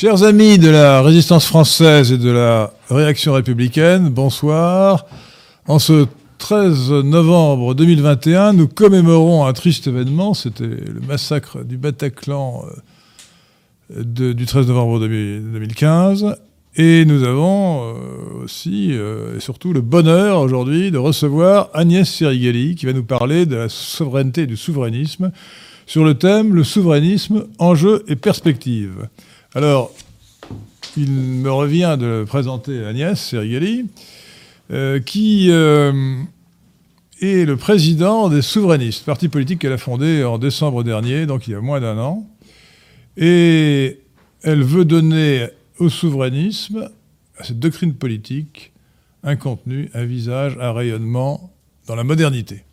Chers amis de la résistance française et de la réaction républicaine, bonsoir. En ce 13 novembre 2021, nous commémorons un triste événement, c'était le massacre du Bataclan euh, du 13 novembre 2015. Et nous avons euh, aussi euh, et surtout le bonheur aujourd'hui de recevoir Agnès Sirigali qui va nous parler de la souveraineté et du souverainisme sur le thème le souverainisme, enjeux et perspectives. Alors, il me revient de présenter Agnès Serigali, euh, qui euh, est le président des souverainistes, parti politique qu'elle a fondé en décembre dernier, donc il y a moins d'un an. Et elle veut donner au souverainisme, à cette doctrine politique, un contenu, un visage, un rayonnement dans la modernité.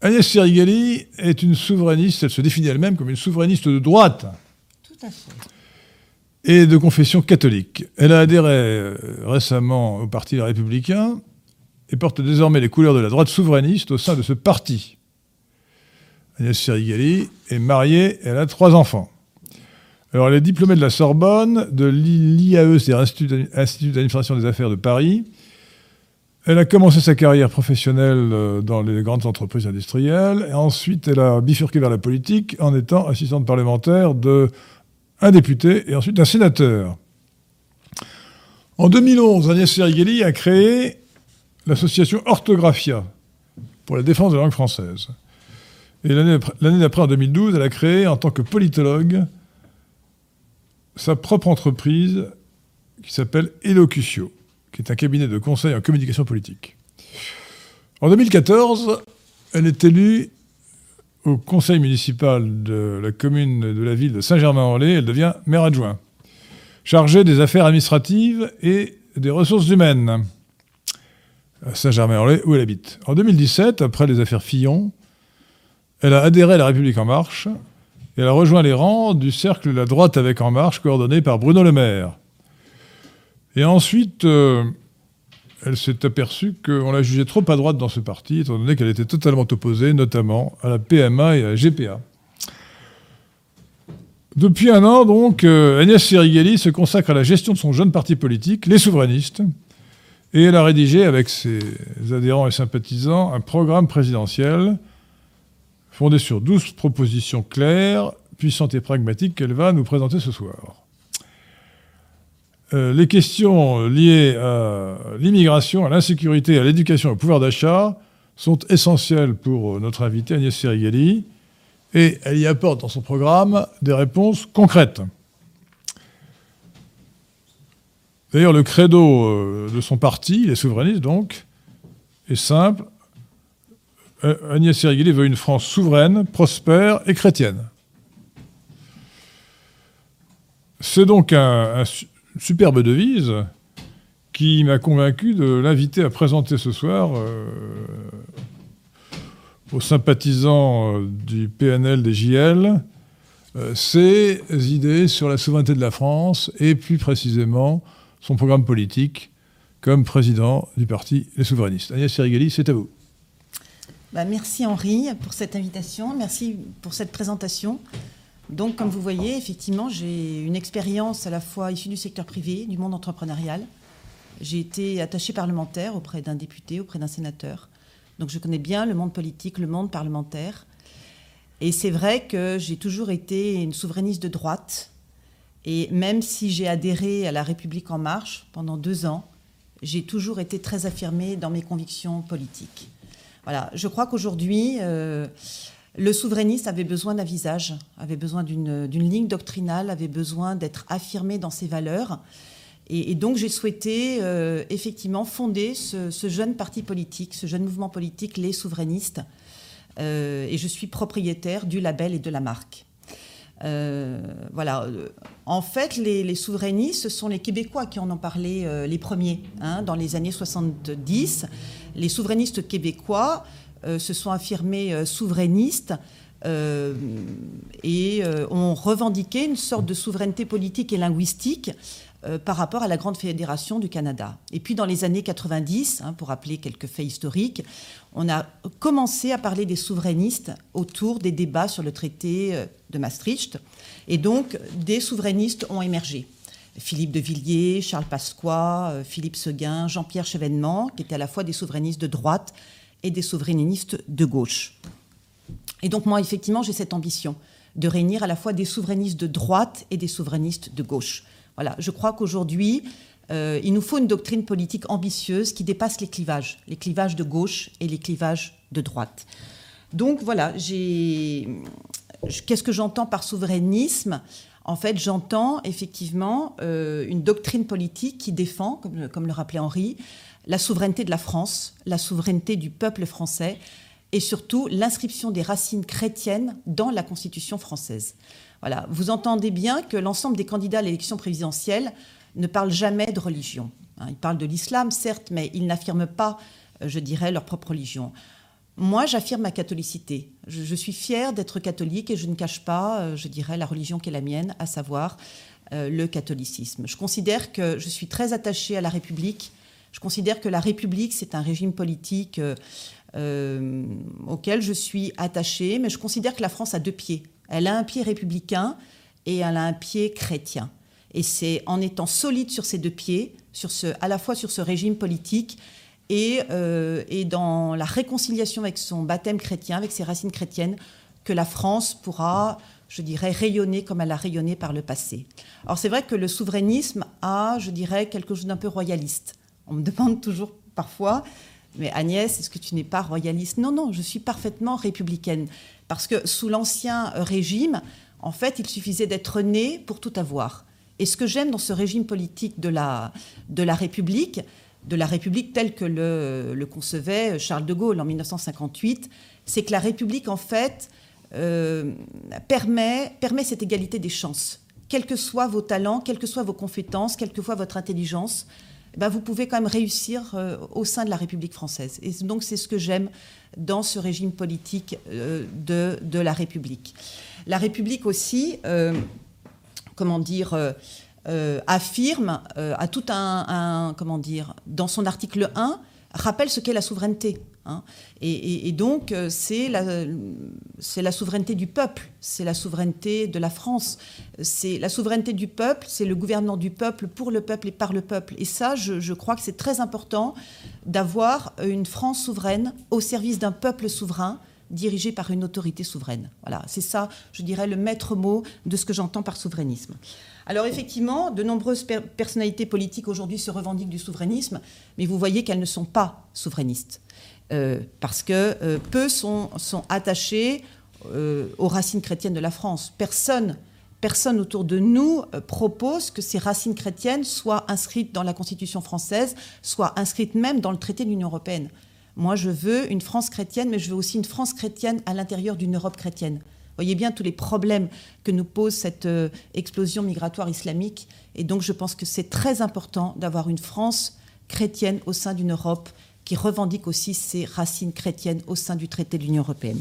Agnès Sirigali est une souverainiste, elle se définit elle-même comme une souverainiste de droite. Et de confession catholique. Elle a adhéré euh, récemment au Parti républicain et porte désormais les couleurs de la droite souverainiste au sein de ce parti. Agnès Sirigali est mariée, elle a trois enfants. Alors, elle est diplômée de la Sorbonne, de l'IAE, c'est-à-dire Institut d'administration des affaires de Paris, elle a commencé sa carrière professionnelle euh, dans les grandes entreprises industrielles. Et ensuite, elle a bifurqué vers la politique en étant assistante parlementaire d'un député et ensuite d'un sénateur. En 2011, Agnès Serigeli a créé l'association Orthographia pour la défense de la langue française. Et l'année d'après, en 2012, elle a créé, en tant que politologue, sa propre entreprise qui s'appelle Elocution qui est un cabinet de conseil en communication politique. En 2014, elle est élue au conseil municipal de la commune de la ville de Saint-Germain-en-Laye. Elle devient maire adjoint, chargée des affaires administratives et des ressources humaines à Saint-Germain-en-Laye, où elle habite. En 2017, après les affaires Fillon, elle a adhéré à La République En Marche et elle a rejoint les rangs du cercle de La Droite avec En Marche, coordonné par Bruno Le Maire. Et ensuite, euh, elle s'est aperçue qu'on la jugeait trop à droite dans ce parti, étant donné qu'elle était totalement opposée, notamment à la PMA et à la GPA. Depuis un an, donc, euh, Agnès Sirigali se consacre à la gestion de son jeune parti politique, les souverainistes, et elle a rédigé avec ses adhérents et sympathisants un programme présidentiel fondé sur 12 propositions claires, puissantes et pragmatiques qu'elle va nous présenter ce soir. Euh, les questions liées à l'immigration, à l'insécurité, à l'éducation au pouvoir d'achat sont essentielles pour notre invitée Agnès Sirigali et elle y apporte dans son programme des réponses concrètes. D'ailleurs, le credo euh, de son parti, les souverainistes donc, est simple. Euh, Agnès Sirigali veut une France souveraine, prospère et chrétienne. C'est donc un, superbe devise qui m'a convaincu de l'inviter à présenter ce soir euh, aux sympathisants euh, du PNL des JL euh, ses idées sur la souveraineté de la France et plus précisément son programme politique comme président du parti Les Souverainistes. Agnès Sirigali, c'est à vous. Bah, merci Henri pour cette invitation, merci pour cette présentation. Donc, comme vous voyez, effectivement, j'ai une expérience à la fois issue du secteur privé, du monde entrepreneurial. J'ai été attachée parlementaire auprès d'un député, auprès d'un sénateur. Donc, je connais bien le monde politique, le monde parlementaire. Et c'est vrai que j'ai toujours été une souverainiste de droite. Et même si j'ai adhéré à la République en marche pendant deux ans, j'ai toujours été très affirmée dans mes convictions politiques. Voilà, je crois qu'aujourd'hui, euh, le souverainiste avait besoin d'un visage, avait besoin d'une ligne doctrinale, avait besoin d'être affirmé dans ses valeurs. Et, donc j'ai souhaité euh, effectivement fonder ce, jeune parti politique, ce jeune mouvement politique, les souverainistes. Euh, et je suis propriétaire du label et de la marque. Euh, voilà. En fait, les, souverainistes, ce sont les Québécois qui en ont parlé les premiers, hein, dans les années 70. Les souverainistes québécois se sont affirmés euh, souverainistes euh, et ont revendiqué une sorte de souveraineté politique et linguistique par rapport à la Grande Fédération du Canada. Et puis dans les années 90, hein, pour rappeler quelques faits historiques, on a commencé à parler des souverainistes autour des débats sur le traité de Maastricht. Et donc, des souverainistes ont émergé. Philippe de Villiers, Charles Pasqua, euh, Philippe Seguin, Jean-Pierre Chevènement, qui étaient à la fois des souverainistes de droite et des souverainistes de gauche. Et donc moi, effectivement, j'ai cette ambition de réunir à la fois des souverainistes de droite et des souverainistes de gauche. Voilà, je crois qu'aujourd'hui, euh, il nous faut une doctrine politique ambitieuse qui dépasse les clivages, les clivages de gauche et les clivages de droite. Donc voilà, qu'est-ce que j'entends par souverainisme? En fait, j'entends effectivement euh, une doctrine politique qui défend, comme, comme le rappelait Henri, la souveraineté de la France, la souveraineté du peuple français et surtout l'inscription des racines chrétiennes dans la Constitution française. Voilà, vous entendez bien que l'ensemble des candidats à l'élection présidentielle ne parlent jamais de religion. Hein. Ils parlent de l'islam, certes, mais ils n'affirment pas, euh, je dirais, leur propre religion. Moi, j'affirme ma catholicité. Je, suis fière d'être catholique et je ne cache pas, euh, je dirais, la religion qui est la mienne, à savoir euh, le catholicisme. Je considère que je suis très attachée à la République. Je considère que la République, c'est un régime politique euh, auquel je suis attachée, mais je considère que la France a deux pieds. Elle a un pied républicain et elle a un pied chrétien. Et c'est en étant solide sur ces deux pieds, à la fois sur ce régime politique euh, et dans la réconciliation avec son baptême chrétien, avec ses racines chrétiennes, que la France pourra, je dirais, rayonner comme elle a rayonné par le passé. Alors c'est vrai que le souverainisme a, je dirais, quelque chose d'un peu royaliste. On me demande toujours parfois mais Agnès, est-ce que tu n'es pas royaliste? Non, non, je suis parfaitement républicaine. Parce que sous l'Ancien régime, en fait, il suffisait d'être né pour tout avoir. Et ce que j'aime dans ce régime politique de la, de la République, de la République telle que le, concevait Charles de Gaulle en 1958, c'est que la République, en fait, euh, permet, permet cette égalité des chances. Quels que soient vos talents, quelles que soient vos compétences, quelle que soit votre intelligence, ben, vous pouvez quand même réussir euh, au sein de la République française. Et donc c'est ce que j'aime dans ce régime politique euh, de, la République. La République aussi, euh, comment dire, affirme à tout un, comment dire, dans son article 1, rappelle ce qu'est la souveraineté. Hein. Et, donc, euh, c'est la, la, souveraineté du peuple, c'est la souveraineté de la France, c'est la souveraineté du peuple, c'est le gouvernement du peuple, pour le peuple et par le peuple. Et ça, je, crois que c'est très important d'avoir une France souveraine au service d'un peuple souverain dirigé par une autorité souveraine. Voilà, c'est ça, je dirais, le maître mot de ce que j'entends par souverainisme. Alors effectivement, de nombreuses personnalités politiques aujourd'hui se revendiquent du souverainisme, mais vous voyez qu'elles ne sont pas souverainistes. Euh, parce que euh, peu sont, attachés euh, aux racines chrétiennes de la France. Personne, personne autour de nous propose que ces racines chrétiennes soient inscrites dans la Constitution française, soient inscrites même dans le traité de l'Union européenne. Moi, je veux une France chrétienne, mais je veux aussi une France chrétienne à l'intérieur d'une Europe chrétienne. Voyez bien tous les problèmes que nous pose cette explosion migratoire islamique. Et donc, je pense que c'est très important d'avoir une France chrétienne au sein d'une Europe qui revendique aussi ses racines chrétiennes au sein du traité de l'Union européenne.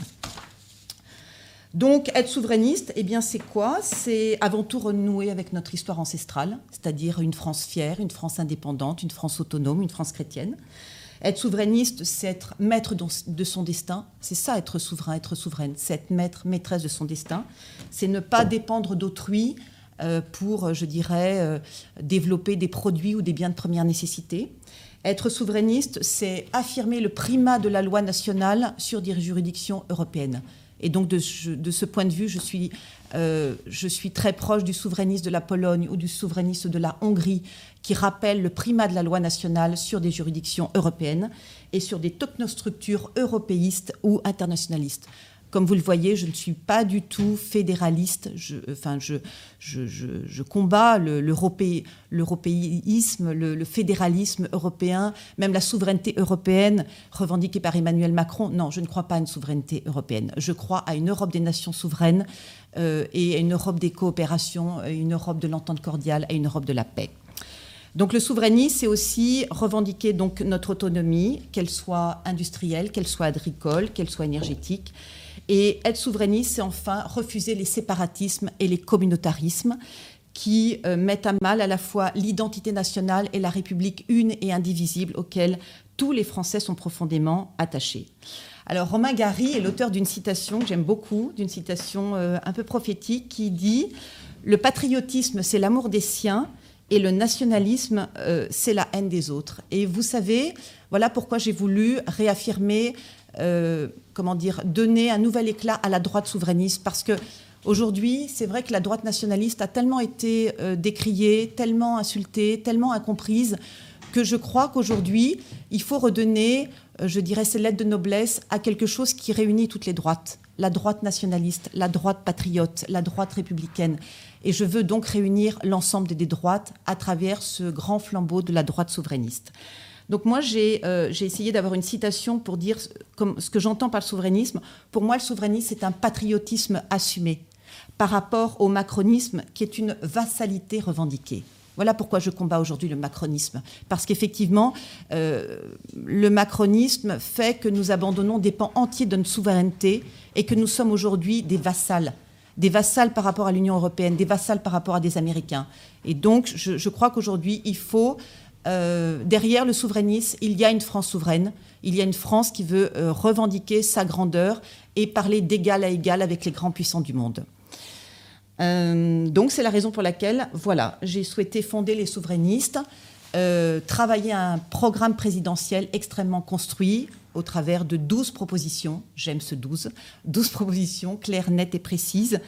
Donc, être souverainiste, eh bien, c'est quoi? C'est avant tout renouer avec notre histoire ancestrale, c'est-à-dire une France fière, une France indépendante, une France autonome, une France chrétienne. Être souverainiste, c'est être maître de son destin. C'est ça, être souverain, être souveraine. C'est être maître, maîtresse de son destin. C'est ne pas dépendre d'autrui euh, pour, je dirais, euh, développer des produits ou des biens de première nécessité. Être souverainiste, c'est affirmer le primat de la loi nationale sur des juridictions européennes. Et donc, de, ce point de vue, je suis, euh, je suis très proche du souverainiste de la Pologne ou du souverainiste de la Hongrie, qui rappelle le primat de la loi nationale sur des juridictions européennes et sur des technostructures européistes ou internationalistes. Comme vous le voyez, je ne suis pas du tout fédéraliste. Je, enfin, je, je, combats l'européisme, le, fédéralisme européen, même la souveraineté européenne revendiquée par Emmanuel Macron. Non, je ne crois pas à une souveraineté européenne. Je crois à une Europe des nations souveraines euh, et à une Europe des coopérations, une Europe de l'entente cordiale et une Europe de la paix. Donc le souverainisme, c'est aussi revendiquer donc notre autonomie, qu'elle soit industrielle, qu'elle soit agricole, qu'elle soit énergétique, et être souverainiste, c'est enfin refuser les séparatismes et les communautarismes qui euh, mettent à mal à la fois l'identité nationale et la République une et indivisible auquel tous les Français sont profondément attachés. Alors Romain Gary est l'auteur d'une citation que j'aime beaucoup, d'une citation euh, un peu prophétique qui dit Le patriotisme, c'est l'amour des siens et le nationalisme, euh, c'est la haine des autres. Et vous savez, voilà pourquoi j'ai voulu réaffirmer, euh, comment dire, donner un nouvel éclat à la droite souverainiste, parce que Aujourd'hui, c'est vrai que la droite nationaliste a tellement été décriée, tellement insultée, tellement incomprise, que je crois qu'aujourd'hui, il faut redonner euh, je dirais, ces lettres de noblesse à quelque chose qui réunit toutes les droites. La droite nationaliste, la droite patriote, la droite républicaine. Et je veux donc réunir l'ensemble des droites à travers ce grand flambeau de la droite souverainiste. Donc moi, j'ai euh, essayé d'avoir une citation pour dire ce que j'entends par le souverainisme. Pour moi, le souverainisme, c'est un patriotisme assumé par rapport au macronisme qui est une vassalité revendiquée. Voilà pourquoi je combats aujourd'hui le macronisme. Parce qu'effectivement, euh, le macronisme fait que nous abandonnons des pans entiers de notre souveraineté et que nous sommes aujourd'hui des vassals. Des vassals par rapport à l'Union européenne, des vassals par rapport à des Américains. Et donc, je, crois qu'aujourd'hui, il faut, euh, derrière le souverainisme, il y a une France souveraine. Il y a une France qui veut euh, revendiquer sa grandeur et parler d'égal à égal avec les grands puissants du monde. Euh, donc c'est la raison pour laquelle, voilà, j'ai souhaité fonder les souverainistes, travailler un programme présidentiel extrêmement construit au travers de 12 propositions, j'aime ce 12, 12 propositions claires, nettes et précises,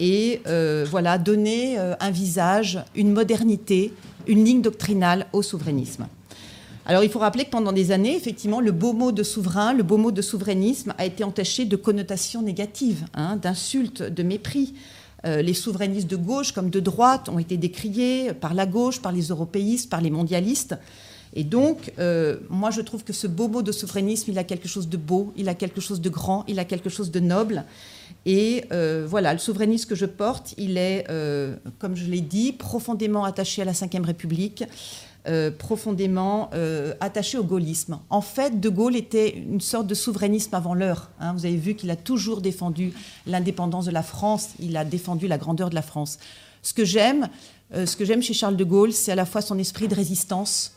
et euh, voilà, donner un visage, une modernité, une ligne doctrinale au souverainisme. Alors il faut rappeler que pendant des années, effectivement, le beau mot de souverain, le beau mot de souverainisme a été entaché de connotations négatives, hein, d'insultes, de mépris. Euh, les souverainistes de gauche comme de droite ont été décriés par la gauche, par les européistes, par les mondialistes. Et donc, euh, moi, je trouve que ce beau mot de souverainisme, il a quelque chose de beau, il a quelque chose de grand, il a quelque chose de noble. Et euh, voilà, le souverainisme que je porte, il est, comme je l'ai dit, profondément attaché à la Ve République. Euh, profondément euh, attaché au gaullisme. En fait, De Gaulle était une sorte de souverainisme avant l'heure. Hein. Vous avez vu qu'il a toujours défendu l'indépendance de la France, il a défendu la grandeur de la France. Ce que j'aime, euh, ce que j'aime chez Charles de Gaulle, c'est à la fois son esprit de résistance,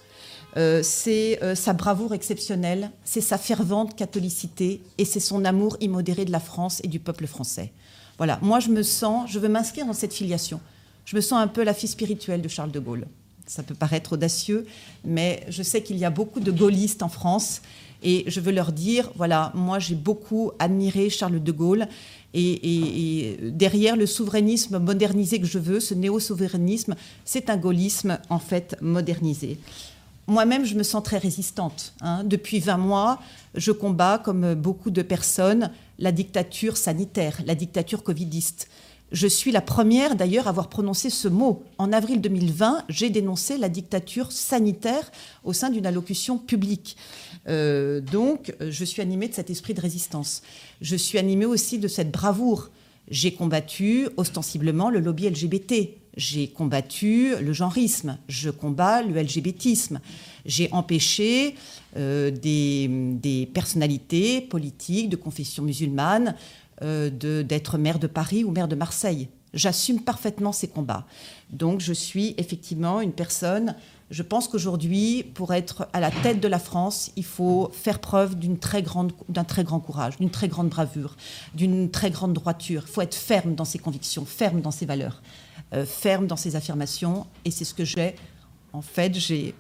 c'est sa bravoure exceptionnelle, c'est sa fervente catholicité et c'est son amour immodéré de la France et du peuple français. Voilà, moi je me sens, je veux m'inscrire dans cette filiation. Je me sens un peu la fille spirituelle de Charles de Gaulle ça peut paraître audacieux, mais je sais qu'il y a beaucoup de gaullistes en France et je veux leur dire, voilà, moi j'ai beaucoup admiré Charles de Gaulle et, derrière le souverainisme modernisé que je veux, ce néo-souverainisme, c'est un gaullisme en fait modernisé. Moi-même, je me sens très résistante. Hein. Depuis 20 mois, je combats, comme beaucoup de personnes, la dictature sanitaire, la dictature covidiste. Je suis la première d'ailleurs à avoir prononcé ce mot. En avril 2020, j'ai dénoncé la dictature sanitaire au sein d'une allocution publique. Euh, donc, je suis animée de cet esprit de résistance. Je suis animée aussi de cette bravoure. J'ai combattu ostensiblement le lobby LGBT. J'ai combattu le genrisme. Je combats le LGBTisme. J'ai empêché euh, des, personnalités politiques de confession musulmane euh, d'être maire de Paris ou maire de Marseille. J'assume parfaitement ces combats. Donc je suis effectivement une personne, je pense qu'aujourd'hui, pour être à la tête de la France, il faut faire preuve d'un très, très grand courage, d'une très grande bravure, d'une très grande droiture. Il faut être ferme dans ses convictions, ferme dans ses valeurs, euh, ferme dans ses affirmations. Et c'est ce que j'ai. En fait, j'ai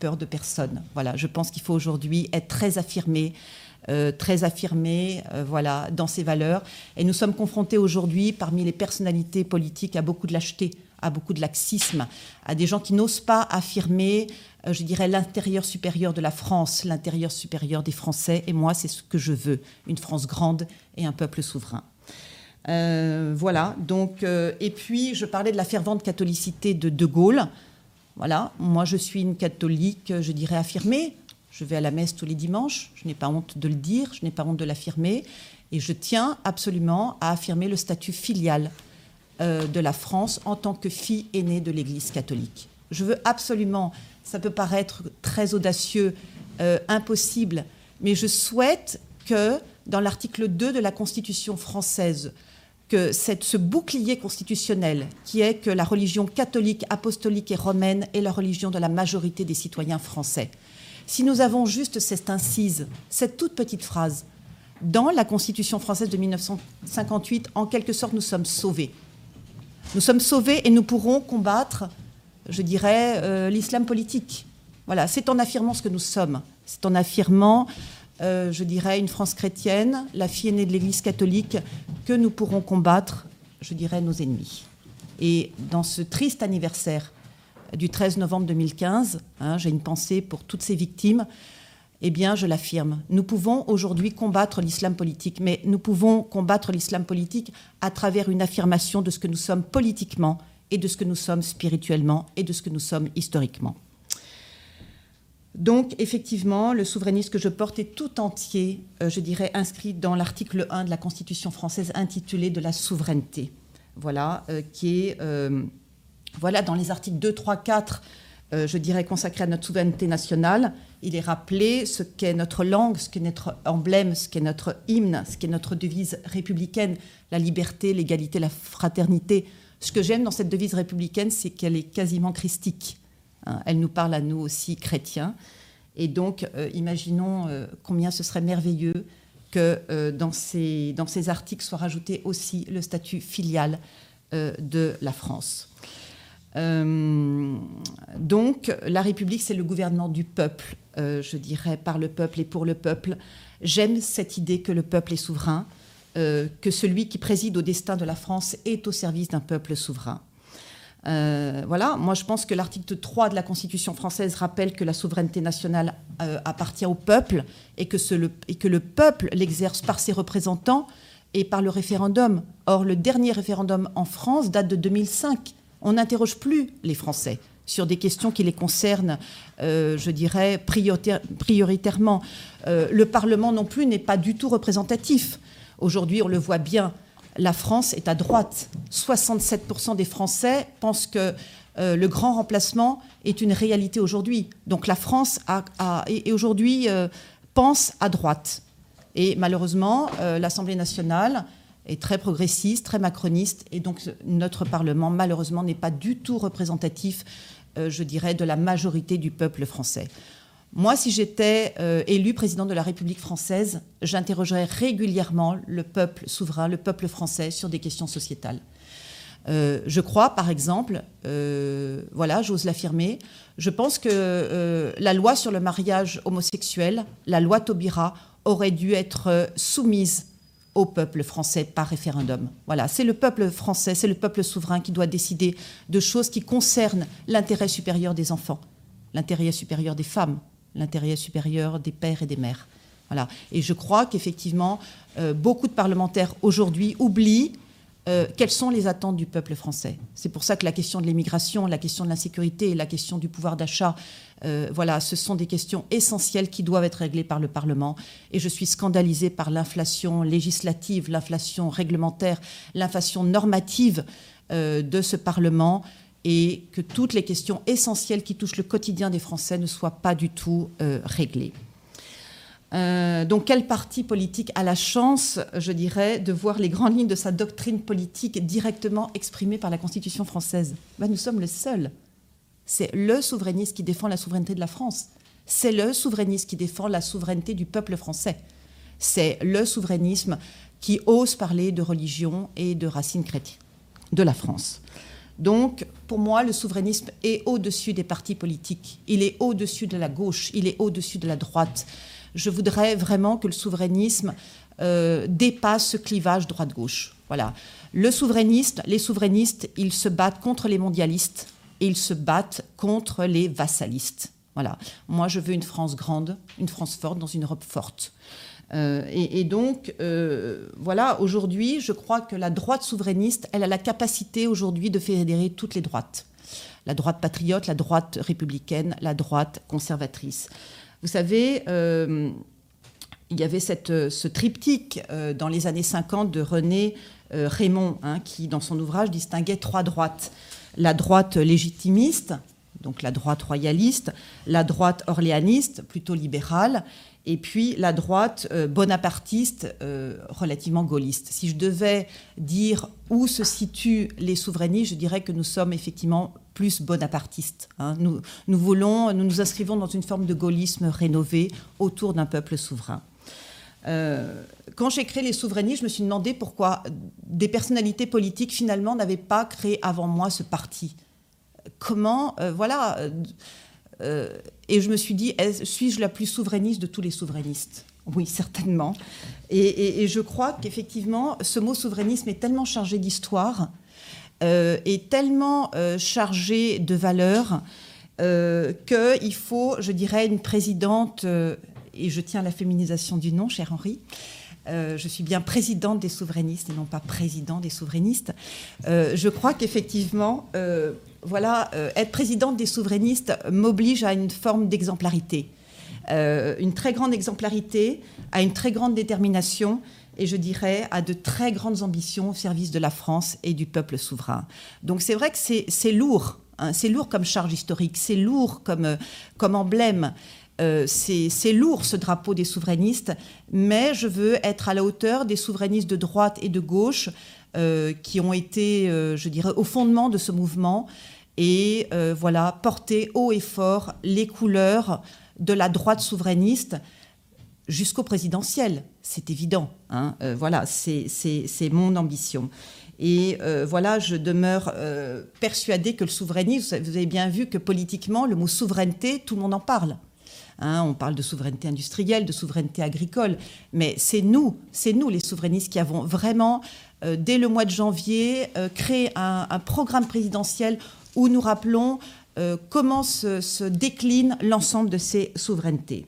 peur de personne. Voilà, je pense qu'il faut aujourd'hui être très affirmé, euh, très affirmé euh, voilà, dans ses valeurs. Et nous sommes confrontés aujourd'hui, parmi les personnalités politiques, à beaucoup de lâcheté, à beaucoup de laxisme, à des gens qui n'osent pas affirmer, je dirais, l'intérieur supérieur de la France, l'intérieur supérieur des Français. Et moi, c'est ce que je veux, une France grande et un peuple souverain. Voilà, donc, et puis je parlais de la fervente catholicité de De Gaulle. Voilà, moi je suis une catholique, je dirais affirmée, je vais à la messe tous les dimanches, je n'ai pas honte de le dire, je n'ai pas honte de l'affirmer, et je tiens absolument à affirmer le statut filial euh, de la France en tant que fille aînée de l'Église catholique. Je veux absolument, ça peut paraître très audacieux, euh, impossible, mais je souhaite que dans l'article 2 de la Constitution française, que ce bouclier constitutionnel qui est que la religion catholique, apostolique et romaine est la religion de la majorité des citoyens français. Si nous avons juste cette incise, cette toute petite phrase, dans la Constitution française de 1958, en quelque sorte, nous sommes sauvés. Nous sommes sauvés et nous pourrons combattre, je dirais, euh, l'islam politique. Voilà, c'est en affirmant ce que nous sommes. C'est en affirmant, euh, je dirais, une France chrétienne, la fille aînée de l'Église catholique, que nous pourrons combattre, je dirais, nos ennemis. Et dans ce triste anniversaire du 13 novembre 2015, hein, j'ai une pensée pour toutes ces victimes, eh bien, je l'affirme, nous pouvons aujourd'hui combattre l'islam politique, mais nous pouvons combattre l'islam politique à travers une affirmation de ce que nous sommes politiquement et de ce que nous sommes spirituellement et de ce que nous sommes historiquement. Donc, effectivement, le souverainisme que je porte est tout entier, euh, je dirais, inscrit dans l'article 1 de la Constitution française intitulé de la souveraineté. Voilà, euh, qui est, euh, voilà, dans les articles 2, 3, 4, je dirais, consacrés à notre souveraineté nationale. Il est rappelé ce qu'est notre langue, ce qu'est notre emblème, ce qu'est notre hymne, ce qu'est notre devise républicaine, la liberté, l'égalité, la fraternité. Ce que j'aime dans cette devise républicaine, c'est qu'elle est quasiment christique. Hein, elle nous parle à nous aussi chrétiens. Et donc, euh, imaginons euh, combien ce serait merveilleux que euh, dans, ces, dans ces articles soit rajouté aussi le statut filial de la France. donc, la République, c'est le gouvernement du peuple, je dirais, par le peuple et pour le peuple. J'aime cette idée que le peuple est souverain, que celui qui préside au destin de la France est au service d'un peuple souverain. Euh, voilà, moi je pense que l'article 3 de la Constitution française rappelle que la souveraineté nationale euh, appartient au peuple et que, le, peuple l'exerce par ses représentants et par le référendum. Or, le dernier référendum en France date de 2005. On n'interroge plus les Français sur des questions qui les concernent, euh, je dirais, prioritairement. le Parlement non plus n'est pas du tout représentatif. Aujourd'hui, on le voit bien, la France est à droite. 67% des Français pensent que euh, le grand remplacement est une réalité aujourd'hui. Donc la France a, aujourd'hui euh, pense à droite. Et malheureusement, euh, l'Assemblée nationale est très progressiste, très macroniste, et donc notre Parlement, malheureusement, n'est pas du tout représentatif, je dirais, de la majorité du peuple français. Moi, si j'étais euh, élu président de la République française, j'interrogerais régulièrement le peuple souverain, le peuple français, sur des questions sociétales. Euh, je crois, par exemple, euh, voilà, j'ose l'affirmer, je pense que la loi sur le mariage homosexuel, la loi Taubira, aurait dû être soumise au peuple français par référendum. Voilà, c'est le peuple français, c'est le peuple souverain qui doit décider de choses qui concernent l'intérêt supérieur des enfants, l'intérêt supérieur des femmes, l'intérêt supérieur des pères et des mères. Voilà. Et je crois qu'effectivement, euh, beaucoup de parlementaires aujourd'hui oublient euh, quelles sont les attentes du peuple français. C'est pour ça que la question de l'immigration, la question de l'insécurité, la question du pouvoir d'achat, euh, voilà, ce sont des questions essentielles qui doivent être réglées par le Parlement. Et je suis scandalisée par l'inflation législative, l'inflation réglementaire, l'inflation normative de ce Parlement et que toutes les questions essentielles qui touchent le quotidien des Français ne soient pas du tout euh, réglées. Euh, donc quel parti politique a la chance, je dirais, de voir les grandes lignes de sa doctrine politique directement exprimées par la Constitution française? Ben, Nous sommes le seul. C'est le souverainiste qui défend la souveraineté de la France. C'est le souverainiste qui défend la souveraineté du peuple français. C'est le souverainisme qui ose parler de religion et de racines chrétiennes de la France. Donc, pour moi, le souverainisme est au-dessus des partis politiques. Il est au-dessus de la gauche, il est au-dessus de la droite. Je voudrais vraiment que le souverainisme euh, dépasse ce clivage droite-gauche. Voilà. Le souverainiste, les souverainistes, ils se battent contre les mondialistes et ils se battent contre les vassalistes. Voilà. Moi, je veux une France grande, une France forte dans une Europe forte. Euh, et, donc, euh, voilà, aujourd'hui, je crois que la droite souverainiste, elle a la capacité aujourd'hui de fédérer toutes les droites. La droite patriote, la droite républicaine, la droite conservatrice. Vous savez, euh, il y avait ce triptyque dans les années 50 de René Raymond, hein, qui, dans son ouvrage, distinguait trois droites. La droite légitimiste, donc la droite royaliste, la droite orléaniste, plutôt libérale, et puis la droite euh, bonapartiste, euh, relativement gaulliste. Si je devais dire où se situent les souverainistes, je dirais que nous sommes effectivement plus bonapartistes. Hein. Nous, nous, inscrivons dans une forme de gaullisme rénové autour d'un peuple souverain. quand j'ai créé les souverainistes, je me suis demandé pourquoi des personnalités politiques finalement n'avaient pas créé avant moi ce parti. Comment, voilà. Et je me suis dit, suis-je la plus souverainiste de tous les souverainistes? Oui, certainement. Et, je crois qu'effectivement, ce mot souverainisme est tellement chargé d'histoire, euh, est tellement euh, chargé de valeurs, euh, qu'il faut, je dirais, une présidente, euh, et je tiens à la féminisation du nom, cher Henri, je suis bien présidente des souverainistes et non pas président des souverainistes. je crois qu'effectivement, voilà, être présidente des souverainistes m'oblige à une forme d'exemplarité. Euh, une très grande exemplarité, à une très grande détermination et je dirais à de très grandes ambitions au service de la France et du peuple souverain. Donc c'est vrai que c'est lourd, hein, c'est lourd comme charge historique, c'est lourd comme, euh, comme emblème. Euh, c'est lourd ce drapeau des souverainistes, mais je veux être à la hauteur des souverainistes de droite et de gauche qui ont été, je dirais, au fondement de ce mouvement et voilà, porter haut et fort les couleurs de la droite souverainiste jusqu'au présidentiel. C'est évident. Hein. Euh, voilà, c'est mon ambition. Et euh, voilà, je demeure euh, persuadée que le souverainisme, vous avez bien vu que politiquement, le mot souveraineté, tout le monde en parle. Hein. on parle de souveraineté industrielle, de souveraineté agricole, mais c'est nous, c'est nous les souverainistes qui avons vraiment, dès le mois de janvier, créé un programme présidentiel où nous rappelons euh, comment se, décline l'ensemble de ces souverainetés.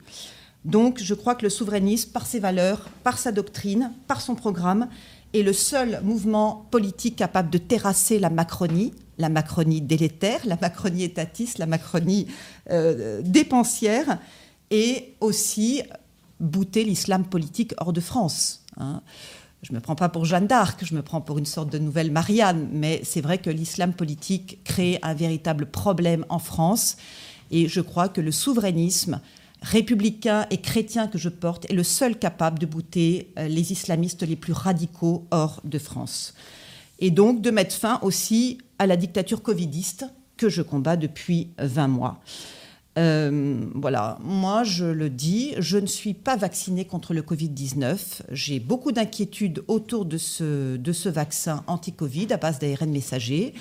Donc je crois que le souverainisme, par ses valeurs, par sa doctrine, par son programme, est le seul mouvement politique capable de terrasser la Macronie, la Macronie délétère, la Macronie étatiste, la Macronie euh, dépensière, et aussi bouter l'islam politique hors de France. Hein je ne me prends pas pour Jeanne d'Arc, je me prends pour une sorte de nouvelle Marianne, mais c'est vrai que l'islam politique crée un véritable problème en France. Et je crois que le souverainisme républicain et chrétien que je porte est le seul capable de bouter euh, les islamistes les plus radicaux hors de France. Et donc de mettre fin aussi à la dictature covidiste que je combats depuis 20 mois. Euh, voilà, moi je le dis, je ne suis pas vaccinée contre le Covid-19. J'ai beaucoup d'inquiétudes autour de ce, de ce vaccin anti-Covid à base d'ARN messager.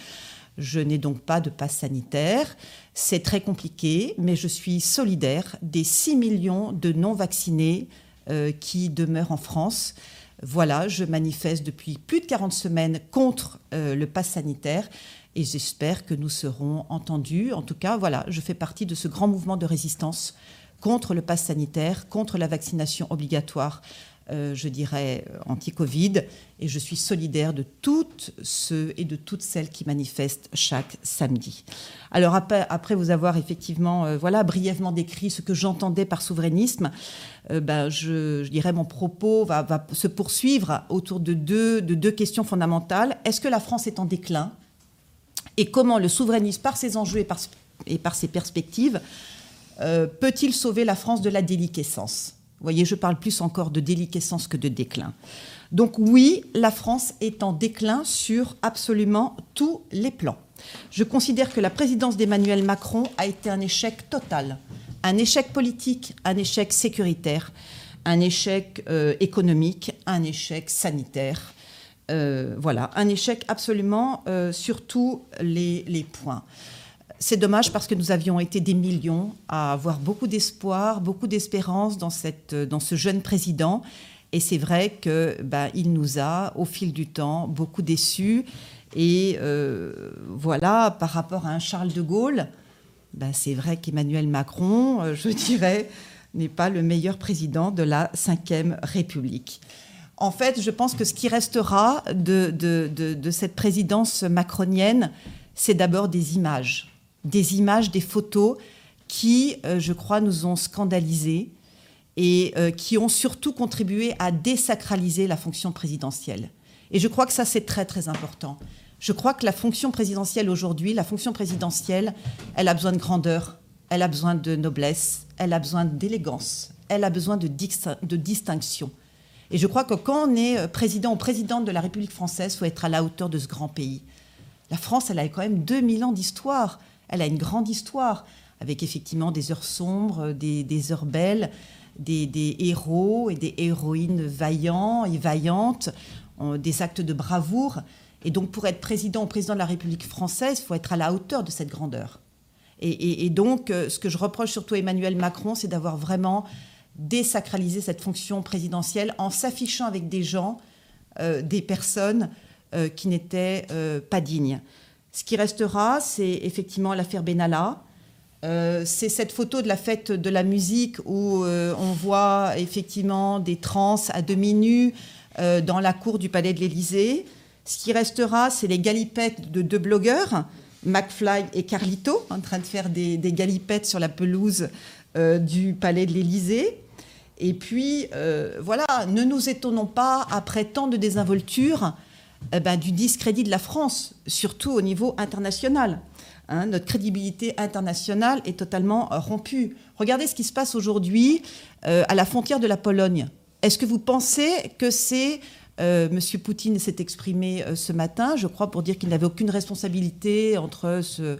Je n'ai donc pas de passe sanitaire. C'est très compliqué, mais je suis solidaire des 6 millions de non-vaccinés euh, qui demeurent en France. Voilà, je manifeste depuis plus de 40 semaines contre euh, le pass sanitaire et j'espère que nous serons entendus. En tout cas, voilà, je fais partie de ce grand mouvement de résistance contre le pass sanitaire, contre la vaccination obligatoire, euh, je dirais, euh, anti-Covid. Et je suis solidaire de toutes ceux et de toutes celles qui manifestent chaque samedi. Alors après, vous avoir effectivement, euh, voilà, brièvement décrit ce que j'entendais par souverainisme, ben, je, dirais mon propos va, se poursuivre autour de deux questions fondamentales. Est-ce que la France est en déclin? Et comment le souverainisme, par ses enjeux et par, ses perspectives, euh, peut-il sauver la France de la déliquescence? Vous voyez, je parle plus encore de déliquescence que de déclin. Donc oui, la France est en déclin sur absolument tous les plans. Je considère que la présidence d'Emmanuel Macron a été un échec total, un échec politique, un échec sécuritaire, un échec euh, économique, un échec sanitaire, euh, voilà, un échec absolument euh, sur tous les, points. C'est dommage parce que nous avions été des millions à avoir beaucoup d'espoir, beaucoup d'espérance dans, dans ce jeune président. Et c'est vrai que bah, il nous a, au fil du temps, beaucoup déçus. Et euh, voilà, par rapport à un Charles de Gaulle, bah, c'est vrai qu'Emmanuel Macron, je dirais, n'est pas le meilleur président de la Ve République. En fait, je pense que ce qui restera de, cette présidence macronienne, c'est d'abord des images, des images, des photos qui, euh, je crois, nous ont scandalisés et euh, qui ont surtout contribué à désacraliser la fonction présidentielle. Et je crois que ça, c'est très, très important. Je crois que la fonction présidentielle aujourd'hui, la fonction présidentielle, elle a besoin de grandeur, elle a besoin de noblesse, elle a besoin d'élégance, elle a besoin de, de distinction. Et je crois que quand on est euh, président ou présidente de la République française, il faut être à la hauteur de ce grand pays. La France, elle a quand même 2000 ans d'histoire. Elle a une grande histoire avec effectivement des heures sombres, des, heures belles, des, héros et des héroïnes vaillants et vaillantes, des actes de bravoure. Et donc pour être président ou président de la République française, il faut être à la hauteur de cette grandeur. Et, donc euh, ce que je reproche surtout à Emmanuel Macron, c'est d'avoir vraiment désacralisé cette fonction présidentielle en s'affichant avec des gens, euh, des personnes euh, qui n'étaient pas dignes. Ce qui restera, c'est effectivement l'affaire Benalla. c'est cette photo de la fête de la musique où on voit effectivement des trans à demi nus dans la cour du palais de l'Élysée. Ce qui restera, c'est les galipettes de deux blogueurs, McFly et Carlito, en train de faire des, galipettes sur la pelouse euh, du palais de l'Élysée. Et puis, euh, voilà, ne nous étonnons pas, après tant de désinvolture, eh ben, du discrédit de la France, surtout au niveau international. Hein. notre crédibilité internationale est totalement rompue. Regardez ce qui se passe aujourd'hui euh, à la frontière de la Pologne. Est-ce que vous pensez que c'est euh, Monsieur Poutine s'est exprimé euh, ce matin, je crois, pour dire qu'il n'avait aucune responsabilité entre ce,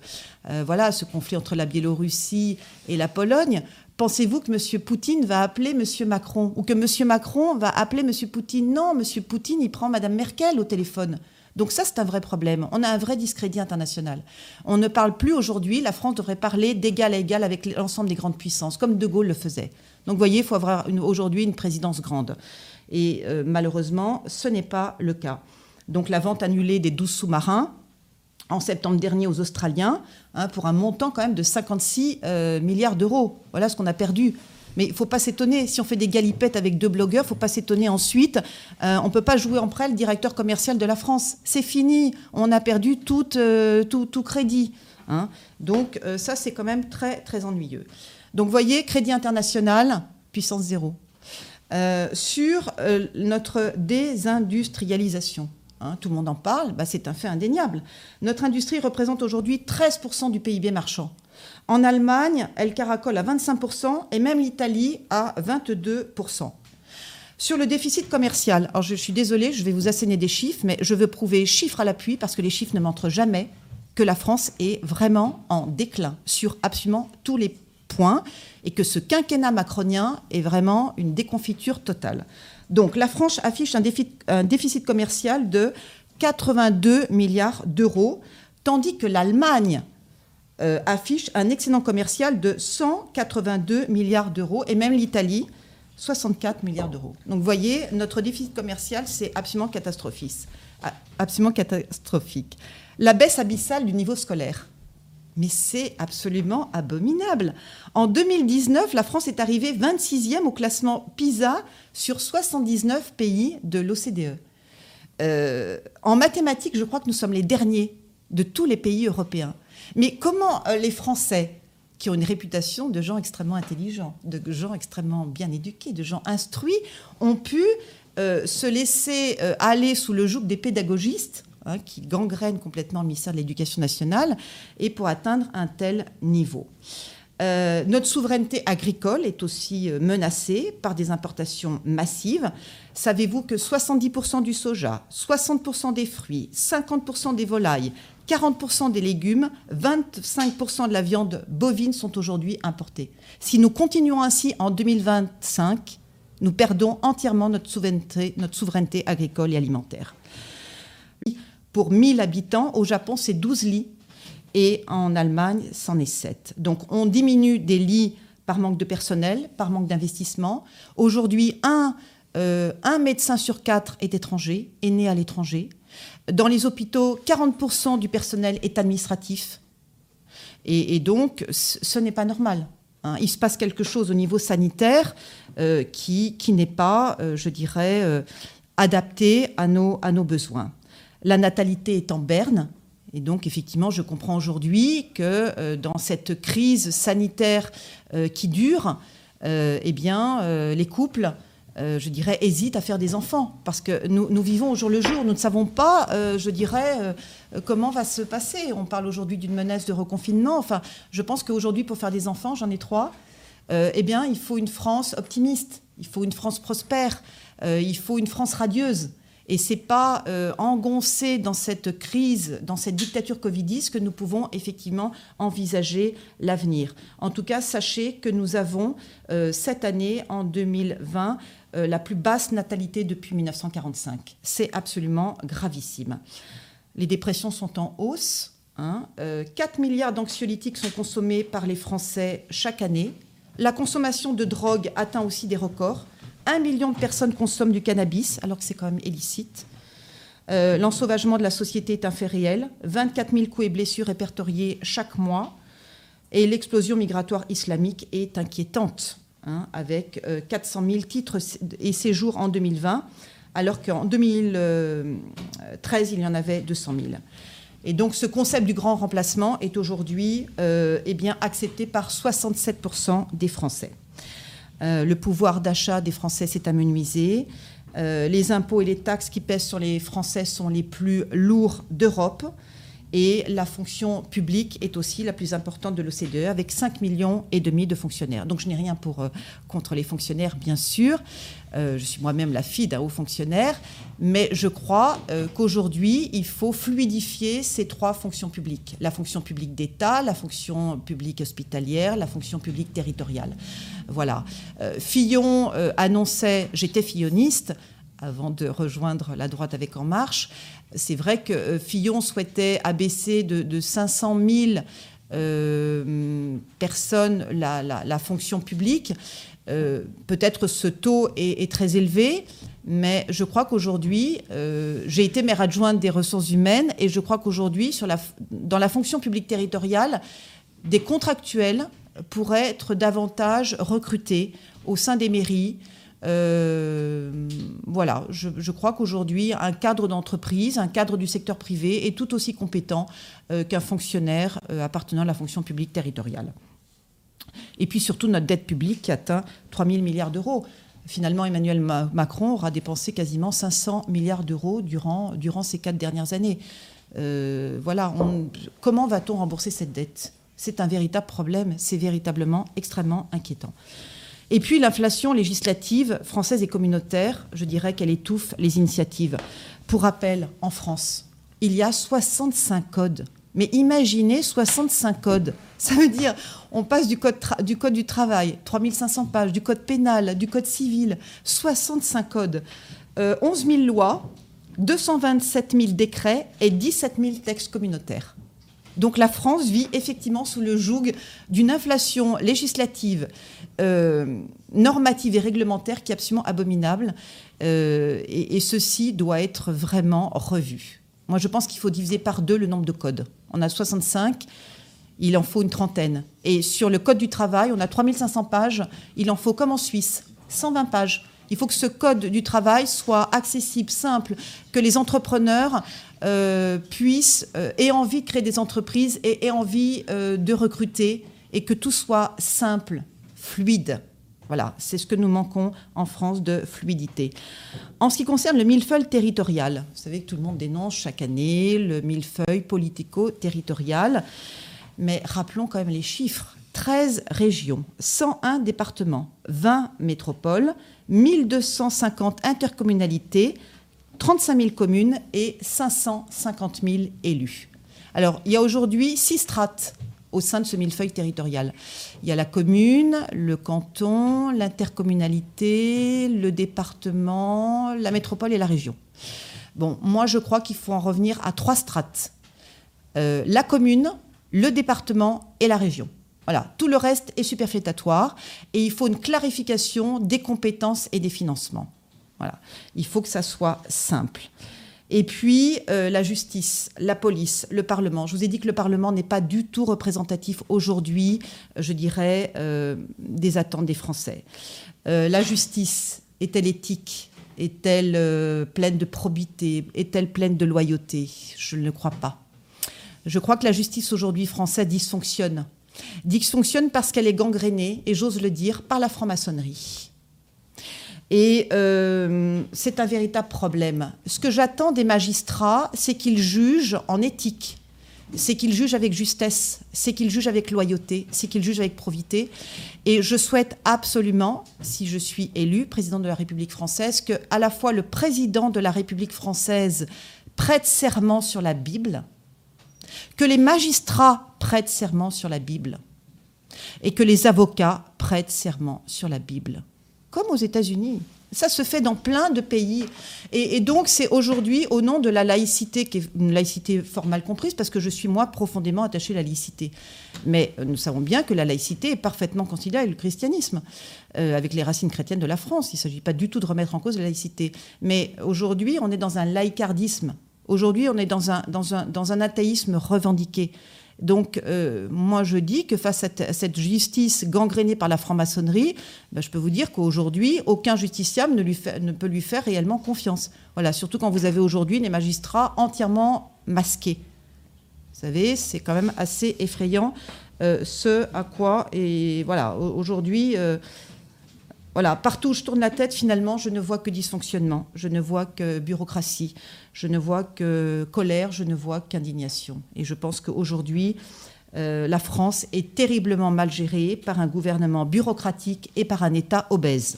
euh, voilà, ce conflit entre la Biélorussie et la Pologne. Pensez-vous que Monsieur Poutine va appeler Monsieur Macron ou que Monsieur Macron va appeler Monsieur Poutine? Non, Monsieur Poutine, il prend Madame Merkel au téléphone. Donc ça, c'est un vrai problème. On a un vrai discrédit international. On ne parle plus aujourd'hui, la France devrait parler d'égal à égal avec l'ensemble des grandes puissances, comme De Gaulle le faisait. Donc vous voyez, il faut avoir aujourd'hui une présidence grande. Et euh, malheureusement, ce n'est pas le cas. Donc la vente annulée des 12 sous-marins en septembre dernier aux Australiens, hein, pour un montant quand même de 56 euh, milliards d'euros. Voilà ce qu'on a perdu. Mais il ne faut pas s'étonner, si on fait des galipettes avec deux blogueurs, il ne faut pas s'étonner ensuite. Euh, on ne peut pas jouer en prêt le directeur commercial de la France. C'est fini, on a perdu tout, tout, crédit. Hein. Donc ça, c'est quand même très, très ennuyeux. Donc voyez, crédit international, puissance zéro. Euh, sur euh, notre désindustrialisation. Hein, tout le monde en parle, bah, c'est un fait indéniable. Notre industrie représente aujourd'hui 13% du PIB marchand. En Allemagne, elle caracole à 25% et même l'Italie à 22%. Sur le déficit commercial, je suis désolée, je vais vous asséner des chiffres, mais je veux prouver chiffres à l'appui parce que les chiffres ne montrent jamais que la France est vraiment en déclin sur absolument tous les point, et que ce quinquennat macronien est vraiment une déconfiture totale. Donc la France affiche un déficit, commercial de 82 milliards d'euros, tandis que l'Allemagne euh, affiche un excédent commercial de 182 milliards d'euros, et même l'Italie, 64 milliards d'euros. Donc vous voyez, notre déficit commercial, c'est absolument catastrophique. Absolument catastrophique. La baisse abyssale du niveau scolaire. Mais c'est absolument abominable. En 2019, la France est arrivée 26e au classement PISA sur 79 pays de l'OCDE. Euh, en mathématiques, je crois que nous sommes les derniers de tous les pays européens. Mais comment euh, les Français, qui ont une réputation de gens extrêmement intelligents, de gens extrêmement bien éduqués, de gens instruits, ont pu euh, se laisser aller sous le joug des pédagogistes Hein, qui gangrène complètement le ministère de l'Éducation nationale, et pour atteindre un tel niveau. Euh, notre souveraineté agricole est aussi euh, menacée par des importations massives. Savez-vous que 70% du soja, 60% des fruits, 50% des volailles, 40% des légumes, 25% de la viande bovine sont aujourd'hui importés? Si nous continuons ainsi en 2025, nous perdons entièrement notre notre souveraineté agricole et alimentaire pour 1000 habitants. Au Japon, c'est 12 lits. Et en Allemagne, c'en est 7. Donc on diminue des lits par manque de personnel, par manque d'investissement. Aujourd'hui, un, euh, un médecin sur quatre est étranger, est né à l'étranger. Dans les hôpitaux, 40% du personnel est administratif. Et, donc, ce n'est pas normal. Hein. Il se passe quelque chose au niveau sanitaire euh, qui, qui n'est pas, euh, je dirais, adapté à nos, à nos besoins. La natalité est en berne. Et donc, effectivement, je comprends aujourd'hui que euh, dans cette crise sanitaire euh, qui dure, euh, eh bien, les couples, je dirais, hésitent à faire des enfants. Parce que nous, vivons au jour le jour. Nous ne savons pas, je dirais, comment va se passer. On parle aujourd'hui d'une menace de reconfinement. Enfin, je pense qu'aujourd'hui, pour faire des enfants, j'en ai trois, eh bien, il faut une France optimiste. Il faut une France prospère. il faut une France radieuse. Et c'est pas euh, engoncé dans cette crise, dans cette dictature covidiste que nous pouvons effectivement envisager l'avenir. En tout cas, sachez que nous avons euh, cette année, en 2020, euh, la plus basse natalité depuis 1945. C'est absolument gravissime. Les dépressions sont en hausse. 4 hein. milliards d'anxiolytiques sont consommés par les Français chaque année. La consommation de drogue atteint aussi des records. Un million de personnes consomment du cannabis, alors que c'est quand même illicite. Euh, l'ensauvagement de la société est un fait réel. 24 000 coups et blessures répertoriés chaque mois. Et l'explosion migratoire islamique est inquiétante, hein, avec 400 euh, 000 titres et séjours en 2020, alors qu'en 2013, il y en avait 200 000. Et donc ce concept du grand remplacement est aujourd'hui euh, eh accepté par 67% des Français. Euh, le pouvoir d'achat des Français s'est amenuisé. Euh, les impôts et les taxes qui pèsent sur les Français sont les plus lourds d'Europe. Et la fonction publique est aussi la plus importante de l'OCDE, avec 5 millions de fonctionnaires. Donc je n'ai rien pour, euh, contre les fonctionnaires, bien sûr. Je suis moi-même la fille d'un haut fonctionnaire. Mais je crois qu'aujourd'hui, il faut fluidifier ces trois fonctions publiques. La fonction publique d'État, la fonction publique hospitalière, la fonction publique territoriale. Voilà. Euh, Fillon euh, annonçait, j'étais filloniste avant de rejoindre la droite avec En Marche. C'est vrai que euh, Fillon souhaitait abaisser de, 500 000 personnes la, fonction publique. Peut-être ce taux est, très élevé, mais je crois qu'aujourd'hui, j'ai été maire adjointe des ressources humaines et je crois qu'aujourd'hui, dans la fonction publique territoriale, des contractuels pourraient être davantage recrutés au sein des mairies. Euh, voilà, je, crois qu'aujourd'hui, un cadre d'entreprise, un cadre du secteur privé est tout aussi compétent euh, qu'un fonctionnaire euh, appartenant à la fonction publique territoriale. Et puis surtout notre dette publique qui atteint 3 000 milliards d'euros. Finalement, Emmanuel Macron aura dépensé quasiment 500 milliards d'euros durant, durant ces quatre dernières années. voilà, comment va-t-on rembourser cette dette? C'est un véritable problème, c'est véritablement extrêmement inquiétant. Et puis l'inflation législative française et communautaire, je dirais qu'elle étouffe les initiatives. Pour rappel, en France, il y a 65 codes. Mais imaginez 65 codes. Ça veut dire, on passe du code, du, travail, 3500 pages, du code pénal, du code civil, 65 codes, 11 euh, 000 lois, 227 000 décrets et 17 000 textes communautaires. Donc la France vit effectivement sous le joug d'une inflation législative, euh, normative et réglementaire qui est absolument abominable. Euh, et, ceci doit être vraiment revu. Moi, je pense qu'il faut diviser par deux le nombre de codes. On a 65, il en faut une trentaine. Et sur le code du travail, on a 3500 pages, il en faut comme en Suisse, 120 pages. Il faut que ce code du travail soit accessible, simple, que les entrepreneurs euh, puissent, euh, aient envie de créer des entreprises et aient envie euh, de recruter et que tout soit simple, fluide. Voilà, c'est ce que nous manquons en France de fluidité. En ce qui concerne le millefeuille territorial, vous savez que tout le monde dénonce chaque année le millefeuille politico-territorial, mais rappelons quand même les chiffres. 13 régions, 101 départements, 20 métropoles, 1250 intercommunalités, 35 000 communes et 550 000 élus. Alors, il y a aujourd'hui six strates au sein de ce millefeuille territorial. Il y a la commune, le canton, l'intercommunalité, le département, la métropole et la région. Bon, moi je crois qu'il faut en revenir à trois strates. Euh, la commune, le département et la région. Voilà, tout le reste est superfétatoire et il faut une clarification des compétences et des financements. Voilà. Il faut que ça soit simple. Et puis euh, la justice, la police, le Parlement. Je vous ai dit que le Parlement n'est pas du tout représentatif aujourd'hui, je dirais, euh, des attentes des Français. Euh, la justice est-elle éthique? Est-elle pleine de probité? Est-elle pleine de loyauté? Je ne le crois pas. Je crois que la justice aujourd'hui française dysfonctionne. Dysfonctionne parce qu'elle est gangrénée, et j'ose le dire, par la franc-maçonnerie. Et euh, c'est un véritable problème. Ce que j'attends des magistrats, c'est qu'ils jugent en éthique, c'est qu'il juge avec justesse, c'est qu'il juge avec loyauté, c'est qu'il juge avec probité. Et je souhaite absolument, si je suis élu président de la République française, que à la fois le président de la République française prête serment sur la Bible, que les magistrats prêtent serment sur la Bible et que les avocats prêtent serment sur la Bible, comme aux États-Unis. Ça se fait dans plein de pays. Et, donc, c'est aujourd'hui, au nom de la laïcité, qui est une laïcité formale comprise, parce que je suis, moi, profondément attachée à la laïcité. Mais euh, nous savons bien que la laïcité est parfaitement conciliée avec le christianisme, euh, avec les racines chrétiennes de la France. Il ne s'agit pas du tout de remettre en cause la laïcité. Mais aujourd'hui, on est dans un laïcardisme. Aujourd'hui, on est dans un, dans un, dans un athéisme revendiqué. Donc, euh, moi, je dis que face à, cette justice gangrénée par la franc-maçonnerie, ben, je peux vous dire qu'aujourd'hui, aucun justiciable ne, peut lui faire réellement confiance. Voilà, surtout quand vous avez aujourd'hui des magistrats entièrement masqués. Vous savez, c'est quand même assez effrayant euh, ce à quoi, et voilà, aujourd'hui, euh, voilà, partout où je tourne la tête, finalement, je ne vois que dysfonctionnement, je ne vois que bureaucratie, je ne vois que colère, je ne vois qu'indignation. Et je pense qu'aujourd'hui, euh, la France est terriblement mal gérée par un gouvernement bureaucratique et par un État obèse.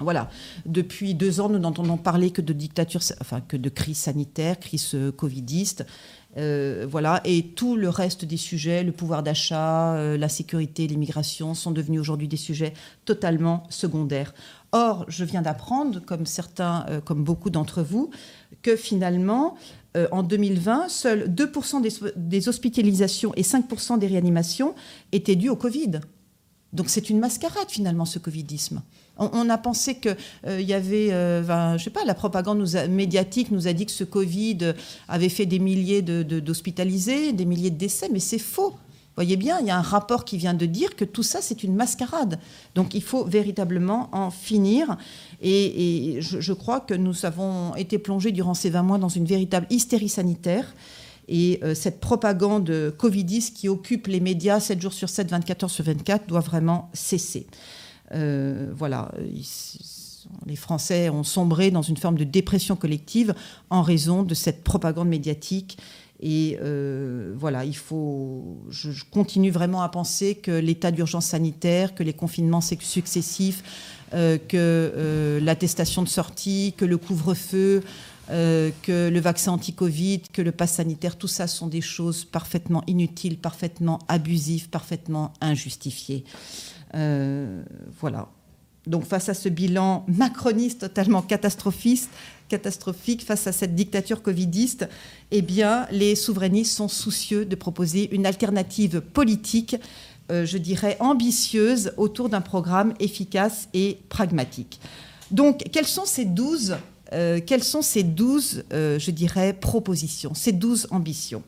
Voilà. Depuis deux ans, nous n'entendons parler que de dictature, enfin que de crise sanitaire, crise covidiste. Euh, voilà, et tout le reste des sujets, le pouvoir d'achat, euh, la sécurité, l'immigration, sont devenus aujourd'hui des sujets totalement secondaires. Or, je viens d'apprendre, comme certains, euh, comme beaucoup d'entre vous, que finalement, en 2020, seuls 2% des, des, hospitalisations et 5% des réanimations étaient dues au Covid. Donc c'est une mascarade finalement ce covidisme. On, a pensé qu'il euh, y avait, euh, je sais pas, la propagande médiatique nous a dit que ce Covid avait fait des milliers d'hospitalisés, des milliers de décès, mais c'est faux. Voyez bien, il y a un rapport qui vient de dire que tout ça, c'est une mascarade. Donc il faut véritablement en finir. Et, je, crois que nous avons été plongés durant ces 20 mois dans une véritable hystérie sanitaire. Et euh, cette propagande covidiste qui occupe les médias 7 jours sur 7, 24 heures sur 24 doit vraiment cesser. Euh, voilà, les Français ont sombré dans une forme de dépression collective en raison de cette propagande médiatique. Et euh, voilà, il faut. Je, continue vraiment à penser que l'état d'urgence sanitaire, que les confinements successifs, euh, que l'attestation de sortie, que le couvre-feu, que le vaccin anti-Covid, que le pass sanitaire, tout ça sont des choses parfaitement inutiles, parfaitement abusives, parfaitement injustifiées. Euh, voilà. Donc face à ce bilan macroniste totalement catastrophiste, catastrophique, face à cette dictature covidiste, eh bien, les souverainistes sont soucieux de proposer une alternative politique, euh, je dirais ambitieuse, autour d'un programme efficace et pragmatique. Donc, quelles sont ces douze, euh, quelles sont ces douze, je dirais, propositions, ces douze ambitions?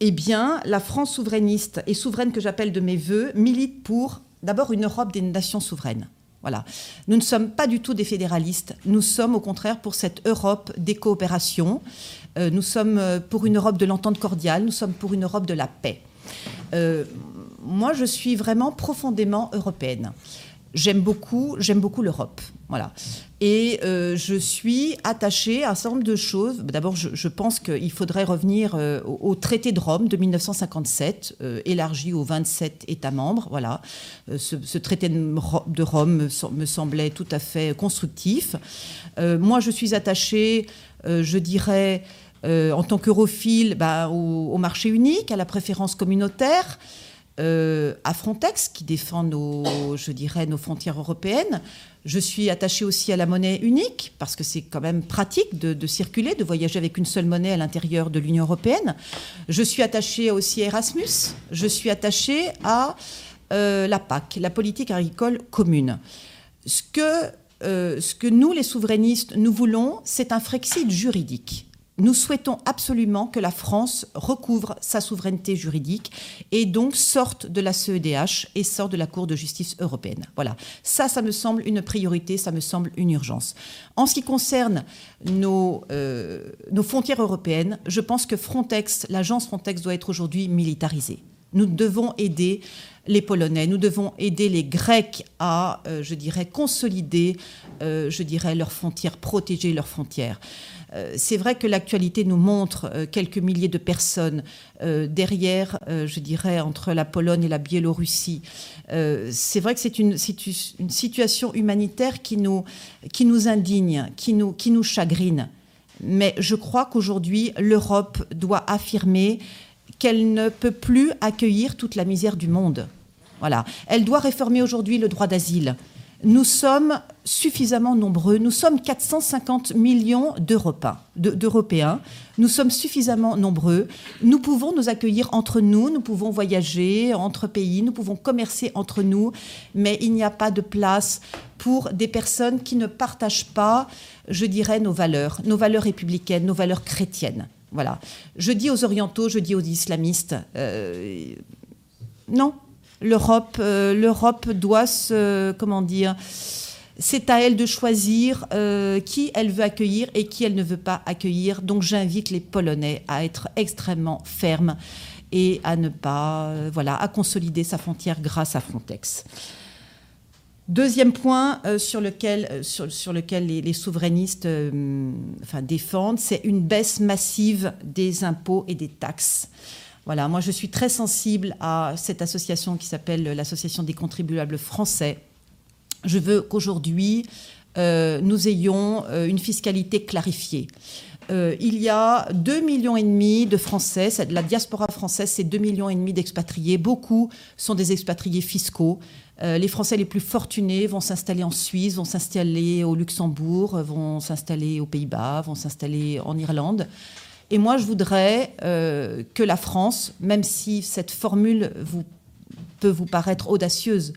Eh bien, la France souverainiste et souveraine que j'appelle de mes voeux milite pour d'abord une Europe des nations souveraines. Voilà. Nous ne sommes pas du tout des fédéralistes. Nous sommes au contraire pour cette Europe des coopérations. Euh, nous sommes euh, pour une Europe de l'entente cordiale. Nous sommes pour une Europe de la paix. Euh, moi, je suis vraiment profondément européenne j'aime beaucoup, j'aime beaucoup l'Europe. Voilà. Et euh, je suis attachée à un certain nombre de choses. D'abord, je, pense qu'il faudrait revenir euh, au, traité de Rome de 1957, euh, élargi aux 27 États membres. Voilà. Ce, traité de Rome me, semblait tout à fait constructif. moi, je suis attachée, je dirais, en tant qu'europhile, bah, au, marché unique, à la préférence communautaire. Euh, à Frontex, qui défend nos, je dirais, nos frontières européennes. Je suis attachée aussi à la monnaie unique, parce que c'est quand même pratique de, circuler, de voyager avec une seule monnaie à l'intérieur de l'Union européenne. Je suis attachée aussi à Erasmus. Je suis attachée à euh, la PAC, la politique agricole commune. Ce que, euh, ce que nous, les souverainistes, nous voulons, c'est un Frexit juridique nous souhaitons absolument que la France recouvre sa souveraineté juridique et donc sorte de la CEDH et sorte de la Cour de justice européenne. Voilà. Ça, ça me semble une priorité, ça me semble une urgence. En ce qui concerne nos, euh, nos frontières européennes, je pense que Frontex, l'agence Frontex doit être aujourd'hui militarisée. Nous devons aider les Polonais, nous devons aider les Grecs à, euh, je dirais, consolider, euh, je dirais, leurs frontières, protéger leurs frontières. Euh, c'est vrai que l'actualité nous montre euh, quelques milliers de personnes derrière, je dirais, entre la Pologne et la Biélorussie. c'est vrai que c'est une, situation humanitaire qui nous, qui nous indigne, qui nous, qui nous chagrine. Mais je crois qu'aujourd'hui, l'Europe doit affirmer qu'elle ne peut plus accueillir toute la misère du monde. Voilà. Elle doit réformer aujourd'hui le droit d'asile. Nous sommes suffisamment nombreux, nous sommes 450 millions d'Européens, nous sommes suffisamment nombreux, nous pouvons nous accueillir entre nous, nous pouvons voyager entre pays, nous pouvons commercer entre nous, mais il n'y a pas de place pour des personnes qui ne partagent pas, je dirais, nos valeurs, nos valeurs républicaines, nos valeurs chrétiennes. Voilà. Je dis aux orientaux, je dis aux islamistes, euh, non, L'Europe, euh, l'Europe doit se, comment dire, c'est à elle de choisir euh, qui elle veut accueillir et qui elle ne veut pas accueillir. Donc j'invite les Polonais à être extrêmement fermes et à ne pas, euh, voilà, à consolider sa frontière grâce à Frontex. Deuxième point sur lequel, les, souverainistes défendent, c'est une baisse massive des impôts et des taxes. Voilà, moi je suis très sensible à cette association qui s'appelle l'Association des contribuables français. Je veux qu'aujourd'hui, euh, nous ayons euh, une fiscalité clarifiée. Euh, il y a 2,5 millions et demi de Français, la diaspora française, c'est 2,5 millions et demi d'expatriés. Beaucoup sont des expatriés fiscaux. les Français les plus fortunés vont s'installer en Suisse, vont s'installer au Luxembourg, vont s'installer aux Pays-Bas, vont s'installer en Irlande. Et moi, je voudrais euh, que la France, même si cette formule peut vous paraître audacieuse,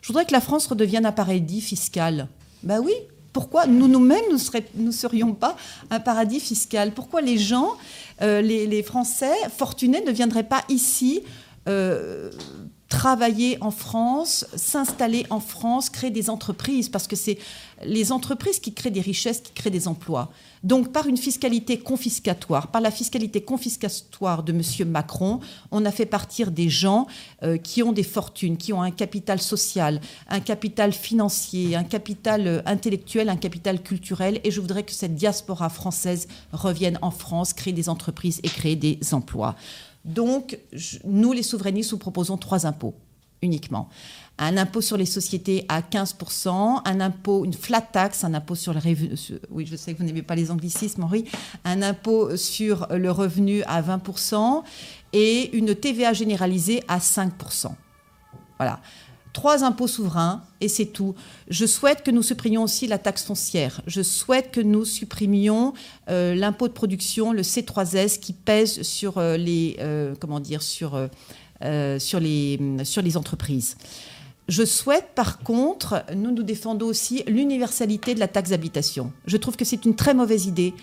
je voudrais que la France redevienne un paradis fiscal. Ben oui, pourquoi nous nous-mêmes nous ne serions pas un paradis fiscal? Pourquoi les gens, euh, les, Français fortunés ne viendraient pas ici euh, travailler en France, s'installer en France, créer des entreprises, parce que c'est les entreprises qui créent des richesses, qui créent des emplois. Donc par une fiscalité confiscatoire, par la fiscalité confiscatoire de M. Macron, on a fait partir des gens euh, qui ont des fortunes, qui ont un capital social, un capital financier, un capital euh, intellectuel, un capital culturel. Et je voudrais que cette diaspora française revienne en France, créer des entreprises et créer des emplois. Donc, nous, les souverainistes, nous proposons trois impôts uniquement. Un impôt sur les sociétés à 15%, un impôt, une flat tax, un impôt sur le revenu, oui, je sais que vous n'aimez pas les anglicismes, Henri, un impôt sur le revenu à 20% et une TVA généralisée à 5%. Voilà trois impôts souverains et c'est tout. Je souhaite que nous supprimions aussi la taxe foncière. Je souhaite que nous supprimions euh, l'impôt de production, le C3S, qui pèse sur euh, les euh, comment dire sur sur les sur les entreprises. Je souhaite par contre, nous nous défendons aussi l'universalité de la taxe d'habitation. Je trouve que c'est une très mauvaise idée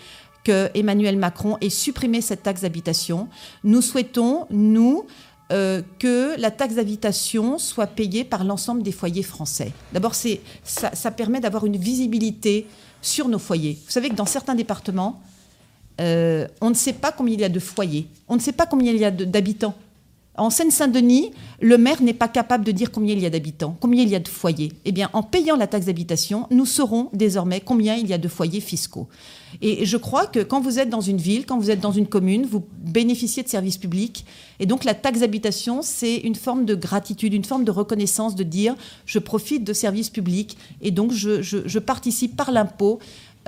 que Emmanuel Macron ait supprimé cette taxe d'habitation. Nous souhaitons, nous, euh, que la taxe d'habitation soit payée par l'ensemble des foyers français. D'abord, ça, ça, permet d'avoir une visibilité sur nos foyers. Vous savez que dans certains départements, euh, on ne sait pas combien il y a de foyers, on ne sait pas combien il y a d'habitants. En Seine-Saint-Denis, le maire n'est pas capable de dire combien il y a d'habitants, combien il y a de foyers. Eh bien, en payant la taxe d'habitation, nous saurons désormais combien il y a de foyers fiscaux. Et je crois que quand vous êtes dans une ville, quand vous êtes dans une commune, vous bénéficiez de services publics. Et donc la taxe d'habitation, c'est une forme de gratitude, une forme de reconnaissance de dire je profite de services publics et donc je, participe par l'impôt.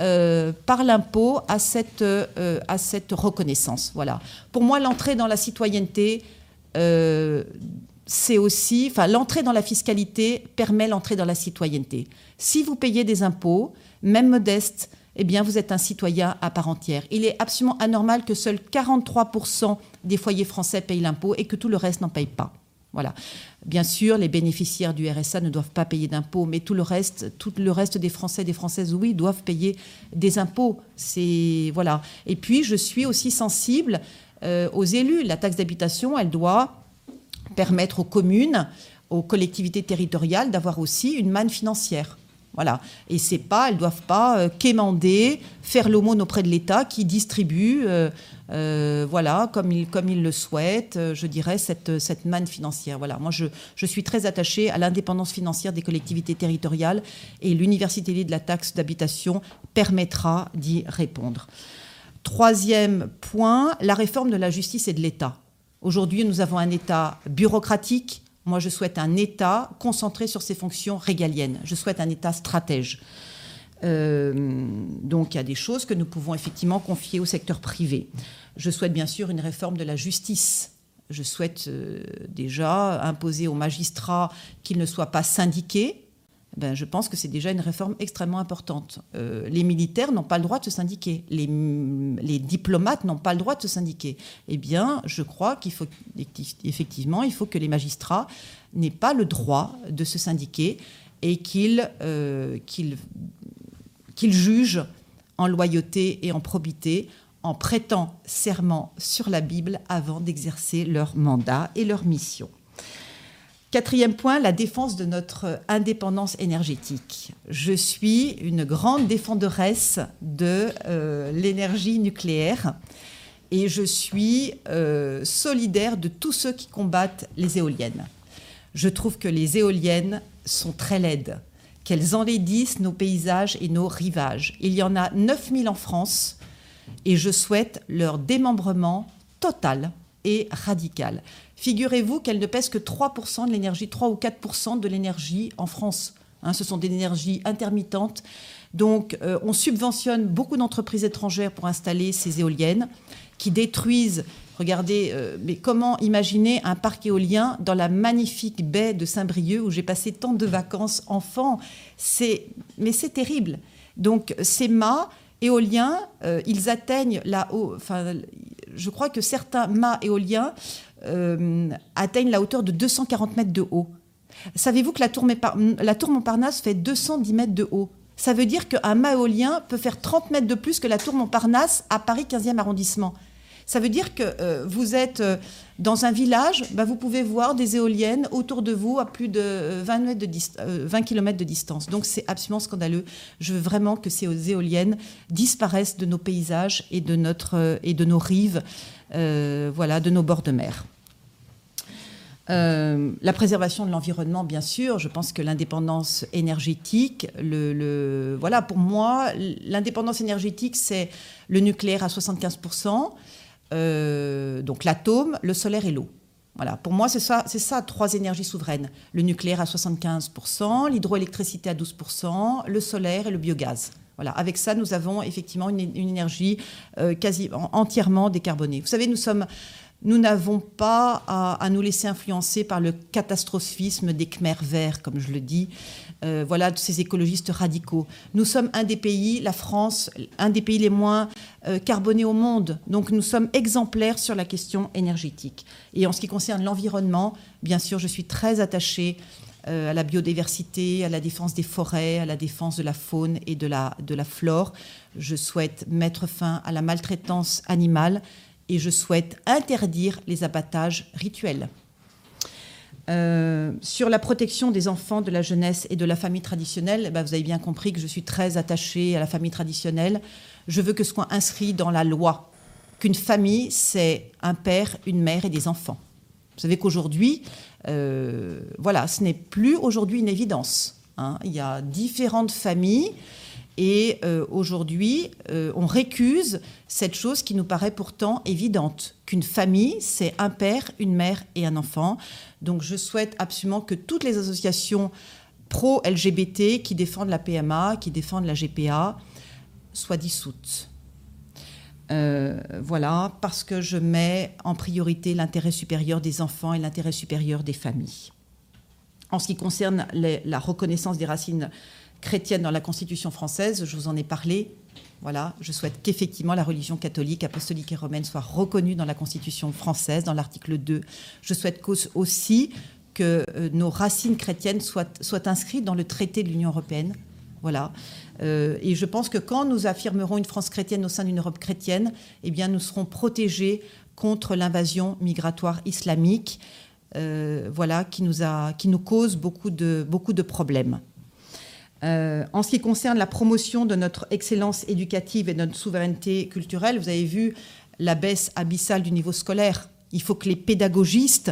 Euh, par l'impôt à cette, euh, à cette reconnaissance. Voilà. Pour moi, l'entrée dans la citoyenneté, euh, c'est aussi, enfin, l'entrée dans la fiscalité permet l'entrée dans la citoyenneté. Si vous payez des impôts, même modestes, eh bien, vous êtes un citoyen à part entière. Il est absolument anormal que seuls 43% des foyers français payent l'impôt et que tout le reste n'en paye pas. Voilà. Bien sûr, les bénéficiaires du RSA ne doivent pas payer d'impôts, mais tout le reste, tout le reste des Français, des Françaises, oui, doivent payer des impôts. C'est voilà. Et puis, je suis aussi sensible euh, aux élus. La taxe d'habitation, elle doit permettre aux communes, aux collectivités territoriales d'avoir aussi une manne financière. Voilà. Et c'est pas, elles doivent pas euh, quémander, faire l'aumône auprès de l'État qui distribue, euh, euh, voilà, comme il, comme il le souhaite, je dirais, cette, cette manne financière. Voilà. Moi, je, je suis très attachée à l'indépendance financière des collectivités territoriales et l'université de la taxe d'habitation permettra d'y répondre. Troisième point, la réforme de la justice et de l'État. Aujourd'hui, nous avons un État bureaucratique, moi, je souhaite un État concentré sur ses fonctions régaliennes. Je souhaite un État stratège. Euh, donc, il y a des choses que nous pouvons effectivement confier au secteur privé. Je souhaite bien sûr une réforme de la justice. Je souhaite euh, déjà imposer aux magistrats qu'ils ne soient pas syndiqués, ben, je pense que c'est déjà une réforme extrêmement importante. Euh, les militaires n'ont pas le droit de se syndiquer, les, diplomates n'ont pas le droit de se syndiquer. Eh bien, je crois qu'il faut effectivement, il faut que les magistrats n'aient pas le droit de se syndiquer et euh, qu'ils jugent en loyauté et en probité en prêtant serment sur la Bible avant d'exercer leur mandat et leur mission. Quatrième point, la défense de notre indépendance énergétique. Je suis une grande défenderesse de euh, l'énergie nucléaire et je suis euh, solidaire de tous ceux qui combattent les éoliennes. Je trouve que les éoliennes sont très laides, qu'elles enlaidissent nos paysages et nos rivages. Il y en a 9000 en France et je souhaite leur démembrement total et radical. Figurez-vous qu'elle ne pèse que 3% de l'énergie, 3 ou 4% de l'énergie en France. Hein, ce sont des énergies intermittentes. Donc, euh, on subventionne beaucoup d'entreprises étrangères pour installer ces éoliennes qui détruisent. Regardez, euh, mais comment imaginer un parc éolien dans la magnifique baie de Saint-Brieuc où j'ai passé tant de vacances enfant? C'est, mais c'est terrible. Donc, ces mâts éoliens, euh, ils atteignent la haut. Enfin, je crois que certains mâts éoliens euh, atteignent la hauteur de 240 mètres de haut. Savez-vous que la tour, Montparnasse fait 210 mètres de haut? Ça veut dire qu'un mât éolien peut faire 30 mètres de plus que la tour Montparnasse à Paris 15e arrondissement. Ça veut dire que euh, vous êtes euh, dans un village, bah, vous pouvez voir des éoliennes autour de vous à plus de 20, mètres de 20 km de distance. Donc c'est absolument scandaleux. Je veux vraiment que ces éoliennes disparaissent de nos paysages et de nos rives. Euh, voilà, de nos bords de mer. Euh, la préservation de l'environnement, bien sûr. Je pense que l'indépendance énergétique, le, voilà, pour moi, l'indépendance énergétique, c'est le nucléaire à 75%, euh, donc l'atome, le solaire et l'eau. Voilà, pour moi, c'est ça, c'est ça, trois énergies souveraines. Le nucléaire à 75%, l'hydroélectricité à 12%, le solaire et le biogaz. Voilà, avec ça, nous avons effectivement une, énergie euh, quasi entièrement décarbonée. Vous savez, nous sommes nous n'avons pas à, nous laisser influencer par le catastrophisme des Khmers verts, comme je le dis, euh, voilà, de ces écologistes radicaux. Nous sommes un des pays, la France, un des pays les moins euh, carbonés au monde. Donc nous sommes exemplaires sur la question énergétique. Et en ce qui concerne l'environnement, bien sûr, je suis très attachée à la biodiversité, à la défense des forêts, à la défense de la faune et de la, de la flore. Je souhaite mettre fin à la maltraitance animale et je souhaite interdire les abattages rituels. Euh, sur la protection des enfants, de la jeunesse et de la famille traditionnelle, eh ben, vous avez bien compris que je suis très attachée à la famille traditionnelle. Je veux que ce soit inscrit dans la loi qu'une famille, c'est un père, une mère et des enfants. Vous savez qu'aujourd'hui, euh, voilà, ce n'est plus aujourd'hui une évidence. Hein. Il y a différentes familles et euh, aujourd'hui, euh, on récuse cette chose qui nous paraît pourtant évidente, qu'une famille, c'est un père, une mère et un enfant. Donc je souhaite absolument que toutes les associations pro-LGBT qui défendent la PMA, qui défendent la GPA, soient dissoutes. Euh, voilà, parce que je mets en priorité l'intérêt supérieur des enfants et l'intérêt supérieur des familles. En ce qui concerne la reconnaissance des racines chrétiennes dans la Constitution française, je vous en ai parlé. Voilà, je souhaite qu'effectivement la religion catholique, apostolique et romaine soit reconnue dans la Constitution française, dans l'article 2. Je souhaite aussi que euh, nos racines chrétiennes soient, soient inscrites dans le traité de l'Union européenne. Voilà. Euh, et je pense que quand nous affirmerons une France chrétienne au sein d'une Europe chrétienne, eh bien, nous serons protégés contre l'invasion migratoire islamique, euh, voilà, qui nous, a, qui nous cause beaucoup de, beaucoup de problèmes. en ce qui concerne la promotion de notre excellence éducative et de notre souveraineté culturelle, vous avez vu la baisse abyssale du niveau scolaire. Il faut que les pédagogistes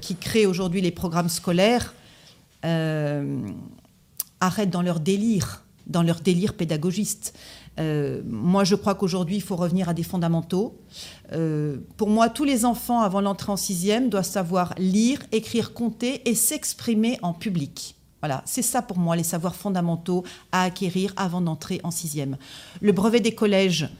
qui créent aujourd'hui les programmes scolaires arrêtent dans leur délire, dans leur délire pédagogiste. Euh, moi, je crois qu'aujourd'hui, il faut revenir à des fondamentaux. Euh, pour moi, tous les enfants, avant l'entrée en sixième, doivent savoir lire, écrire, compter et s'exprimer en public. Voilà, c'est ça pour moi, les savoirs fondamentaux à acquérir avant d'entrer en sixième. Le brevet des collèges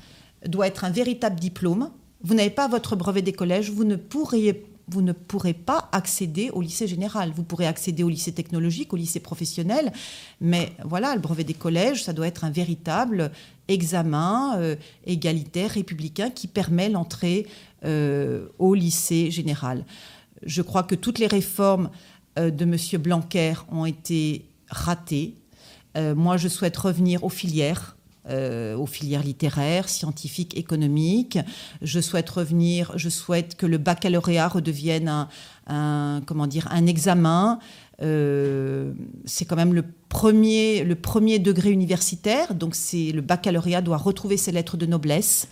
doit être un véritable diplôme. Vous n'avez pas votre brevet des collèges, vous ne pourriez vous ne pourrez pas accéder au lycée général. Vous pourrez accéder au lycée technologique, au lycée professionnel, mais voilà, le brevet des collèges, ça doit être un véritable examen euh, égalitaire, républicain, qui permet l'entrée euh, au lycée général. Je crois que toutes les réformes euh, de M. Blanquer ont été ratées. moi, je souhaite revenir aux filières euh, aux filières littéraires, scientifiques, économiques. Je souhaite revenir, je souhaite que le baccalauréat redevienne un, comment dire, un examen. Euh, c'est quand même le premier, le premier degré universitaire, donc c'est le baccalauréat doit retrouver ses lettres de noblesse.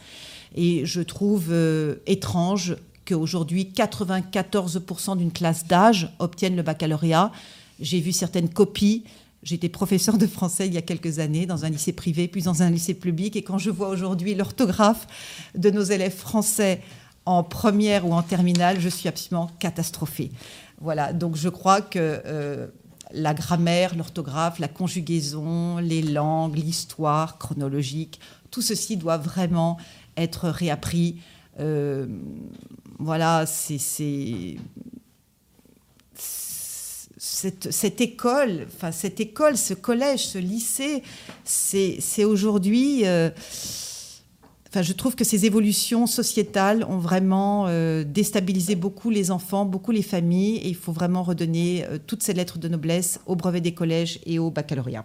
Et je trouve euh, étrange qu'aujourd'hui 94% d'une classe d'âge obtiennent le baccalauréat. J'ai vu certaines copies J'étais professeur de français il y a quelques années dans un lycée privé, puis dans un lycée public. Et quand je vois aujourd'hui l'orthographe de nos élèves français en première ou en terminale, je suis absolument catastrophée. Voilà, donc je crois que euh, la grammaire, l'orthographe, la conjugaison, les langues, l'histoire chronologique, tout ceci doit vraiment être réappris. Euh, voilà, c'est cette, école, enfin cette école, ce collège, ce lycée, c'est aujourd'hui. Euh, enfin, je trouve que ces évolutions sociétales ont vraiment euh, déstabilisé beaucoup les enfants, beaucoup les familles, et il faut vraiment redonner euh, toutes ces lettres de noblesse au brevet des collèges et au baccalauréat.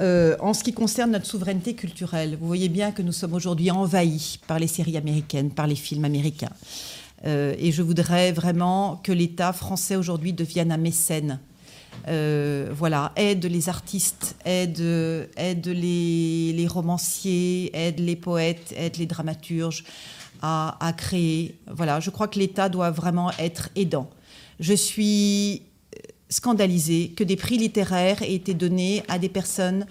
en ce qui concerne notre souveraineté culturelle, vous voyez bien que nous sommes aujourd'hui envahis par les séries américaines, par les films américains. Euh, et je voudrais vraiment que l'État français aujourd'hui devienne un mécène. Euh, voilà, aide les artistes, aide, aide les, romanciers, aide les poètes, aide les dramaturges à, créer. Voilà, je crois que l'État doit vraiment être aidant. Je suis scandalisée que des prix littéraires aient été donnés à des personnes,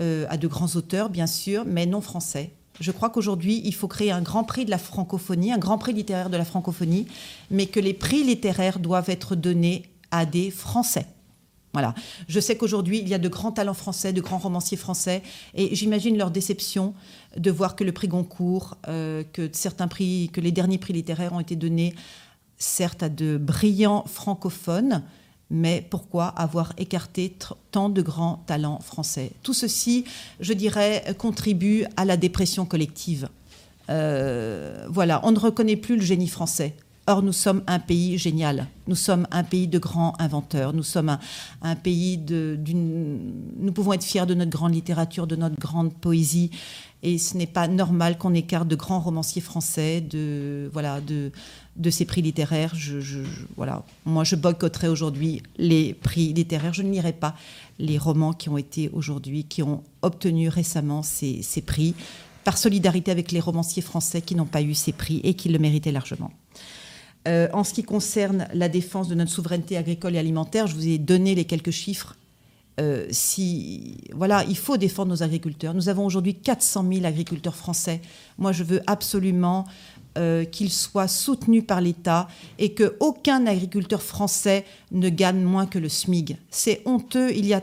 euh, à de grands auteurs bien sûr, mais non français. Je crois qu'aujourd'hui, il faut créer un grand prix de la francophonie, un grand prix littéraire de la francophonie, mais que les prix littéraires doivent être donnés à des Français. Voilà. Je sais qu'aujourd'hui, il y a de grands talents français, de grands romanciers français, et j'imagine leur déception de voir que le prix Goncourt, euh, que certains prix, que les derniers prix littéraires ont été donnés, certes à de brillants francophones, mais pourquoi avoir écarté tant de grands talents français? Tout ceci, je dirais, contribue à la dépression collective. Euh, voilà, on ne reconnaît plus le génie français. Or, nous sommes un pays génial. Nous sommes un pays de grands inventeurs. Nous sommes un, pays d'une. Nous pouvons être fiers de notre grande littérature, de notre grande poésie. Et ce n'est pas normal qu'on écarte de grands romanciers français, de voilà, de, de ces prix littéraires. Je, voilà, moi, je boycotterai aujourd'hui les prix littéraires. Je ne lirai pas les romans qui ont été aujourd'hui, qui ont obtenu récemment ces, prix, par solidarité avec les romanciers français qui n'ont pas eu ces prix et qui le méritaient largement. Euh, en ce qui concerne la défense de notre souveraineté agricole et alimentaire, je vous ai donné les quelques chiffres. Euh, si, voilà, il faut défendre nos agriculteurs. Nous avons aujourd'hui 400 000 agriculteurs français. Moi, je veux absolument euh, qu'ils soient soutenus par l'État et qu'aucun agriculteur français ne gagne moins que le SMIG. C'est honteux. Il y a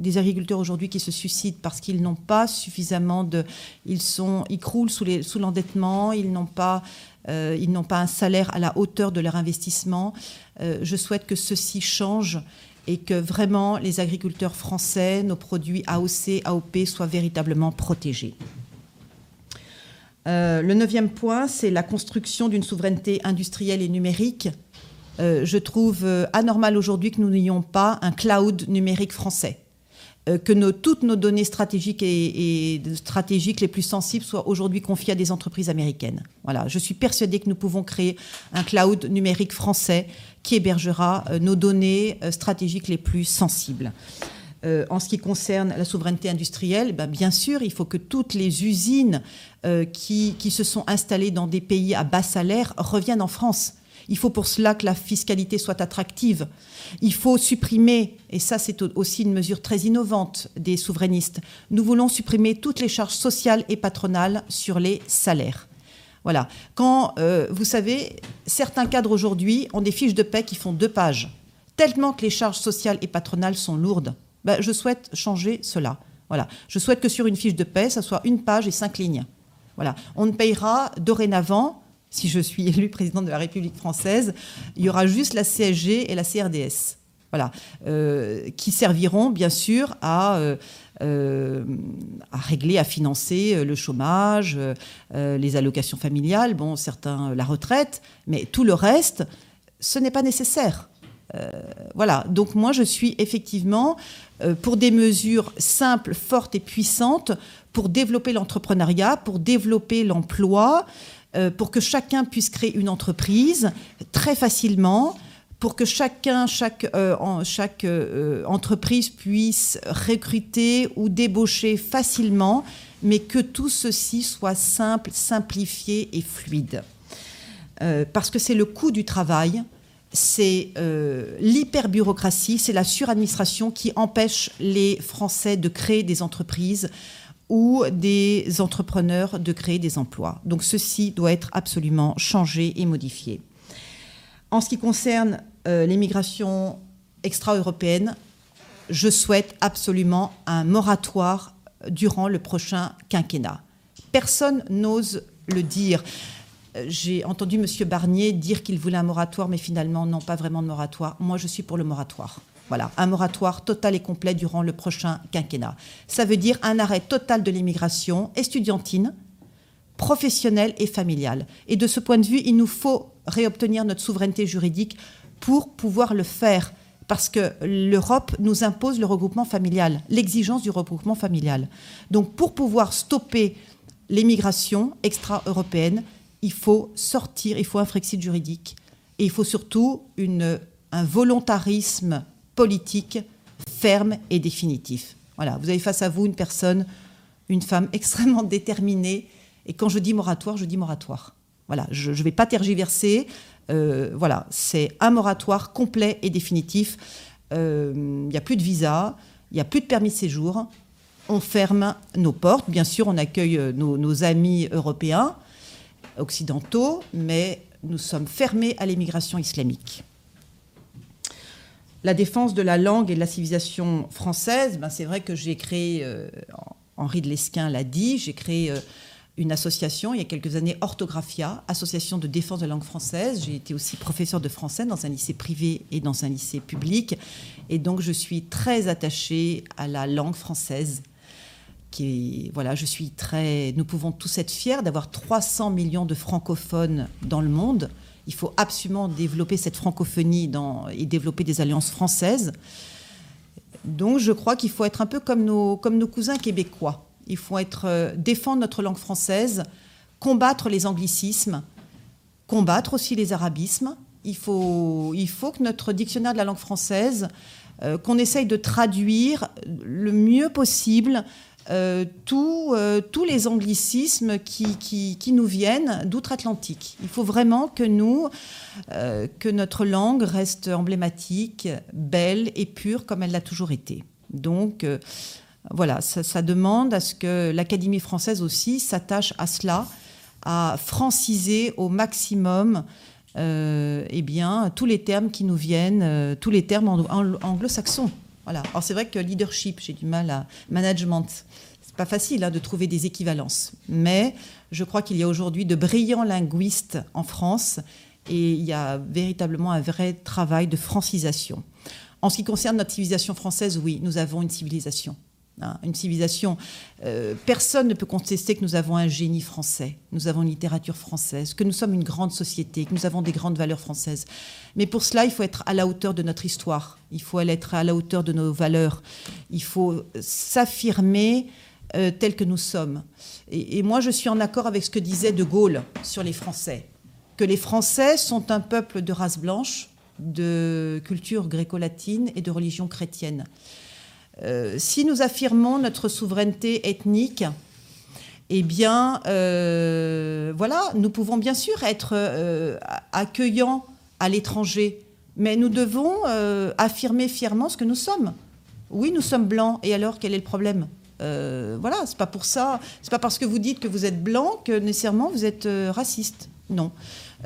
des agriculteurs aujourd'hui qui se suicident parce qu'ils n'ont pas suffisamment de. Ils, sont, ils croulent sous l'endettement, ils n'ont pas. Euh, pas un salaire à la hauteur de leur investissement. Euh, je souhaite que ceci change et que vraiment les agriculteurs français, nos produits AOC, AOP soient véritablement protégés. Euh, le neuvième point, c'est la construction d'une souveraineté industrielle et numérique. je trouve anormal aujourd'hui que nous n'ayons pas un cloud numérique français. euh, que toutes nos données stratégiques et, stratégiques les plus sensibles soient aujourd'hui confiées à des entreprises américaines. Voilà, je suis persuadée que nous pouvons créer un cloud numérique français qui hébergera euh, nos données euh, stratégiques les plus sensibles. En ce qui concerne la souveraineté industrielle, ben, bien sûr, il faut que toutes les usines qui, qui, se sont installées dans des pays à bas salaire reviennent en France. Il faut pour cela que la fiscalité soit attractive. Il faut supprimer, et ça c'est aussi une mesure très innovante des souverainistes, nous voulons supprimer toutes les charges sociales et patronales sur les salaires. Voilà. Quand, euh, vous savez, certains cadres aujourd'hui ont des fiches de paie qui font deux pages, tellement que les charges sociales et patronales sont lourdes. Ben, je souhaite changer cela. Voilà. Je souhaite que sur une fiche de paie, ça soit une page et cinq lignes. Voilà. On ne payera dorénavant si je suis élu président de la République française, il y aura juste la CSG et la CRDS. Voilà, euh, qui serviront bien sûr à, euh, euh, à régler, à financer le chômage, les allocations familiales, bon, certains la retraite, mais tout le reste, ce n'est pas nécessaire. Voilà, donc moi je suis effectivement pour des mesures simples, fortes et puissantes pour développer l'entrepreneuriat, pour développer l'emploi, euh, pour que chacun puisse créer une entreprise très facilement, pour que chacun, chaque, euh, chaque euh, entreprise puisse recruter ou débaucher facilement, mais que tout ceci soit simple, simplifié et fluide. parce que c'est le coût du travail, c'est l'hyperbureaucratie, c'est la suradministration qui empêche les Français de créer des entreprises ou des entrepreneurs de créer des emplois. Donc ceci doit être absolument changé et modifié. En ce qui concerne euh, l'immigration extra-européenne, je souhaite absolument un moratoire durant le prochain quinquennat. Personne n'ose le dire. J'ai entendu M. Barnier dire qu'il voulait un moratoire, mais finalement, non, pas vraiment de moratoire. Moi, je suis pour le moratoire. Voilà, un moratoire total et complet durant le prochain quinquennat. Ça veut dire un arrêt total de l'immigration estudiantine, professionnelle et familiale. Et de ce point de vue, il nous faut réobtenir notre souveraineté juridique pour pouvoir le faire parce que l'Europe nous impose le regroupement familial, l'exigence du regroupement familial. Donc pour pouvoir stopper l'immigration extra-européenne, il faut sortir, il faut un Frexit juridique et il faut surtout un volontarisme politique ferme et définitif. Voilà, vous avez face à vous une personne, une femme extrêmement déterminée. Et quand je dis moratoire, je dis moratoire. Voilà, je ne vais pas tergiverser. Euh, voilà, c'est un moratoire complet et définitif. Euh, il n'y a plus de visa, il n'y a plus de permis de séjour. On ferme nos portes. Bien sûr, on accueille euh, nos amis européens, occidentaux, mais nous sommes fermés à l'immigration islamique. La défense de la langue et de la civilisation française, ben c'est vrai que j'ai créé, euh, Henri de Lesquin l'a dit, j'ai créé euh, une association il y a quelques années, Orthographia, association de défense de la langue française. J'ai été aussi professeur de français dans un lycée privé et dans un lycée public. Et donc je suis très attachée à la langue française. Voilà, je suis très. Nous pouvons tous être fiers d'avoir 300 millions de francophones dans le monde il faut absolument développer cette francophonie et développer des alliances françaises. Donc je crois qu'il faut être un peu comme nos, comme nos cousins québécois. Il faut être, euh, défendre notre langue française, combattre les anglicismes, combattre aussi les arabismes. Il faut, il faut que notre dictionnaire de la langue française, euh, qu'on essaye de traduire le mieux possible euh, euh, tous les anglicismes qui, nous viennent d'outre-Atlantique. Il faut vraiment euh, que notre langue reste emblématique, belle et pure comme elle l'a toujours été. Donc voilà, ça, demande à ce que l'Académie française aussi s'attache à cela, à franciser au maximum eh bien, tous les termes qui nous viennent, tous les termes anglo-saxons. Voilà. Alors c'est vrai que leadership, j'ai du mal à management. C'est pas facile hein, de trouver des équivalences, mais je crois qu'il y a aujourd'hui de brillants linguistes en France et il y a véritablement un vrai travail de francisation. En ce qui concerne notre civilisation française, oui, nous avons une civilisation. Hein, une civilisation. Euh, personne ne peut contester que nous avons un génie français, nous avons une littérature française, que nous sommes une grande société, que nous avons des grandes valeurs françaises. Mais pour cela, il faut être à la hauteur de notre histoire, il faut être à la hauteur de nos valeurs, il faut s'affirmer euh, tel que nous sommes. Et, et moi, je suis en accord avec ce que disait De Gaulle sur les Français, que les Français sont un peuple de race blanche, de culture gréco-latine et de religion chrétienne. Euh, si nous affirmons notre souveraineté ethnique, eh bien, euh, voilà, nous pouvons bien sûr être euh, accueillants à l'étranger, mais nous devons affirmer fièrement ce que nous sommes. Oui, nous sommes blancs, et alors quel est le problème? Voilà, c'est pas pour ça, c'est pas parce que vous dites que vous êtes blanc que nécessairement vous êtes raciste. Non.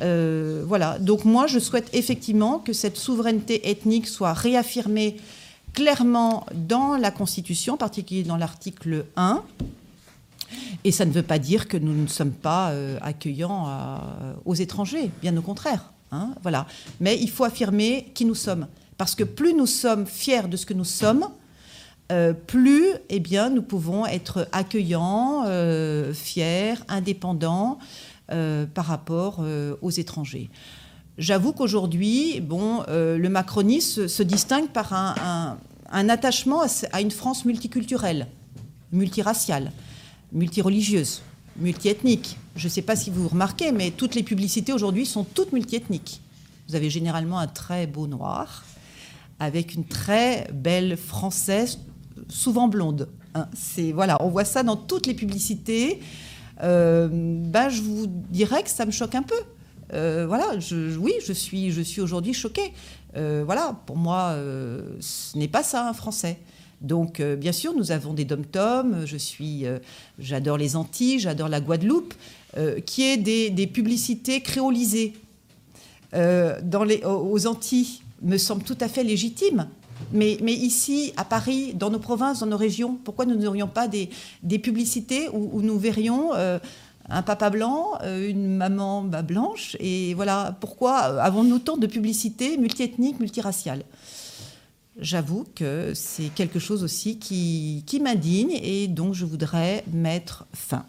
voilà. Donc moi, je souhaite effectivement que cette souveraineté ethnique soit réaffirmée clairement dans la Constitution, en particulier dans l'article 1. Et ça ne veut pas dire que nous ne sommes pas euh, accueillants aux étrangers, bien au contraire. Hein, voilà. Mais il faut affirmer qui nous sommes. Parce que plus nous sommes fiers de ce que nous sommes, euh, plus eh bien, nous pouvons être accueillants, euh, fiers, indépendants par rapport aux étrangers. J'avoue qu'aujourd'hui, bon, euh, le macronisme se, distingue par un, attachement à, une France multiculturelle, multiraciale, multireligieuse, multiethnique. Je ne sais pas si vous remarquez, mais toutes les publicités aujourd'hui sont toutes multiethniques. Vous avez généralement un très beau noir avec une très belle française, souvent blonde. Hein. c'est voilà, on voit ça dans toutes les publicités. Euh, ben, je vous dirais que ça me choque un peu. Euh, voilà, je, oui, je suis, je suis aujourd'hui choquée. Euh, voilà, pour moi, euh, ce n'est pas ça un français. Donc, bien sûr, nous avons des dom-toms. Je suis, j'adore les Antilles, j'adore la Guadeloupe, qui est des, publicités créolisées dans les, aux Antilles me semble tout à fait légitime. Mais, ici, à Paris, dans nos provinces, dans nos régions, pourquoi nous n'aurions pas des, des publicités où, nous verrions un papa blanc, euh, une maman bah, blanche. Et voilà, pourquoi avons-nous tant de publicité multiethnique, multiraciale? J'avoue que c'est quelque chose aussi qui, m'indigne et dont je voudrais mettre fin.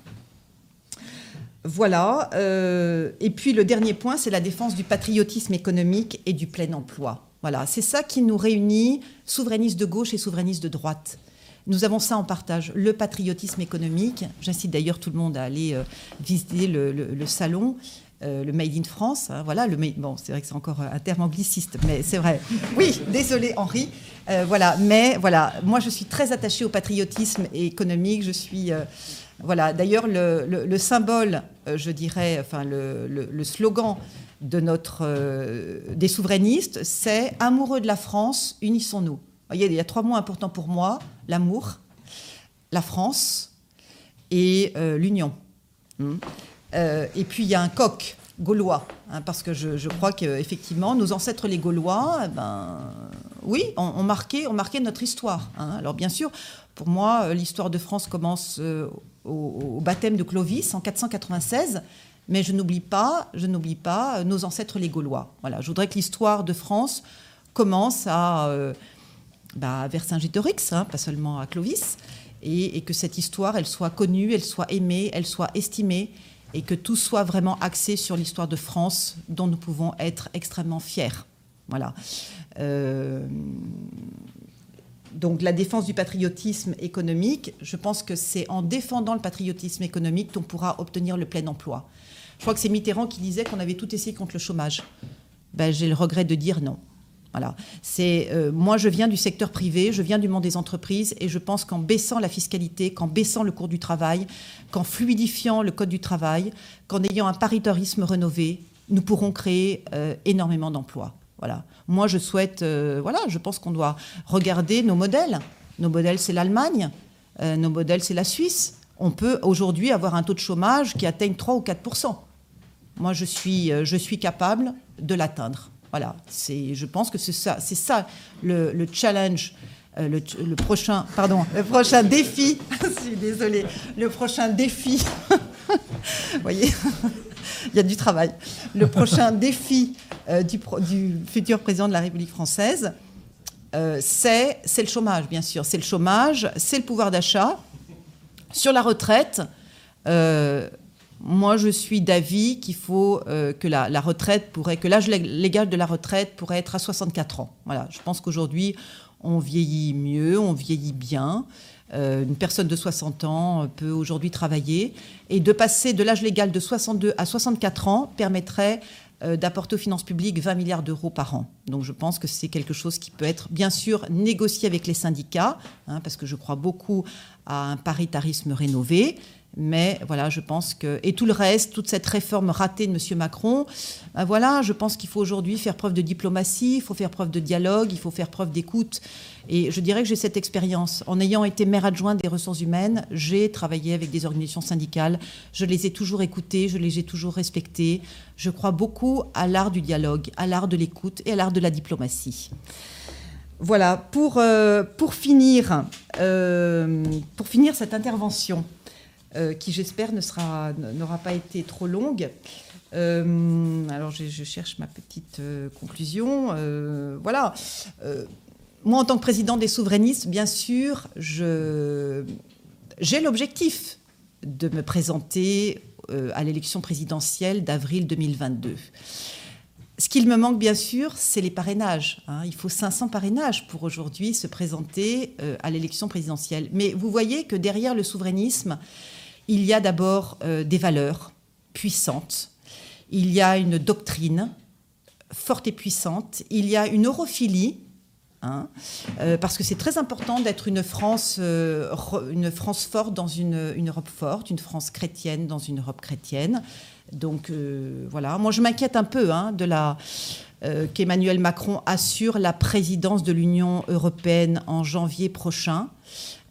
Voilà. Euh, et puis le dernier point, c'est la défense du patriotisme économique et du plein emploi. Voilà, c'est ça qui nous réunit, souverainistes de gauche et souverainistes de droite. Nous avons ça en partage, le patriotisme économique. J'incite d'ailleurs tout le monde à aller euh, visiter le, salon. Euh, le Made in France, hein, voilà, le bon, c'est vrai que c'est encore un terme angliciste, mais c'est vrai. Oui, désolé Henri, euh, voilà, mais voilà, moi je suis très attachée au patriotisme économique. Je suis, voilà, d'ailleurs le, symbole, je dirais, enfin le, slogan de notre des souverainistes, c'est amoureux de la France, unissons-nous. Il y a trois mots importants pour moi l'amour, la France et euh, l'Union. Hmm. Euh, et puis il y a un coq gaulois, hein, parce que je, crois qu'effectivement, nos ancêtres les Gaulois, eh ben, oui, ont, marqué, ont marqué notre histoire. Hein. Alors bien sûr, pour moi, euh, l'histoire de France commence au, baptême de Clovis en 496. Mais je n'oublie pas, je n'oublie pas nos ancêtres les Gaulois. Voilà, je voudrais que l'histoire de France commence à bah, vers Saint-Gétorix, hein, pas seulement à Clovis, et, que cette histoire, elle soit connue, elle soit aimée, elle soit estimée, et que tout soit vraiment axé sur l'histoire de France, dont nous pouvons être extrêmement fiers. Voilà. Euh, donc la défense du patriotisme économique, je pense que c'est en défendant le patriotisme économique qu'on pourra obtenir le plein emploi. Je crois que c'est Mitterrand qui disait qu'on avait tout essayé contre le chômage. Ben, J'ai le regret de dire non. Euh, moi, je viens du secteur privé, je viens du monde des entreprises, et je pense qu'en baissant la fiscalité, qu'en baissant le cours du travail, qu'en fluidifiant le code du travail, qu'en ayant un paritarisme rénové, nous pourrons créer euh, énormément d'emplois. Voilà. Moi, je souhaite, euh, voilà, je pense qu'on doit regarder nos modèles. Nos modèles, c'est l'Allemagne. nos modèles, c'est la Suisse. On peut aujourd'hui avoir un taux de chômage qui atteigne 3 ou 4% Moi, je suis capable de l'atteindre. Voilà, je pense que c'est ça, c'est ça le, challenge, euh, le, prochain, pardon, le prochain défi. je suis désolée, le prochain défi. Vous voyez, il y a du travail. Le prochain défi euh, du, du, futur président de la République française. c'est le chômage, bien sûr. C'est le chômage, c'est le pouvoir d'achat. Sur la retraite, moi, je suis d'avis qu'il faut que la, retraite pourrait, que l'âge légal de la retraite pourrait être à 64 ans. Voilà, je pense qu'aujourd'hui, on vieillit mieux, on vieillit bien. Euh, une personne de 60 ans peut aujourd'hui travailler. Et de passer de l'âge légal de 62 à 64 ans permettrait euh, d'apporter aux finances publiques 20 milliards d'euros par an. Donc je pense que c'est quelque chose qui peut être bien sûr négocié avec les syndicats, hein, parce que je crois beaucoup à un paritarisme rénové. Mais voilà, je pense que. Et tout le reste, toute cette réforme ratée de M. Macron, ben voilà, je pense qu'il faut aujourd'hui faire preuve de diplomatie, il faut faire preuve de dialogue, il faut faire preuve d'écoute. Et je dirais que j'ai cette expérience. En ayant été maire adjointe des ressources humaines, j'ai travaillé avec des organisations syndicales. Je les ai toujours écoutées, je les ai toujours respectées. Je crois beaucoup à l'art du dialogue, à l'art de l'écoute et à l'art de la diplomatie. Voilà, pour, euh, pour, finir, euh, pour finir cette intervention, euh, qui j'espère n'aura pas été trop longue. Euh, alors je, cherche ma petite euh, conclusion. voilà. moi, en tant que président des souverainistes, bien sûr, j'ai l'objectif de me présenter à l'élection présidentielle d'avril 2022. Ce qu'il me manque, bien sûr, c'est les parrainages. Hein. Il faut 500 parrainages pour aujourd'hui se présenter à l'élection présidentielle. Mais vous voyez que derrière le souverainisme, il y a d'abord euh, des valeurs puissantes, il y a une doctrine forte et puissante, il y a une europhilie, hein, euh, parce que c'est très important d'être une France, euh, une France forte dans une, Europe forte, une France chrétienne dans une Europe chrétienne. Donc voilà, moi je m'inquiète un peu hein, de la qu'Emmanuel Macron assure la présidence de l'Union européenne en janvier prochain.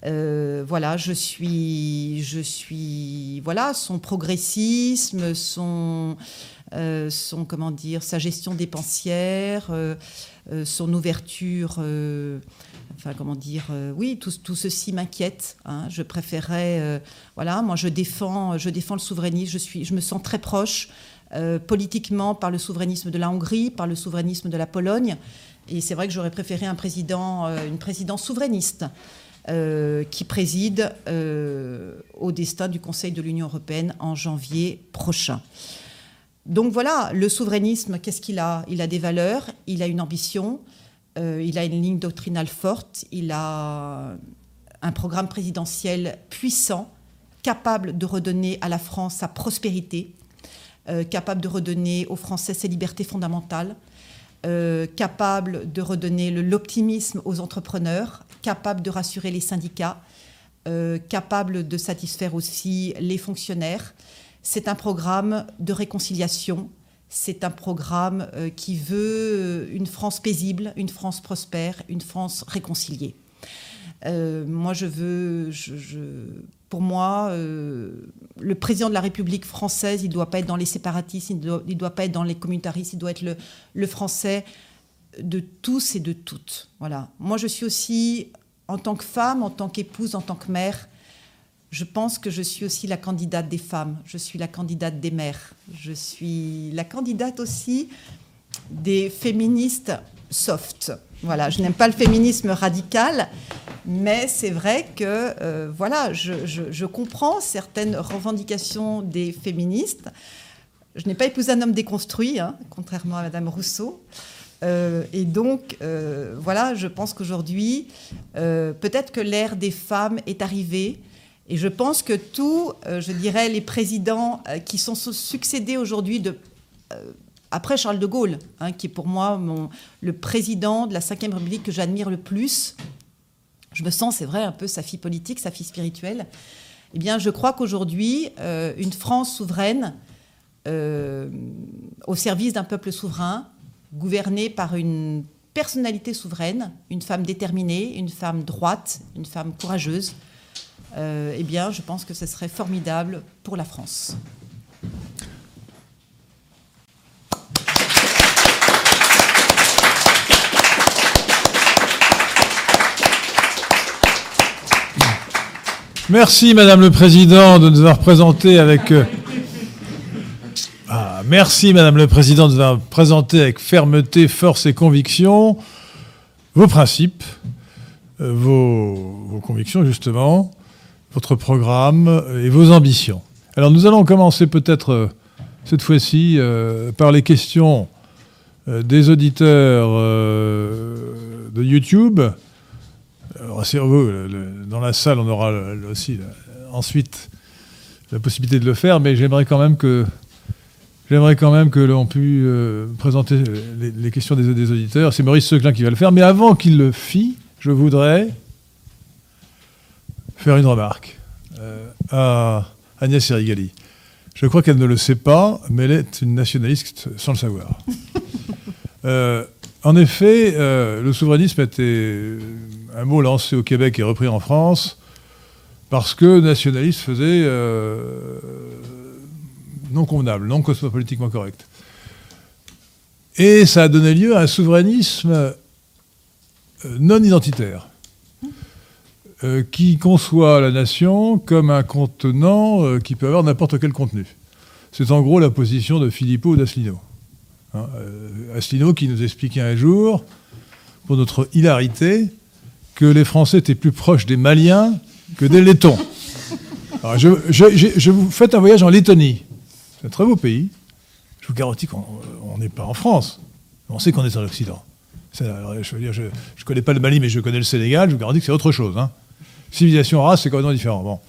Euh, voilà, je suis, je suis, voilà, son progressisme, son, euh, son comment dire, sa gestion dépensière, euh, son ouverture, enfin comment dire, oui, tout, tout ceci m'inquiète. Hein. je préférerais, voilà, moi je défends, je défends le souverainisme. Je suis, je me sens très proche politiquement par le souverainisme de la Hongrie, par le souverainisme de la Pologne. Et c'est vrai que j'aurais préféré un président, une présidence souverainiste. Euh, qui préside euh, au destin du Conseil de l'Union européenne en janvier prochain. Donc voilà, le souverainisme, qu'est-ce qu'il a? Il a des valeurs, il a une ambition, euh, il a une ligne doctrinale forte, il a un programme présidentiel puissant, capable de redonner à la France sa prospérité, capable de redonner aux Français ses libertés fondamentales, capable de redonner l'optimisme aux entrepreneurs, capable de rassurer les syndicats, euh, capable de satisfaire aussi les fonctionnaires. C'est un programme de réconciliation, c'est un programme euh, qui veut euh, une France paisible, une France prospère, une France réconciliée. Moi, je veux, pour moi, le président de la République française, il ne doit pas être dans les séparatistes, il ne doit, doit, pas être dans les communautaristes, il doit être le, le français de tous et de toutes. Voilà. Moi, je suis aussi, en tant que femme, en tant qu'épouse, en tant que mère, je pense que je suis aussi la candidate des femmes, je suis la candidate des mères, je suis la candidate aussi des féministes soft. Voilà, je n'aime pas le féminisme radical, mais c'est vrai que euh, voilà, je, comprends certaines revendications des féministes. Je n'ai pas épousé un homme déconstruit, hein, contrairement à Madame Rousseau. Euh, et donc, euh, voilà, je pense qu'aujourd'hui, peut-être que l'ère des femmes est arrivée. Et je pense que tous, je dirais, les présidents qui sont succédés aujourd'hui de après Charles de Gaulle, hein, qui est pour moi le président de la Ve République que j'admire le plus, je me sens, c'est vrai, un peu sa fille politique, sa fille spirituelle. Eh bien, je crois qu'aujourd'hui, une France souveraine, au service d'un peuple souverain, gouvernée par une personnalité souveraine, une femme déterminée, une femme droite, une femme courageuse, euh, eh bien, je pense que ce serait formidable pour la France. Merci, Madame le Président, de nous avoir présenté avec... Euh, merci Madame le Président de nous avoir présenté avec fermeté, force et conviction vos principes, vos, convictions justement, votre programme et vos ambitions. Alors nous allons commencer peut-être cette fois-ci par les questions des auditeurs de YouTube. Rassurez-vous, dans la salle, on aura aussi ensuite la possibilité de le faire, mais j'aimerais quand même que j'aimerais quand même que l'on puisse euh, présenter les, questions des, auditeurs. C'est Maurice Seclin qui va le faire, mais avant qu'il le fît, je voudrais faire une remarque euh, à Agnès Serigali. Je crois qu'elle ne le sait pas, mais elle est une nationaliste sans le savoir. Euh, en effet, le souverainisme était un mot lancé au Québec et repris en France parce que nationaliste faisait euh, non convenable, non cosmopolitiquement correct. Et ça a donné lieu à un souverainisme euh, non identitaire, euh, qui conçoit la nation comme un contenant qui peut avoir n'importe quel contenu. C'est en gros la position de Philippot ou d'Asselineau. Hein, Asselineau qui nous expliquait un jour, pour notre hilarité, que les Français étaient plus proches des Maliens que des Lettons. je, vous faites un voyage en Lettonie. C'est un très beau pays. Je vous garantis qu'on n'est pas en France. On sait qu'on est en Occident. Je ne connais pas le Mali, mais je connais le Sénégal. Je vous garantis que c'est autre chose. Hein. Civilisation, race, c'est complètement différent. Bon.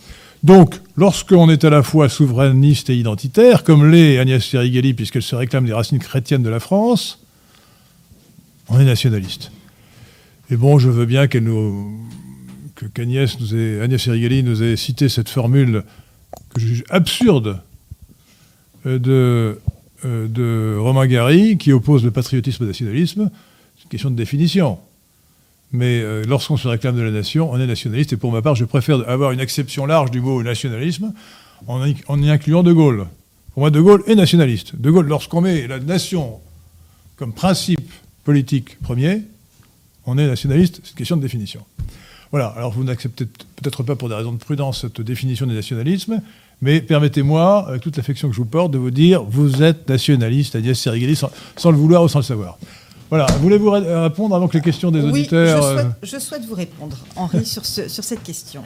Donc, lorsqu'on est à la fois souverainiste et identitaire, comme l'est Agnès Serigeli, puisqu'elle se réclame des racines chrétiennes de la France, on est nationaliste. Et bon, je veux bien qu'Agnès Agnès nous ait cité cette formule que je juge absurde euh, de, euh, de Romain Gary qui oppose le patriotisme au nationalisme. C'est une question de définition. Mais euh, lorsqu'on se réclame de la nation, on est nationaliste. Et pour ma part, je préfère avoir une acception large du mot nationalisme en en y incluant De Gaulle. Pour moi, De Gaulle est nationaliste. De Gaulle, lorsqu'on met la nation comme principe politique premier, on est nationaliste. C'est une question de définition. Voilà, alors vous n'acceptez peut-être pas pour des raisons de prudence cette définition du nationalisme, mais permettez-moi, avec toute l'affection que je vous porte, de vous dire, vous êtes nationaliste, Agnès Serigeli, sans, sans, le vouloir ou sans le savoir. Voilà, voulez-vous répondre avant que les questions des auditeurs... Oui, je souhaite, je souhaite, vous répondre, Henri, sur, ce, sur cette question.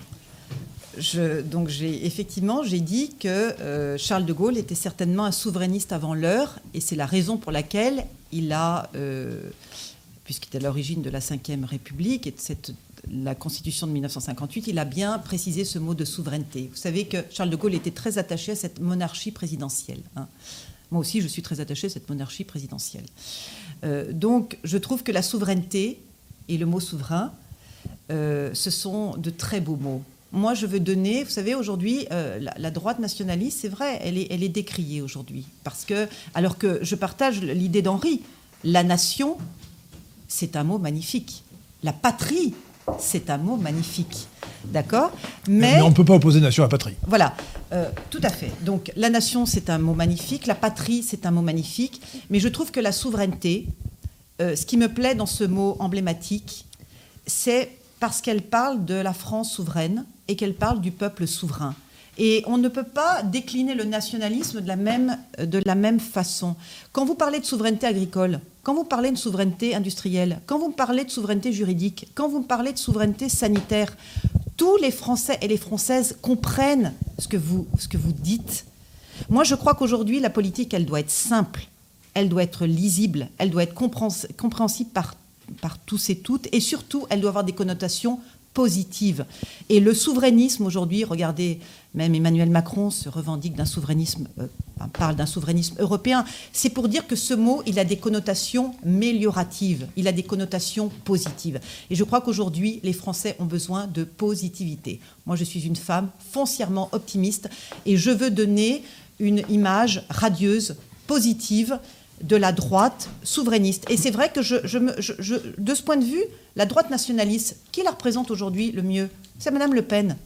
Je, donc j'ai effectivement j'ai dit que euh, Charles de Gaulle était certainement un souverainiste avant l'heure et c'est la raison pour laquelle il a euh, puisqu'il était à l'origine de la Ve République et de cette la Constitution de 1958, il a bien précisé ce mot de souveraineté. Vous savez que Charles de Gaulle était très attaché à cette monarchie présidentielle. Hein. Moi aussi, je suis très attaché à cette monarchie présidentielle. Euh, donc, je trouve que la souveraineté et le mot souverain, euh, ce sont de très beaux mots. Moi, je veux donner, vous savez, aujourd'hui, euh, la, droite nationaliste, c'est vrai, elle est, elle est décriée aujourd'hui. Parce que, alors que je partage l'idée d'Henri, la nation, c'est un mot magnifique. La patrie, c'est un mot magnifique. D'accord mais, on ne peut pas opposer nation à patrie. Voilà, euh, tout à fait. Donc la nation, c'est un mot magnifique, la patrie, c'est un mot magnifique, mais je trouve que la souveraineté, euh, ce qui me plaît dans ce mot emblématique, c'est parce qu'elle parle de la France souveraine et qu'elle parle du peuple souverain. Et on ne peut pas décliner le nationalisme de la même, de la même façon. Quand vous parlez de souveraineté agricole, quand vous parlez de souveraineté industrielle, quand vous parlez de souveraineté juridique, quand vous parlez de souveraineté sanitaire, tous les Français et les Françaises comprennent ce que vous, ce que vous dites. Moi, je crois qu'aujourd'hui, la politique, elle doit être simple, elle doit être lisible, elle doit être compréhensible par, par tous et toutes, et surtout, elle doit avoir des connotations positive. Et le souverainisme aujourd'hui, regardez, même Emmanuel Macron se revendique d'un souverainisme, euh, parle d'un souverainisme européen. C'est pour dire que ce mot, il a des connotations mélioratives, il a des connotations positives. Et je crois qu'aujourd'hui, les Français ont besoin de positivité. Moi, je suis une femme foncièrement optimiste et je veux donner une image radieuse, positive de la droite souverainiste. Et c'est vrai que de ce point de vue, la droite nationaliste, qui la représente aujourd'hui le mieux C'est Madame Le Pen.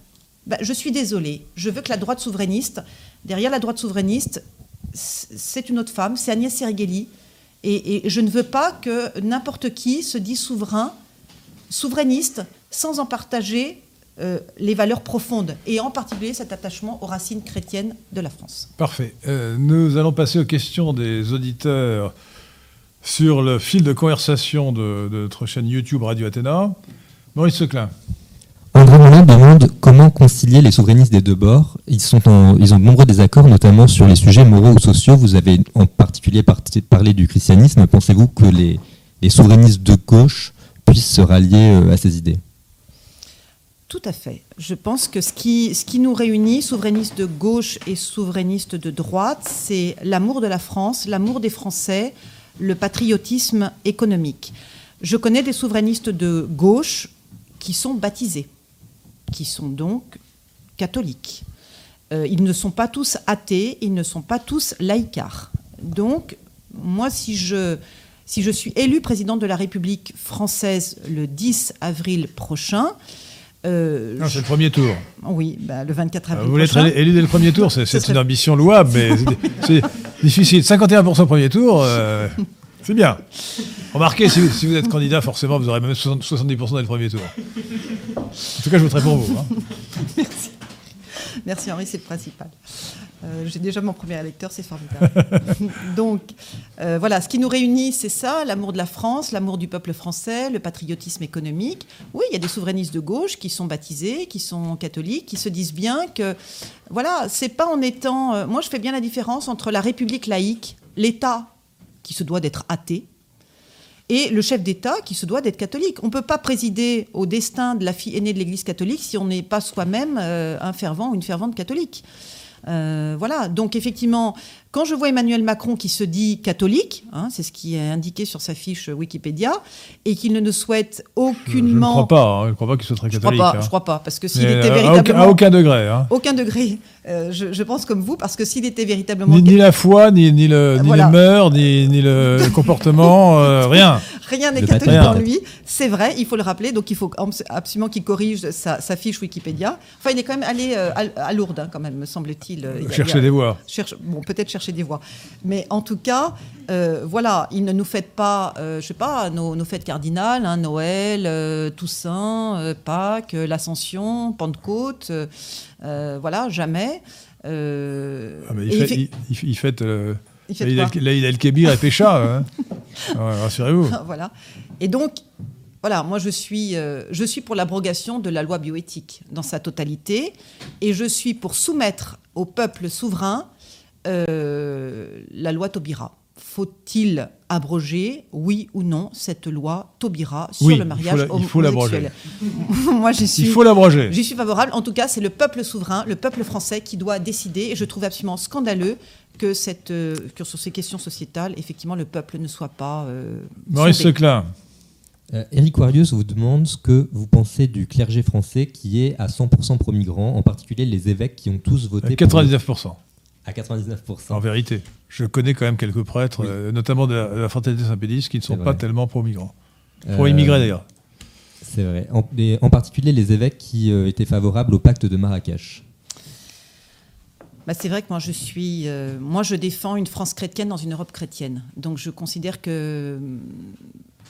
Ben, je suis désolée. Je veux que la droite souverainiste, derrière la droite souverainiste, c'est une autre femme, c'est Agnès Serigeli. Et, et, je ne veux pas que n'importe qui se dise souverain, souverainiste, sans en partager euh, les valeurs profondes, et en particulier cet attachement aux racines chrétiennes de la France. Parfait. Euh, nous allons passer aux questions des auditeurs sur le fil de conversation de, notre chaîne YouTube Radio Athéna. Maurice Seclin. André Moulin demande comment concilier les souverainistes des deux bords? Ils, sont ils ont de nombreux désaccords, notamment sur les sujets moraux ou sociaux. Vous avez en particulier parlé du christianisme. Pensez-vous que les, les souverainistes de gauche puissent se rallier euh, à ces idées? Tout à fait. Je pense que ce qui, nous réunit, souverainistes de gauche et souverainistes de droite, c'est l'amour de la France, l'amour des Français, le patriotisme économique. Je connais des souverainistes de gauche qui sont baptisés, qui sont donc catholiques. Euh, ils ne sont pas tous athées, ils ne sont pas tous laïcards. Donc, moi, si je, si je suis élu président de la République française le 10 avril prochain, euh, non, c'est le premier tour. Oui, bah, le 24 avril. vous voulez être élu dès le premier tour, c'est une ambition louable, mais c'est difficile. 51% premier tour, euh, c'est bien. Remarquez, si, vous êtes candidat, forcément, vous aurez même 70% dès le premier tour. En tout cas, je voterai pour vous. Hein. Merci. Merci Henri, c'est le principal. Euh, j'ai déjà mon premier électeur, c'est formidable. Donc euh, voilà, ce qui nous réunit, c'est ça, l'amour de la France, l'amour du peuple français, le patriotisme économique. Oui, il y a des souverainistes de gauche qui sont baptisés, qui sont catholiques, qui se disent bien que, voilà, c'est pas en étant... Euh, moi, je fais bien la différence entre la République laïque, l'État qui se doit d'être athée, et le chef d'État qui se doit d'être catholique. On ne peut pas présider au destin de la fille aînée de l'Église catholique si on n'est pas soi-même un fervent ou une fervente catholique. Euh, voilà, donc effectivement, quand je vois Emmanuel Macron qui se dit catholique, hein, c'est ce qui est indiqué sur sa fiche Wikipédia, et qu'il ne souhaite aucunement. Je ne crois pas, hein, je ne crois pas qu'il soit très catholique. Je crois pas, hein. je crois pas parce que s'il était véritablement. À aucun, degré. Aucun degré. Euh, je, pense comme vous, parce que s'il était véritablement. Ni, la foi, ni, ni, le, ni les mœurs, ni, ni le comportement, euh, rien. Rien n'est catholique dans lui. C'est vrai, il faut le rappeler. Donc il faut absolument qu'il corrige sa, fiche Wikipédia. Enfin, il est quand même allé euh, à, Lourdes, quand même, me semble-t-il. Chercher des voix. Cherche, bon, peut-être chercher des voix. Mais en tout cas, euh, voilà, il ne nous fête pas, euh, je sais pas, nos, fêtes cardinales, hein, Noël, euh, Toussaint, Pâques, l'Ascension, Pentecôte, voilà, jamais. Ah, il, fait, il, fête, Laïd El-Kébir et Pécha, hein. rassurez-vous. voilà. Et donc, voilà, moi je suis, je suis pour l'abrogation de la loi bioéthique dans sa totalité, et je suis pour soumettre au peuple souverain euh, la loi Taubira. Faut-il abroger, oui ou non, cette loi Taubira sur le mariage il faut l'abroger. Moi, j'y suis. Il faut l'abroger. J'y suis favorable. En tout cas, c'est le peuple souverain, le peuple français qui doit décider. Et je trouve absolument scandaleux que, cette, euh, sur ces questions sociétales, effectivement, le peuple ne soit pas. Euh, Maurice Seclin. Eric Warius vous demande ce que vous pensez du clergé français qui est à 100% pro-migrants, en particulier les évêques qui ont tous voté. À 99% à 99%. En vérité. Je connais quand même quelques prêtres, euh, notamment de la, fraternité Saint-Pédis, qui ne sont pas tellement pro-migrants. Pro-immigrés d'ailleurs. C'est vrai. En, particulier les évêques qui euh, étaient favorables au pacte de Marrakech. Bah, c'est vrai que moi je suis, euh, moi je défends une France chrétienne dans une Europe chrétienne. Donc je considère que,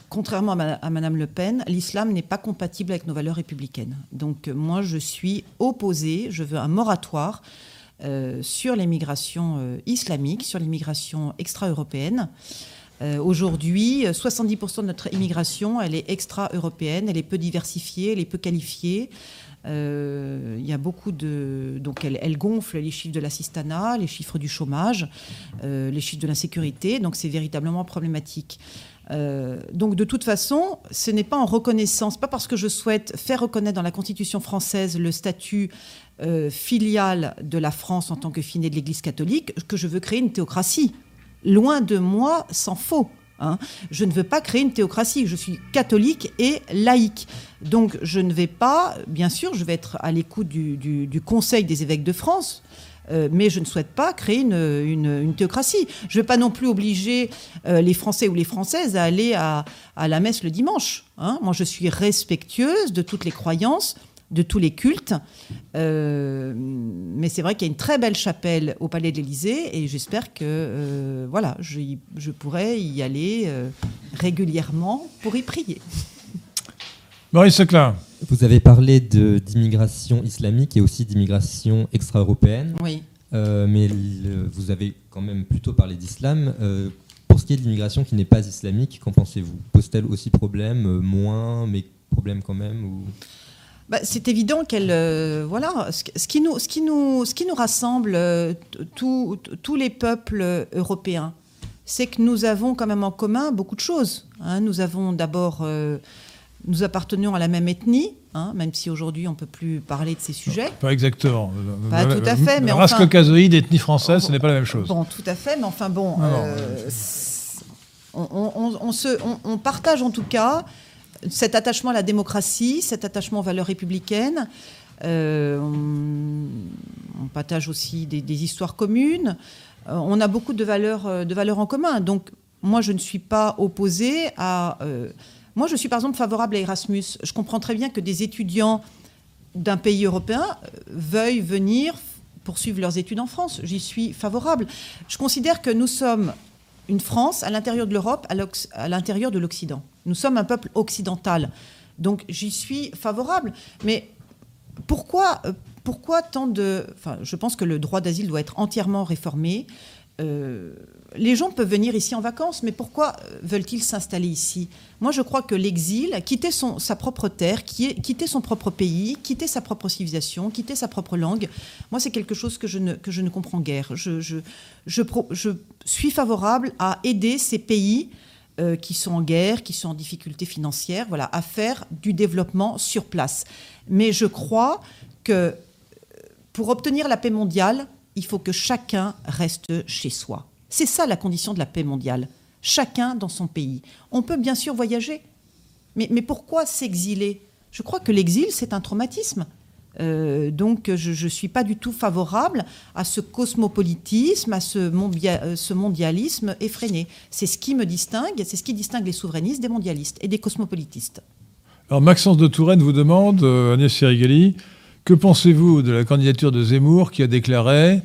contrairement à, à Madame Le Pen, l'islam n'est pas compatible avec nos valeurs républicaines. Donc moi je suis opposée, je veux un moratoire euh, sur l'immigration euh, islamique, sur l'immigration extra-européenne. Euh, aujourd'hui, 70% de notre immigration, elle est extra-européenne, elle est peu diversifiée, elle est peu qualifiée. Il y a beaucoup de. Donc, elle, gonfle les chiffres de l'assistanat, les chiffres du chômage, les chiffres de l'insécurité. Donc, c'est véritablement problématique. donc de toute façon, ce n'est pas en reconnaissance, pas parce que je souhaite faire reconnaître dans la Constitution française le statut euh, filiale de la France en tant que finée de l'Église catholique que je veux créer une théocratie. Loin de moi, s'en faut. Hein. Je ne veux pas créer une théocratie. Je suis catholique et laïque. Donc je ne vais pas, bien sûr, je vais être à l'écoute du, Conseil des évêques de France. Euh, mais je ne souhaite pas créer une, théocratie. Je ne vais pas non plus obliger euh, les Français ou les Françaises à aller à, la messe le dimanche. Hein. Moi, je suis respectueuse de toutes les croyances de tous les cultes. Euh, mais c'est vrai qu'il y a une très belle chapelle au Palais de l'Élysée et j'espère que euh, voilà, je, je, pourrai y aller euh, régulièrement pour y prier. Maurice Seclin. Vous avez parlé d'immigration islamique et aussi d'immigration extra-européenne. Oui. mais vous avez quand même plutôt parlé d'islam pour ce qui est de l'immigration qui n'est pas islamique, qu'en pensez-vous? Pose-t-elle aussi problème, euh, moins, mais problème quand même ou... Bah, c'est évident qu'elle, euh, voilà, ce, qui nous, ce qui nous, ce qui nous rassemble tous les peuples européens, c'est que nous avons quand même en commun beaucoup de choses. Hein. Nous avons d'abord nous appartenions à la même ethnie, hein, même si aujourd'hui on ne peut plus parler de ces sujets. Pas exactement. Pas tout à fait, mais Race enfin... caucasoïde, ethnie française, ce n'est pas la même chose. Bon, tout à fait, mais enfin bon, euh, on, se, on, partage en tout cas cet attachement à la démocratie, cet attachement aux valeurs républicaines. Euh, on, partage aussi des, histoires communes. Euh, on a beaucoup de valeurs, de valeurs en commun. Donc, moi, je ne suis pas opposée à moi, je suis par exemple favorable à Erasmus. Je comprends très bien que des étudiants d'un pays européen euh, veuillent venir poursuivre leurs études en France. J'y suis favorable. Je considère que nous sommes une France à l'intérieur de l'Europe, à l'intérieur de l'Occident. Nous sommes un peuple occidental. Donc j'y suis favorable. Mais pourquoi, euh, pourquoi tant de... Enfin, je pense que le droit d'asile doit être entièrement réformé. Euh, les gens peuvent venir ici en vacances, mais pourquoi euh, veulent-ils s'installer ici? Moi, je crois que l'exil, quitter sa propre terre, quitter son propre pays, quitter sa propre civilisation, quitter sa propre langue, moi, c'est quelque chose que je ne, que je ne comprends guère. Je, je, je, suis favorable à aider ces pays euh, qui sont en guerre, qui sont en difficulté financière, voilà, à faire du développement sur place. Mais je crois que pour obtenir la paix mondiale, il faut que chacun reste chez soi. C'est ça la condition de la paix mondiale. Chacun dans son pays. On peut bien sûr voyager, mais, pourquoi s'exiler? Je crois que l'exil, c'est un traumatisme. Euh, donc je ne suis pas du tout favorable à ce cosmopolitisme, à ce, euh, ce mondialisme effréné. C'est ce qui me distingue, c'est ce qui distingue les souverainistes des mondialistes et des cosmopolitistes. Alors Maxence de Touraine vous demande, euh, Agnès Sirigali, que pensez-vous de la candidature de Zemmour qui a déclaré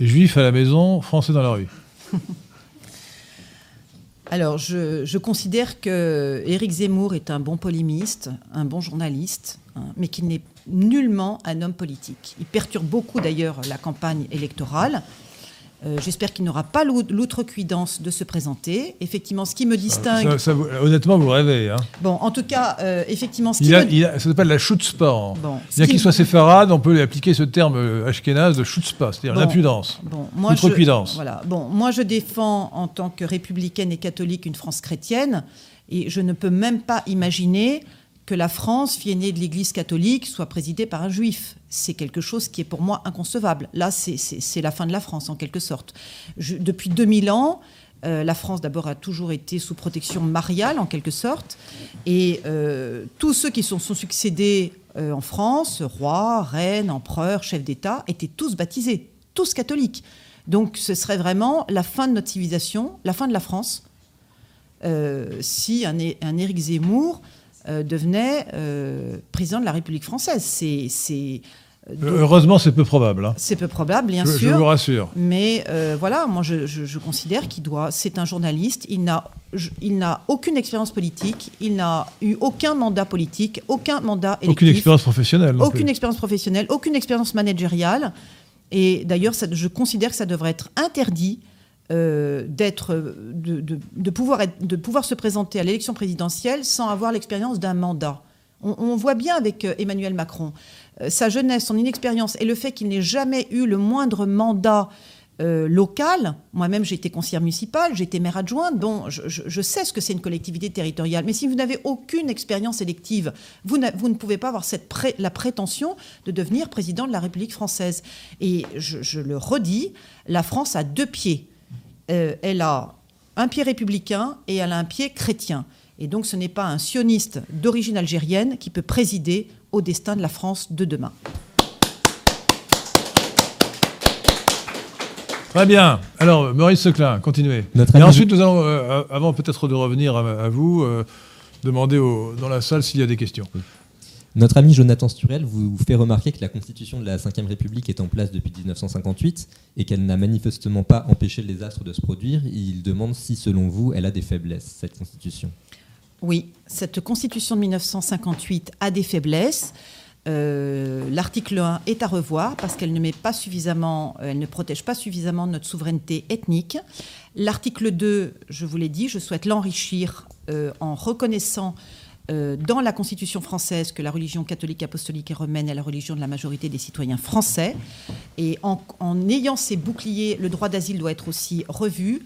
Juif à la maison, Français dans la rue alors, je, considère que Éric Zemmour est un bon polémiste, un bon journaliste, hein, mais qu'il n'est nullement un homme politique. Il perturbe beaucoup d'ailleurs la campagne électorale. Euh, j'espère qu'il n'aura pas l'outrecuidance de se présenter. Effectivement, ce qui me distingue. honnêtement, vous rêvez. Hein. Bon, en tout cas, euh, effectivement, ce qui. Il ça s'appelle la chutzpah. Bon, Bien qu'il soit séfarade, on peut appliquer ce terme euh, ashkénaze de chutzpah, c'est-à-dire l'impudence. Bon, moi, voilà. Bon, moi, je défends en tant que républicaine et catholique une France chrétienne, et je ne peux même pas imaginer que la France, fille aînée de l'Église catholique, soit présidée par un juif. C'est quelque chose qui est pour moi inconcevable. Là, c'est la fin de la France, en quelque sorte. depuis 2000 ans, euh, la France, d'abord, a toujours été sous protection mariale, en quelque sorte. Et euh, tous ceux qui sont, sont succédés euh, en France, rois, reines, empereurs, chefs d'État, étaient tous baptisés, tous catholiques. Donc ce serait vraiment la fin de notre civilisation, la fin de la France, si un, un Éric Zemmour euh, devenait euh, président de la République française. C'est, euh, Heureusement, c'est peu probable. Hein. C'est peu probable, bien sûr. Je vous rassure. Mais voilà, moi, je, considère qu'il doit. C'est un journaliste. Il n'a, il n'a aucune expérience politique. Il n'a eu aucun mandat politique, aucun mandat électif. Aucune expérience professionnelle. aucune expérience professionnelle, aucune expérience managériale. Et d'ailleurs, je considère que ça devrait être interdit euh, d'être, de, pouvoir être, de pouvoir se présenter à l'élection présidentielle sans avoir l'expérience d'un mandat. On, voit bien avec euh, Emmanuel Macron euh, sa jeunesse, son inexpérience et le fait qu'il n'ait jamais eu le moindre mandat local. Moi-même, j'ai été conseillère municipale, j'ai été maire adjointe. Bon, je, sais ce que c'est une collectivité territoriale. Mais si vous n'avez aucune expérience élective, vous, vous, ne pouvez pas avoir cette la prétention de devenir président de la République française. Et je le redis, la France a deux pieds. Euh, elle a un pied républicain et elle a un pied chrétien. Et donc ce n'est pas un sioniste d'origine algérienne qui peut présider au destin de la France de demain. Très bien. Alors, Maurice Seclin, continuez. et ensuite, nous allons, euh, avant peut-être de revenir à, vous, euh, demander dans la salle s'il y a des questions. Notre ami Jonathan Sturel vous fait remarquer que la constitution de la Ve République est en place depuis 1958 et qu'elle n'a manifestement pas empêché les astres de se produire. Il demande si, selon vous, elle a des faiblesses, cette constitution. Oui, cette constitution de 1958 a des faiblesses. L'article 1 est à revoir parce qu'elle ne met pas suffisamment, elle ne protège pas suffisamment notre souveraineté ethnique. L'article 2, je vous l'ai dit, je souhaite l'enrichir en reconnaissant euh, dans la Constitution française que la religion catholique, apostolique et romaine est la religion de la majorité des citoyens français. Et en, ayant ces boucliers, le droit d'asile doit être aussi revu.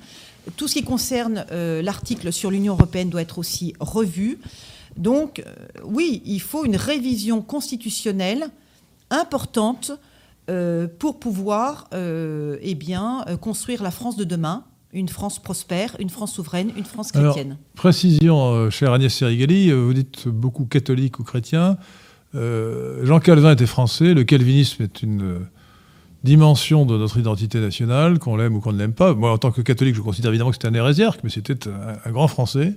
Tout ce qui concerne euh, l'article sur l'Union européenne doit être aussi revu. Donc, euh, oui, il faut une révision constitutionnelle importante pour pouvoir eh bien, construire la France de demain une France prospère, une France souveraine, une France chrétienne. précision, euh, chère Agnès Serigali, euh, vous dites beaucoup catholique ou chrétien. Euh, Jean Calvin était français, le calvinisme est une dimension de notre identité nationale, qu'on l'aime ou qu'on ne l'aime pas. Moi, en tant que catholique, je considère évidemment que c'était un hérésiarque, mais c'était un, grand français.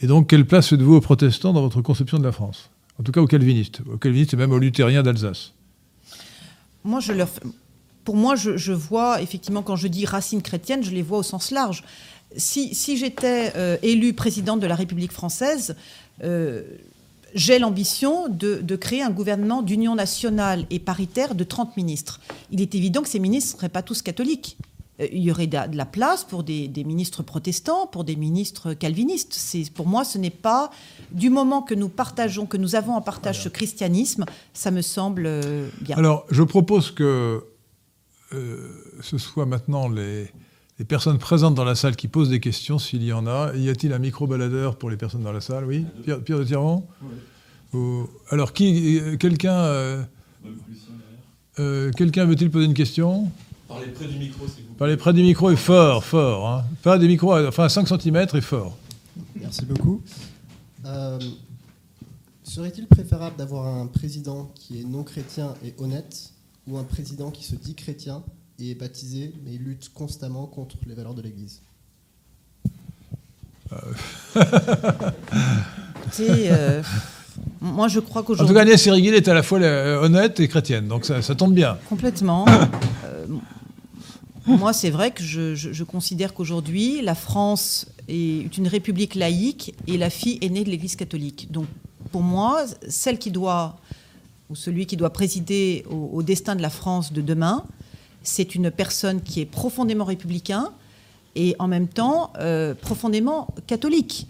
Et donc, quelle place faites-vous aux protestants dans votre conception de la France? En tout cas aux calvinistes, aux calvinistes et même aux luthériens d'Alsace. Moi, je leur, pour moi, je, vois, effectivement, quand je dis racines chrétiennes, je les vois au sens large. Si, j'étais euh, élue présidente de la République française, euh, j'ai l'ambition de, créer un gouvernement d'union nationale et paritaire de 30 ministres. Il est évident que ces ministres ne seraient pas tous catholiques. Euh, il y aurait de la place pour des, ministres protestants, pour des ministres calvinistes. Pour moi, ce n'est pas, du moment que nous partageons, que nous avons en partage ce christianisme, ça me semble bien. Alors, je propose que euh, ce soit maintenant les, personnes présentes dans la salle qui posent des questions, s'il y en a. Y a-t-il un micro-baladeur pour les personnes dans la salle? Oui Pierre, Pierre de Tiron Alors, qui, euh, quelqu'un euh, quelqu'un veut-il poser une question? Parlez près du micro, s'il vous plaît. Parlez près du micro et fort, fort. Hein. Pas des micros, enfin à 5 cm et fort. Merci beaucoup. Serait-il préférable d'avoir un président qui est non chrétien et honnête? Ou un président qui se dit chrétien et est baptisé, mais il lutte constamment contre les valeurs de l'Église euh... euh moi, je crois qu'aujourd'hui. En tout cas, Agnès Eriguil est à la fois euh, honnête et chrétienne, donc ça, tombe bien. Complètement. Euh, moi, c'est vrai que je, je considère qu'aujourd'hui, la France est une république laïque et la fille est née de l'Église catholique. Donc, pour moi, celle qui doit ou celui qui doit présider au, destin de la France de demain, c'est une personne qui est profondément républicain et en même temps euh, profondément catholique,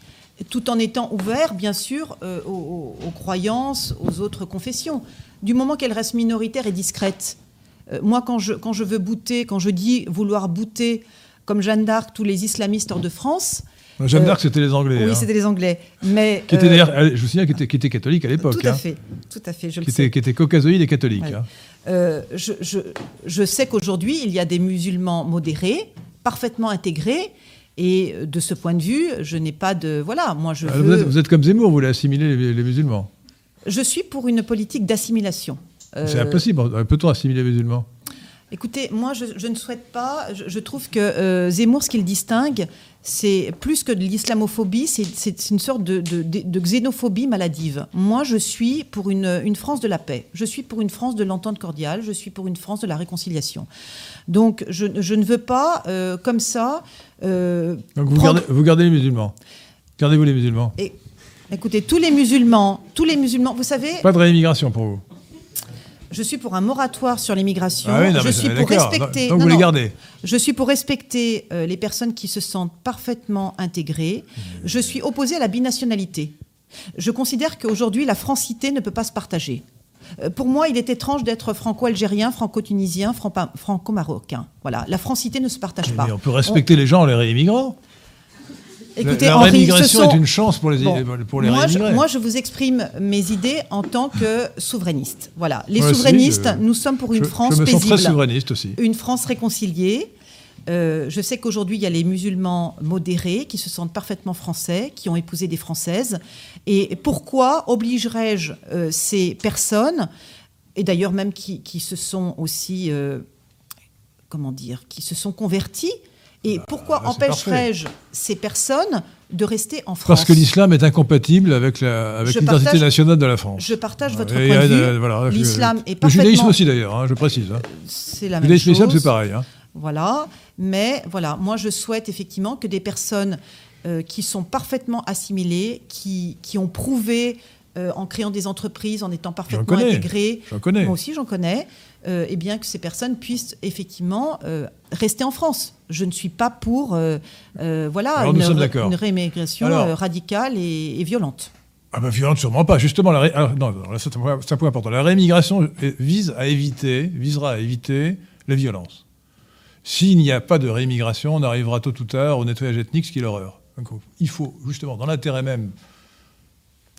tout en étant ouvert, bien sûr, euh, aux, croyances, aux autres confessions. Du moment qu'elle reste minoritaire et discrète. Euh, moi, quand je, quand je veux bouter, quand je dis vouloir bouter, comme Jeanne d'Arc, tous les islamistes hors de France, Jeanne d'Arc, c'était les Anglais. Oui, hein. c'était les Anglais. Mais, qui était d'ailleurs, euh, je vous souviens, qui était, qui était catholique à l'époque. Tout à hein. fait, tout à fait, je qui le sais. Qui était caucasoïde et catholique. Hein. Euh, je, je, je, sais qu'aujourd'hui, il y a des musulmans modérés, parfaitement intégrés. Et de ce point de vue, je n'ai pas de. Voilà, moi je. Veux... vous, êtes, comme Zemmour, vous voulez assimiler les, musulmans Je suis pour une politique d'assimilation. C'est euh, impossible. Peut-on assimiler les musulmans? Écoutez, moi, je, ne souhaite pas. Je, trouve que Zemmour, ce qu'il distingue, c'est plus que de l'islamophobie, c'est une sorte de, xénophobie maladive. Moi, je suis pour une, France de la paix, je suis pour une France de l'entente cordiale, je suis pour une France de la réconciliation. Donc, je, ne veux pas, euh, comme ça... Euh, Donc, vous, gardez, vous, gardez, les musulmans. Gardez-vous les musulmans. Et, Écoutez, tous les musulmans, tous les musulmans, vous savez... Pas de réimmigration pour vous je suis pour un moratoire sur l'immigration. Ah je suis pour respecter. Donc, vous les gardez. Je suis pour respecter euh, les personnes qui se sentent parfaitement intégrées. Je suis opposée à la binationalité. Je considère qu'aujourd'hui, la francité ne peut pas se partager. Euh, pour moi, il est étrange d'être franco-algérien, franco-tunisien, franco-marocain. Voilà, la francité ne se partage pas. Mais on peut respecter les gens, les réimmigrants. Écoutez, la, rémigration est une chance pour les, pour les moi, je, moi, je vous exprime mes idées en tant que souverainiste. Voilà, les souverainistes, nous sommes pour une France je me paisible, très souverainiste aussi. une France réconciliée. Euh, je sais qu'aujourd'hui, il y a les musulmans modérés qui se sentent parfaitement français, qui ont épousé des Françaises. Et pourquoi obligerais-je euh, ces personnes, et d'ailleurs même qui, qui, se sont aussi, euh, comment dire, qui se sont convertis et bah, pourquoi empêcherais-je ces personnes de rester en France Parce que l'islam est incompatible avec l'identité nationale de la France. Je partage votre point de vue. l'islam est parfaitement... Le judaïsme aussi d'ailleurs, hein, je précise. Hein. C'est la même chose. Le judaïsme c'est pareil. Hein. Voilà, mais voilà, moi je souhaite effectivement que des personnes euh, qui sont parfaitement assimilées, qui, qui ont prouvé euh, en créant des entreprises, en étant parfaitement intégrées. J'en connais. Moi aussi, j'en connais. Euh, eh bien, que ces personnes puissent effectivement euh, rester en France. Je ne suis pas pour euh, euh, voilà, Alors, une, une réimmigration Alors- radicale et, et violente. Ah ben violente, sûrement pas. Justement, la ré- alors, non, c'est un, point- c'est un point important. La réimmigration euh, vise à éviter, visera à éviter la violence. S'il n'y a pas de réimmigration, on arrivera tôt ou tard au nettoyage ethnique, ce qui est l'horreur. Il faut, justement, dans l'intérêt même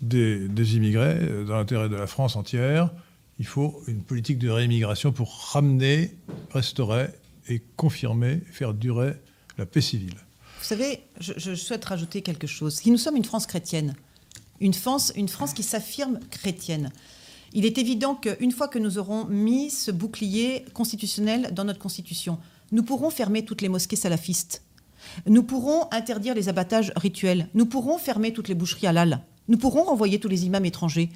des, des immigrés, dans l'intérêt de la France entière, il faut une politique de réimmigration pour ramener, restaurer et confirmer, faire durer la paix civile. Vous savez, je, souhaite rajouter quelque chose. Si nous sommes une France chrétienne, une France, une France qui s'affirme chrétienne, il est évident qu'une fois que nous aurons mis ce bouclier constitutionnel dans notre constitution, nous pourrons fermer toutes les mosquées salafistes. Nous pourrons interdire les abattages rituels. Nous pourrons fermer toutes les boucheries halal. Nous pourrons renvoyer tous les imams étrangers.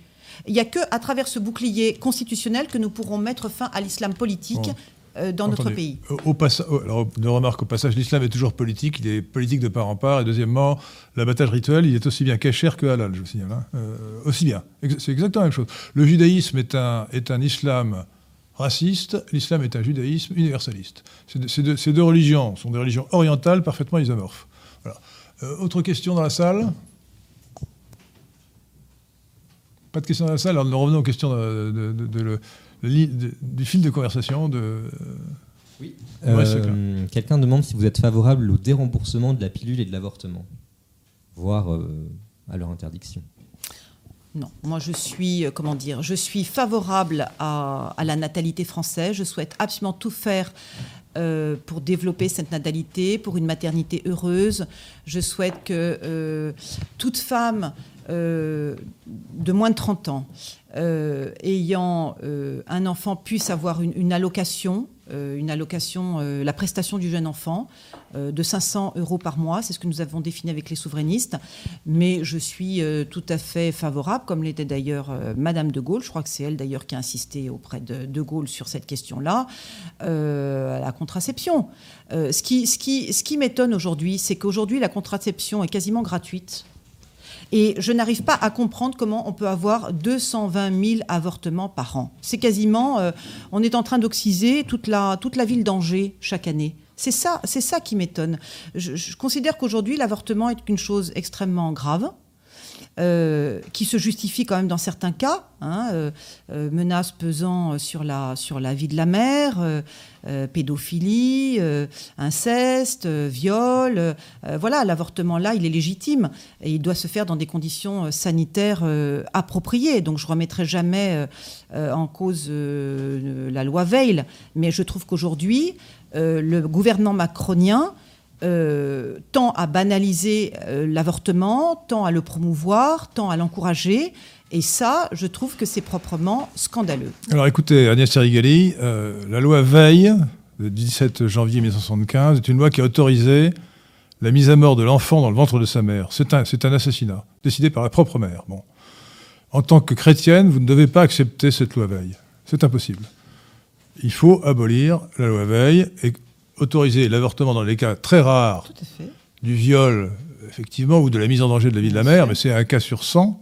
Il n'y a que à travers ce bouclier constitutionnel que nous pourrons mettre fin à l'islam politique Bon. euh, dans notre pays. Au, au- alors, de remarque au passage, l'islam est toujours politique, il est politique de part en part. Et deuxièmement, l'abattage rituel, il est aussi bien cachère que halal, je vous signale. hein. Euh, aussi bien. C'est exactement la même chose. Le judaïsme est un, est un islam raciste, l'islam est un judaïsme universaliste. Ces deux, ces deux- ces deux religions sont des religions orientales parfaitement isomorphes. Voilà. Euh, autre question dans la salle? Pas de questions dans la salle, alors nous revenons aux questions de- de- de- de le- le li- de- du fil de conversation de. C'est clair. Euh, Quelqu'un demande si vous êtes favorable au déremboursement de la pilule et de l'avortement, voire euh, à leur interdiction. Non, moi je suis, euh, comment dire, je suis favorable à, à la natalité française. Je souhaite absolument tout faire euh, pour développer cette natalité, pour une maternité heureuse. Je souhaite que euh, toute femme euh, de moins de 30 ans euh, ayant euh, un enfant puisse avoir une, allocation, la prestation du jeune enfant de 500 euros par mois. C'est ce que nous avons défini avec les souverainistes. Mais je suis tout à fait favorable, comme l'était d'ailleurs Madame de Gaulle. Je crois que c'est elle d'ailleurs qui a insisté auprès de De Gaulle sur cette question-là, à la contraception. Ce ce qui m'étonne aujourd'hui, c'est qu'aujourd'hui la contraception est quasiment gratuite. Et je n'arrive pas à comprendre comment on peut avoir 220 000 avortements par an. C'est quasiment, euh, on est en train d'oxyser toute la, toute la ville d'Angers chaque année. C'est ça, c'est ça qui m'étonne. Je, je considère qu'aujourd'hui l'avortement est une chose extrêmement grave. Euh, qui se justifie quand même dans certains cas, hein, euh, euh, menaces pesant sur la, sur la vie de la mère, pédophilie, inceste, viol. voilà, l'avortement là, il est légitime et il doit se faire dans des conditions sanitaires appropriées. Donc je ne remettrai jamais en cause la loi Veil, mais je trouve qu'aujourd'hui, le gouvernement macronien euh, tend à banaliser euh, l'avortement, tend à le promouvoir, tend à l'encourager. Et ça, je trouve que c'est proprement scandaleux. Alors écoutez, Agnès Serigali, euh, la loi Veil, le 17 janvier 1975, est une loi qui a autorisé la mise à mort de l'enfant dans le ventre de sa mère. C'est un, assassinat, décidé par la propre mère. Bon. En tant que chrétienne, vous ne devez pas accepter cette loi Veil. C'est impossible. Il faut abolir la loi Veil et autoriser l'avortement dans les cas très rares du viol, effectivement, ou de la mise en danger de la vie de la mère, mais c'est un cas sur 100.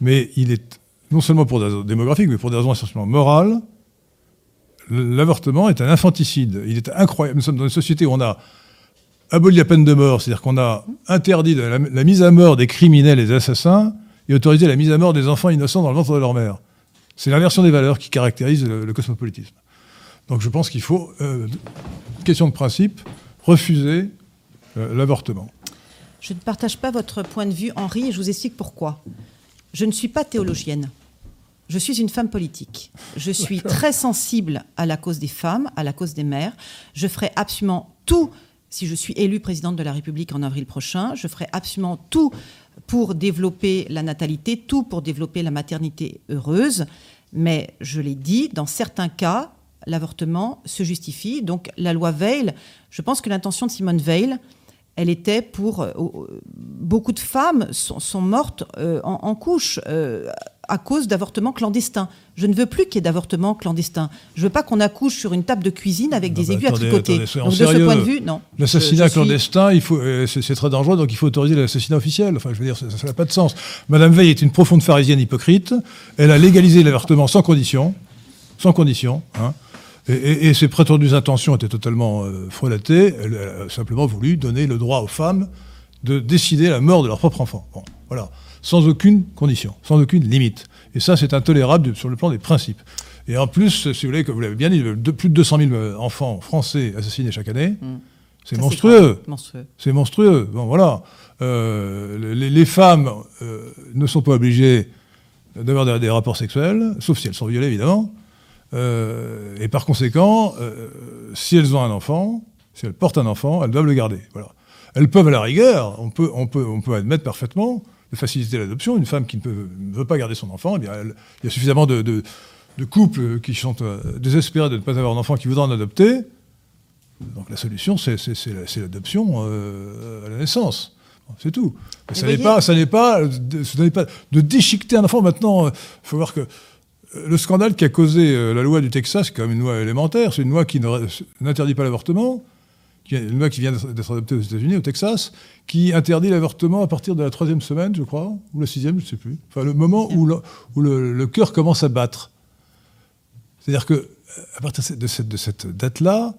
Mais il est, non seulement pour des raisons démographiques, mais pour des raisons essentiellement morales, l'avortement est un infanticide. Il est incroyable. Nous sommes dans une société où on a aboli la peine de mort, c'est-à-dire qu'on a interdit de la, la mise à mort des criminels et des assassins et autorisé la mise à mort des enfants innocents dans le ventre de leur mère. C'est l'inversion des valeurs qui caractérise le, le cosmopolitisme. Donc je pense qu'il faut, euh, question de principe, refuser euh, l'avortement. Je ne partage pas votre point de vue, Henri, et je vous explique pourquoi. Je ne suis pas théologienne. Je suis une femme politique. Je suis très sensible à la cause des femmes, à la cause des mères. Je ferai absolument tout, si je suis élue présidente de la République en avril prochain, je ferai absolument tout pour développer la natalité, tout pour développer la maternité heureuse. Mais je l'ai dit, dans certains cas, l'avortement se justifie. Donc la loi Veil, je pense que l'intention de Simone Veil, elle était pour... euh, beaucoup de femmes sont, sont mortes euh, en, en couche, euh, à cause d'avortements clandestins. Je ne veux plus qu'il y ait d'avortements clandestins. Je veux pas qu'on accouche sur une table de cuisine avec des bah, aiguilles attendez, à tricoter. attendez, donc de ce point de vue, non. L'assassinat suis- clandestin, il faut, euh, c'est très dangereux, donc il faut autoriser l'assassinat officiel. Enfin, je veux dire, ça ça n'a pas de sens. Madame Veil est une profonde pharisienne hypocrite. Elle a légalisé l'avortement sans condition, sans condition. hein. Et, et- et ses prétendues intentions étaient totalement euh, frelatées. Elle, elle a simplement voulu donner le droit aux femmes de décider la mort de leur propre enfant. Bon, voilà, sans aucune condition, sans aucune limite. Et ça, c'est intolérable sur le plan des principes. Et en plus, si vous voulez, comme vous l'avez bien dit, de- plus de 200 000 enfants français assassinés chaque année. C'est Ça, monstrueux. C'est monstrueux. Bon, voilà. Euh, les, les femmes euh, ne sont pas obligées d'avoir des, des rapports sexuels, sauf si elles sont violées, évidemment. Euh, et par conséquent, euh, si elles ont un enfant, si elles portent un enfant, elles doivent le garder. Voilà. Elles peuvent, à la rigueur, on peut, on peut, on peut admettre parfaitement de faciliter l'adoption. Une femme qui ne, peut- ne veut pas garder son enfant, eh bien, elle- il y a suffisamment de, de- de couples qui sont euh, désespérés de ne pas avoir d'enfant qui voudraient en adopter. Donc la solution, c'est c'est- c'est la- c'est l'adoption à la naissance. C'est tout. Mais ça n'est pas, ça n'est pas, de- n'est pas de déchiqueter un enfant. Maintenant, il faut voir que le scandale qui a causé euh, la loi du Texas, même une loi élémentaire, c'est une loi qui n'interdit pas l'avortement, une loi qui vient d'être adoptée aux États-Unis, au Texas, qui interdit l'avortement à partir de la troisième semaine, je crois, ou la sixième, je ne sais plus. Enfin, le moment où, le, cœur commence à battre. C'est-à-dire que euh, à partir de cette, date-là,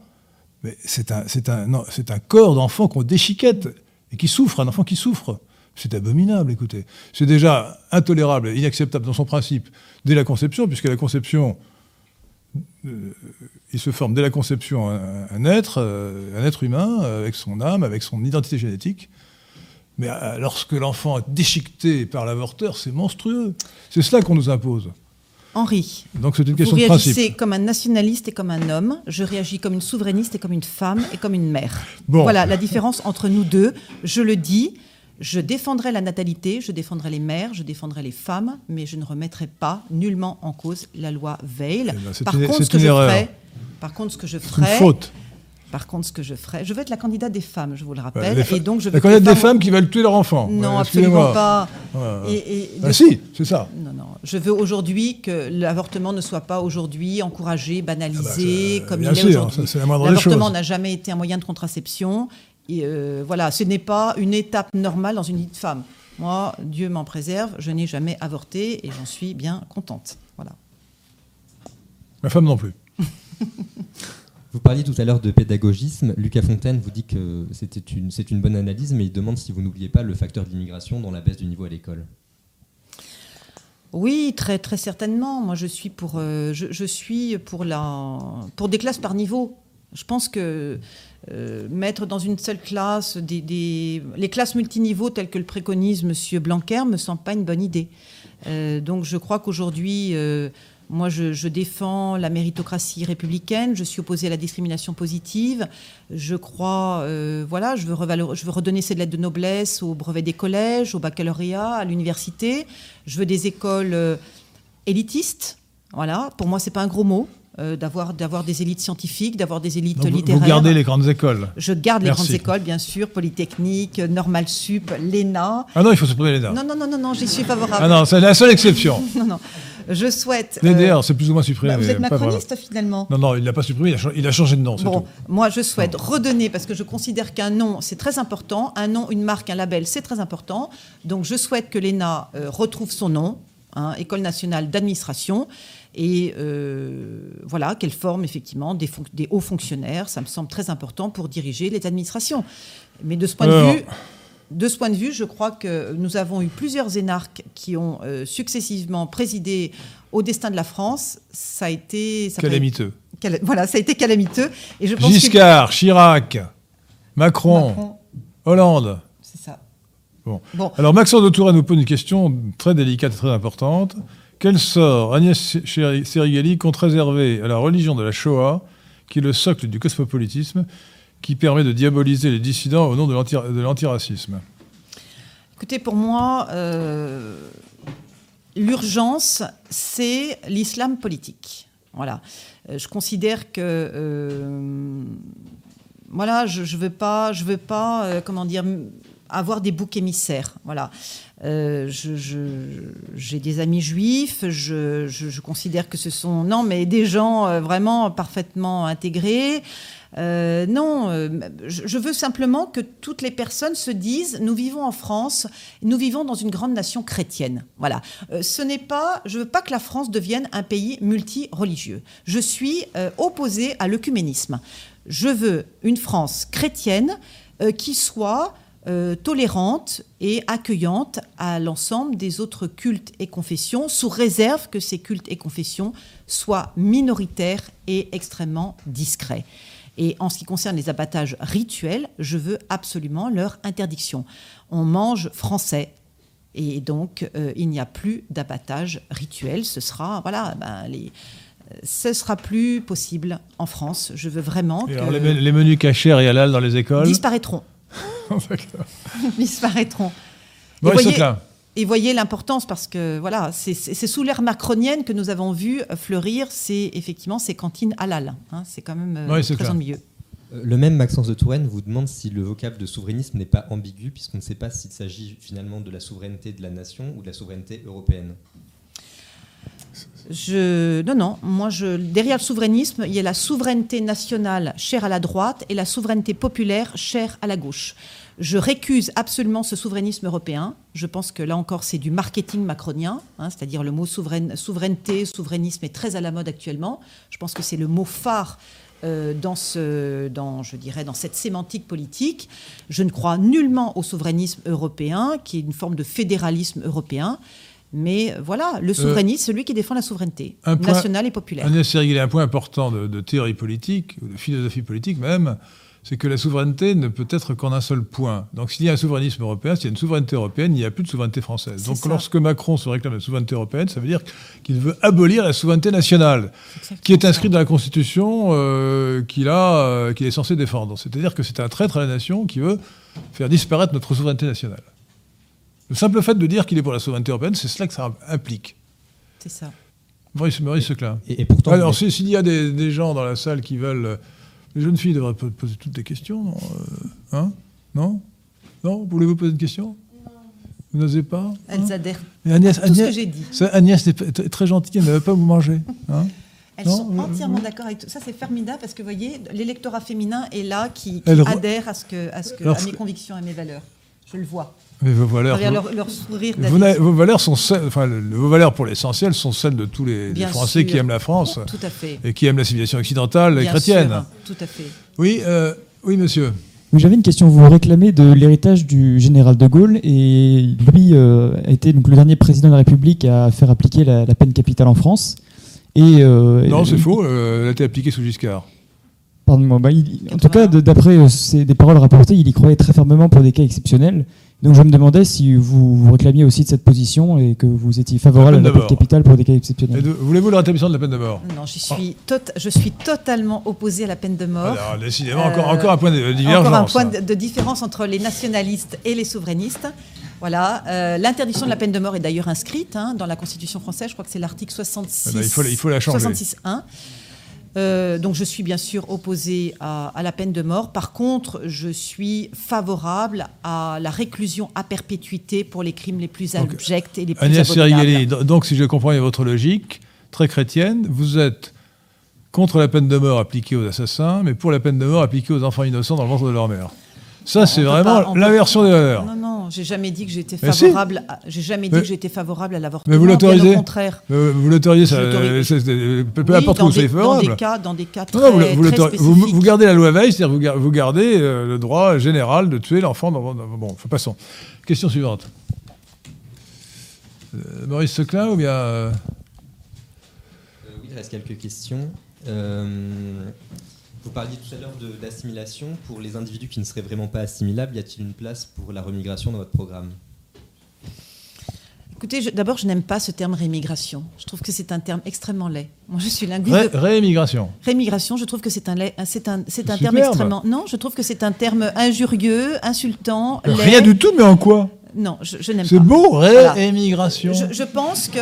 c'est un, un corps d'enfant qu'on déchiquette et qui souffre, un enfant qui souffre. C'est abominable, écoutez. C'est déjà intolérable, inacceptable dans son principe dès la conception, puisque la conception, euh, il se forme dès la conception un, un être, euh, un être humain, euh, avec son âme, avec son identité génétique. Mais lorsque l'enfant est déchiqueté par l'avorteur, c'est monstrueux. C'est cela qu'on nous impose. Henri, Donc c'est une vous question de réagissez principe. comme un nationaliste et comme un homme. Je réagis comme une souverainiste et comme une femme et comme une mère. Bon. Voilà la différence entre nous deux. Je le dis, je défendrai la natalité, je défendrai les mères, je défendrai les femmes, mais je ne remettrai pas nullement en cause la loi Veil. Eh ben, c'est par une- contre, ce que une je erreur. ferai, par contre, ce que je C'est une ferai, faute. par contre, ce que je ferai, je veux être la candidate des femmes, je vous le rappelle, et donc je veux la connaître des femmes qui veulent tuer leur enfant. Non, Ouais, absolument pas. Ouais. Et- et Ah si, c'est ça. Non, non. Je veux aujourd'hui que l'avortement ne soit pas aujourd'hui encouragé, banalisé, Ah bah, comme bien il est aujourd'hui. L'avortement n'a jamais été un moyen de contraception. Et euh, voilà, ce n'est pas une étape normale dans une vie de femme. Moi, Dieu m'en préserve, je n'ai jamais avorté et j'en suis bien contente. Voilà. Ma femme non plus. Vous parliez tout à l'heure de pédagogisme. Lucas Fontaine vous dit que c'était une, c'est une bonne analyse, mais il demande si vous n'oubliez pas le facteur d'immigration dans la baisse du niveau à l'école. Oui, très, très certainement. Moi, je suis pour, euh, je, je suis pour, la, pour des classes par niveau. Je pense que euh, mettre dans une seule classe les classes multiniveaux telles que le préconise M. Blanquer me semble pas une bonne idée. Euh, donc, je crois qu'aujourd'hui, euh, moi, je, défends la méritocratie républicaine. Je suis opposée à la discrimination positive. Je crois, voilà, je veux, je veux redonner ces lettres de noblesse au brevet des collèges, au baccalauréat, à l'université. Je veux des écoles élitistes. Voilà, pour moi, c'est pas un gros mot euh, d'avoir d'avoir des élites scientifiques, d'avoir des élites Donc, littéraires. vous gardez les grandes écoles. Je garde les grandes écoles, bien sûr, Polytechnique, Normal Sup, l'ENA. Ah non, il faut supprimer les Non, non, non, non, non, j'y suis favorable. Ah non, c'est la seule exception. non, non. Je souhaite. Euh, DR, c'est plus ou moins supprimé. bah, vous êtes macroniste finalement. Non, non, il l'a pas supprimé, il a, cha- il a changé de nom, Bon, tout. moi je souhaite redonner parce que je considère qu'un nom c'est très important, un nom, une marque, un label c'est très important. Donc je souhaite que l'ENA euh, retrouve son nom, hein, École nationale d'administration, et euh, voilà qu'elle forme effectivement des, hauts fonctionnaires. Ça me semble très important pour diriger les administrations. Mais de ce point Alors- de vue. De ce point de vue, je crois que nous avons eu plusieurs énarques qui ont euh, successivement présidé au destin de la France. Ça a été ça Calamiteux. Cala- voilà, ça a été calamiteux. Et je pense que- Giscard, Chirac, Macron, Macron, Hollande. c'est ça. Bon. Bon, Alors Maxence de Touraine nous pose une question très délicate et très importante. Quel sort Agnès Serigali compte réserver à la religion de la Shoah, qui est le socle du cosmopolitisme, qui permet de diaboliser les dissidents au nom de l'anti- de l'antiracisme? Écoutez, pour moi, euh, l'urgence, c'est l'islam politique. Voilà. Euh, Je considère que, euh, voilà, je, je veux pas, je veux pas, comment dire, avoir des boucs émissaires. Voilà. Euh, J'ai des amis juifs, je, considère que ce sont non, mais des gens euh, vraiment parfaitement intégrés. Euh, non, je, veux simplement que toutes les personnes se disent nous vivons en France, nous vivons dans une grande nation chrétienne. Voilà. Euh, ce n'est pas, je veux pas que la France devienne un pays multi-religieux. Je suis opposée à l'œcuménisme. Je veux une France chrétienne qui soit euh, tolérante et accueillante à l'ensemble des autres cultes et confessions, sous réserve que ces cultes et confessions soient minoritaires et extrêmement discrets. Et en ce qui concerne les abattages rituels, je veux absolument leur interdiction. On mange français. Et donc, euh, il n'y a plus d'abattage rituel. Ce sera, voilà, ben, les, ce sera plus possible en France. Je veux vraiment Et que alors, les, men- les menus cachers et halal dans les écoles? Disparaîtront. D'accord. disparaîtront. Et voyez- Seclin. Et voyez l'importance parce que voilà, c'est- sous l'ère macronienne que nous avons vu fleurir ces, effectivement ces cantines halal. hein. c'est quand même euh, Ouais, très clair. ennuyeux. Euh, Le même Maxence de Touraine vous demande si le vocable de souverainisme n'est pas ambigu, puisqu'on ne sait pas s'il s'agit finalement de la souveraineté de la nation ou de la souveraineté européenne. Je, non, non, moi, je, derrière le souverainisme, il y a la souveraineté nationale chère à la droite et la souveraineté populaire chère à la gauche. Je récuse absolument ce souverainisme européen. Je pense que là encore, c'est du marketing macronien, hein, c'est-à-dire le mot souveraine- souveraineté, souverainisme est très à la mode actuellement. Je pense que c'est le mot phare euh, dans, ce, dans, je dirais, dans cette sémantique politique. Je ne crois nullement au souverainisme européen, qui est une forme de fédéralisme européen. Mais euh, voilà, le souverainiste, celui qui défend la souveraineté un point- nationale et populaire. Sériguel, un point important de, de théorie politique, ou de philosophie politique même, c'est que la souveraineté ne peut être qu'en un seul point. Donc s'il y a un souverainisme européen, s'il y a une souveraineté européenne, il n'y a plus de souveraineté française. Donc ça. lorsque Macron se réclame de souveraineté européenne, ça veut dire qu'il veut abolir la souveraineté nationale, qui est inscrite dans la Constitution euh, qu'il a, euh, qu'il est censé défendre. C'est-à-dire que c'est un traître à la nation qui veut faire disparaître notre souveraineté nationale. Le simple fait de dire qu'il est pour la souveraineté européenne, c'est cela que ça implique. C'est ça. Maurice, Maurice Seclin. Et, et pourtant, Alors, s'il y a des, des gens dans la salle qui veulent. Les jeunes filles devraient po- poser toutes des questions, non Euh, Hein Non? Non? Voulez-vous poser une question? Vous n'osez pas Elles hein adhèrent Et Agnès, à tout ce que j'ai dit. Agnès est très gentille, elle ne veut pas vous manger. hein? Elles Non, sont entièrement d'accord avec tout. Ça, c'est formidable parce que, vous voyez, l'électorat féminin est là qui, adhère à, ce que, à, ce que, Alors, à mes convictions et mes valeurs. Je le vois. Mais vos valeurs, travers vos, leur, leur sourire vos d'adhésion. na- vos valeurs sont celles, enfin, vos valeurs pour l'essentiel sont celles de tous les, Français qui aiment la France Tout à fait. et qui aiment la civilisation occidentale et chrétienne. sûr, tout à fait. Oui, euh, oui, monsieur. Oui, j'avais une question. Vous réclamez de l'héritage du général de Gaulle et lui euh, a été donc le dernier président de la République à faire appliquer la, la peine capitale en France. Et, euh, Non, c'est faux. euh, elle a été appliquée sous Giscard. Pardon-moi. Bah, il- en tout 81. cas, de- d'après euh, ces- des paroles rapportées, il y croyait très fermement pour des cas exceptionnels. Donc je me demandais si vous vous réclamiez aussi de cette position et que vous étiez favorable La à peine la de peine mort. capitale pour des cas exceptionnels. de- Voulez-vous le rétablissement de la peine de mort Non, j'y suis, tot- je suis totalement opposée à la peine de mort. Alors, décidément, encore, Euh, encore un point de divergence. Encore un point hein. de, de différence entre les nationalistes et les souverainistes. Voilà. euh, L'interdiction de la peine de mort est d'ailleurs inscrite hein, dans la Constitution française. Je crois que c'est l'article 66. Eh ben, il faut la- il faut la changer. 66.1. Euh, donc je suis bien sûr opposée à, à la peine de mort. Par contre, je suis favorable à la réclusion à perpétuité pour les crimes les plus abjects et les plus Agnès do- donc si je comprends bien votre logique, très chrétienne, vous êtes contre la peine de mort appliquée aux assassins, mais pour la peine de mort appliquée aux enfants innocents dans le ventre de leur mère. Ça, c'est vraiment pas- on peut- l'inversion des valeurs. Non, non, j'ai jamais dit que j'étais si. favorable. à- J'ai jamais dit Mais- que j'étais favorable à l'avortement. Mais vous l'autorisez Au contraire. Vous l'autorisez, ça, Je l'autorise. c'est- c'est- peu Oui, importe où vous des- soyez dans favorable. des cas, dans des cas très, Non, non, vous, vous très vous- gardez la loi Veil, c'est-à-dire vous, gar- vous gardez euh, le droit général de tuer l'enfant. Dans, dans- bon, passons. Question suivante. Euh, Maurice Seclin ou bien euh, Euh, oui, il reste quelques questions. Vous parliez tout à l'heure de- d'assimilation. Pour les individus qui ne seraient vraiment pas assimilables, y a-t-il une place pour la remigration dans votre programme? Écoutez, d'abord, je n'aime pas ce terme rémigration. Je trouve que c'est un terme extrêmement laid. Moi, je suis linguiste. ré- de- Rémigration, je trouve que c'est un, laid- c'est un, c'est un terme extrêmement. Non, je trouve que c'est un terme injurieux, insultant. laid. Rien du tout, mais en quoi? Non, je, je n'aime pas. C'est beau, Voilà. réémigration. Je, je pense que.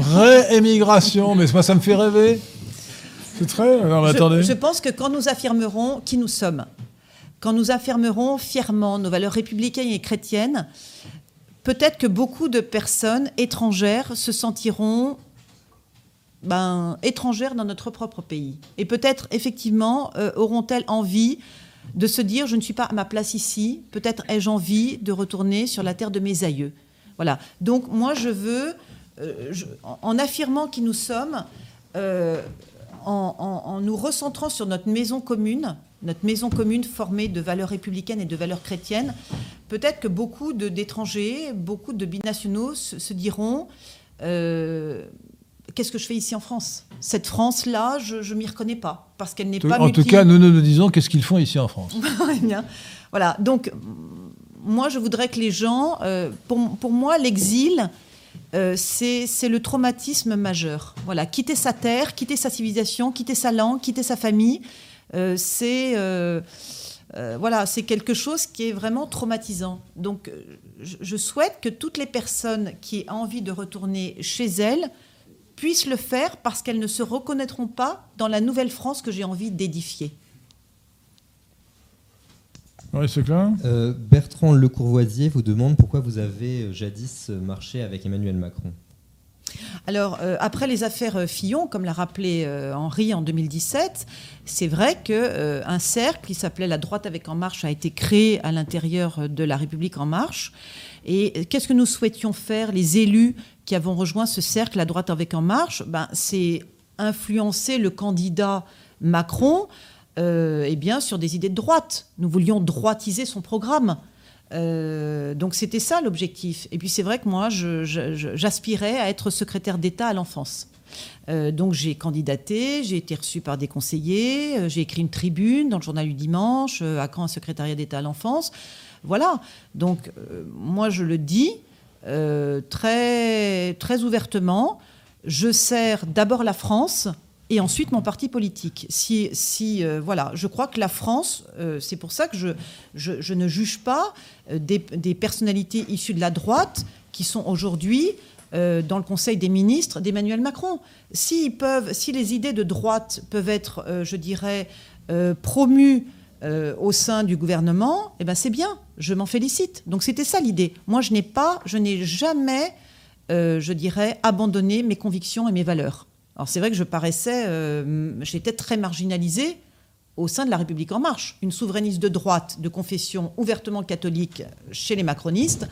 Réémigration, mais moi ça me fait rêver. C'est très. Non, mais je, attendez. je pense que quand nous affirmerons qui nous sommes, quand nous affirmerons fièrement nos valeurs républicaines et chrétiennes, peut-être que beaucoup de personnes étrangères se sentiront ben, étrangères dans notre propre pays. Et peut-être, effectivement, euh, auront-elles envie de se dire, je ne suis pas à ma place ici, peut-être ai-je envie de retourner sur la terre de mes aïeux. Voilà. Donc moi, je veux, euh, en, affirmant qui nous sommes, euh, en, nous recentrant sur notre maison commune, notre maison commune formée de valeurs républicaines et de valeurs chrétiennes, peut-être que beaucoup d'étrangers, beaucoup de binationaux se, diront qu'est-ce que je fais ici en France? Cette France-là, je ne m'y reconnais pas, parce qu'elle n'est pas... En tout cas, nous nous disons qu'est-ce qu'ils font ici en France. bien. Voilà, donc moi, je voudrais que les gens... Euh, pour, pour, moi, l'exil, euh, c'est le traumatisme majeur. Voilà, quitter sa terre, quitter sa civilisation, quitter sa langue, quitter sa famille, euh, c'est... voilà, c'est quelque chose qui est vraiment traumatisant. Donc, je, je souhaite que toutes les personnes qui ont envie de retourner chez elles puissent le faire parce qu'elles ne se reconnaîtront pas dans la nouvelle France que j'ai envie d'édifier. Oui, c'est clair. Euh, Bertrand Lecourvoisier vous demande pourquoi vous avez euh, jadis marché avec Emmanuel Macron. Alors, euh, après les affaires Fillon, comme l'a rappelé Henri en 2017, c'est vrai qu'un cercle qui s'appelait La droite avec En Marche a été créé à l'intérieur de La République En Marche. Et qu'est-ce que nous souhaitions faire, les élus qui avons rejoint ce cercle, La droite avec En Marche? Ben, C'est influencer le candidat Macron euh, eh bien, sur des idées de droite. Nous voulions droitiser son programme. Euh, donc c'était ça l'objectif. Et puis c'est vrai que moi, j'aspirais à être secrétaire d'État à l'enfance. Euh, donc j'ai candidaté, j'ai été reçu par des conseillers, j'ai écrit une tribune dans le journal du dimanche, à quand un secrétariat d'État à l'enfance. Voilà. Donc moi je le dis, euh, très, très ouvertement, je sers d'abord la France et ensuite mon parti politique. Si, euh, voilà, je crois que la France, euh, c'est pour ça que je, ne juge pas des, des, personnalités issues de la droite qui sont aujourd'hui dans le Conseil des ministres d'Emmanuel Macron. si les idées de droite peuvent être, je dirais, promues euh, au sein du gouvernement, eh ben c'est bien, je m'en félicite. Donc c'était ça l'idée. Moi, je n'ai pas, je n'ai jamais, euh, je dirais, abandonné mes convictions et mes valeurs. Alors c'est vrai que je paraissais, euh, j'étais très marginalisée au sein de la République en marche. Une souverainiste de droite, de confession ouvertement catholique chez les macronistes,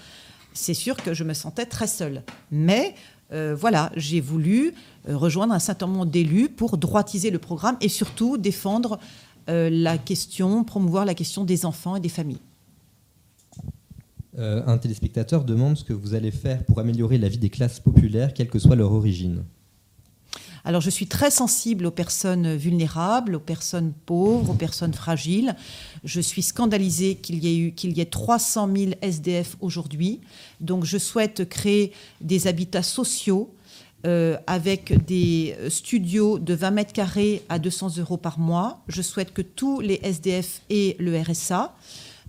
c'est sûr que je me sentais très seule. Mais voilà, j'ai voulu rejoindre un certain nombre d'élus pour droitiser le programme et surtout défendre euh, la question, promouvoir la question des enfants et des familles. Euh, un téléspectateur demande ce que vous allez faire pour améliorer la vie des classes populaires, quelle que soit leur origine. Alors je suis très sensible aux personnes vulnérables, aux personnes pauvres, aux personnes fragiles. Je suis scandalisée qu'il y ait eu qu'il y ait 300 000 SDF aujourd'hui. Donc je souhaite créer des habitats sociaux euh, avec des studios de 20 mètres carrés à 200 euros par mois. Je souhaite que tous les SDF aient le RSA.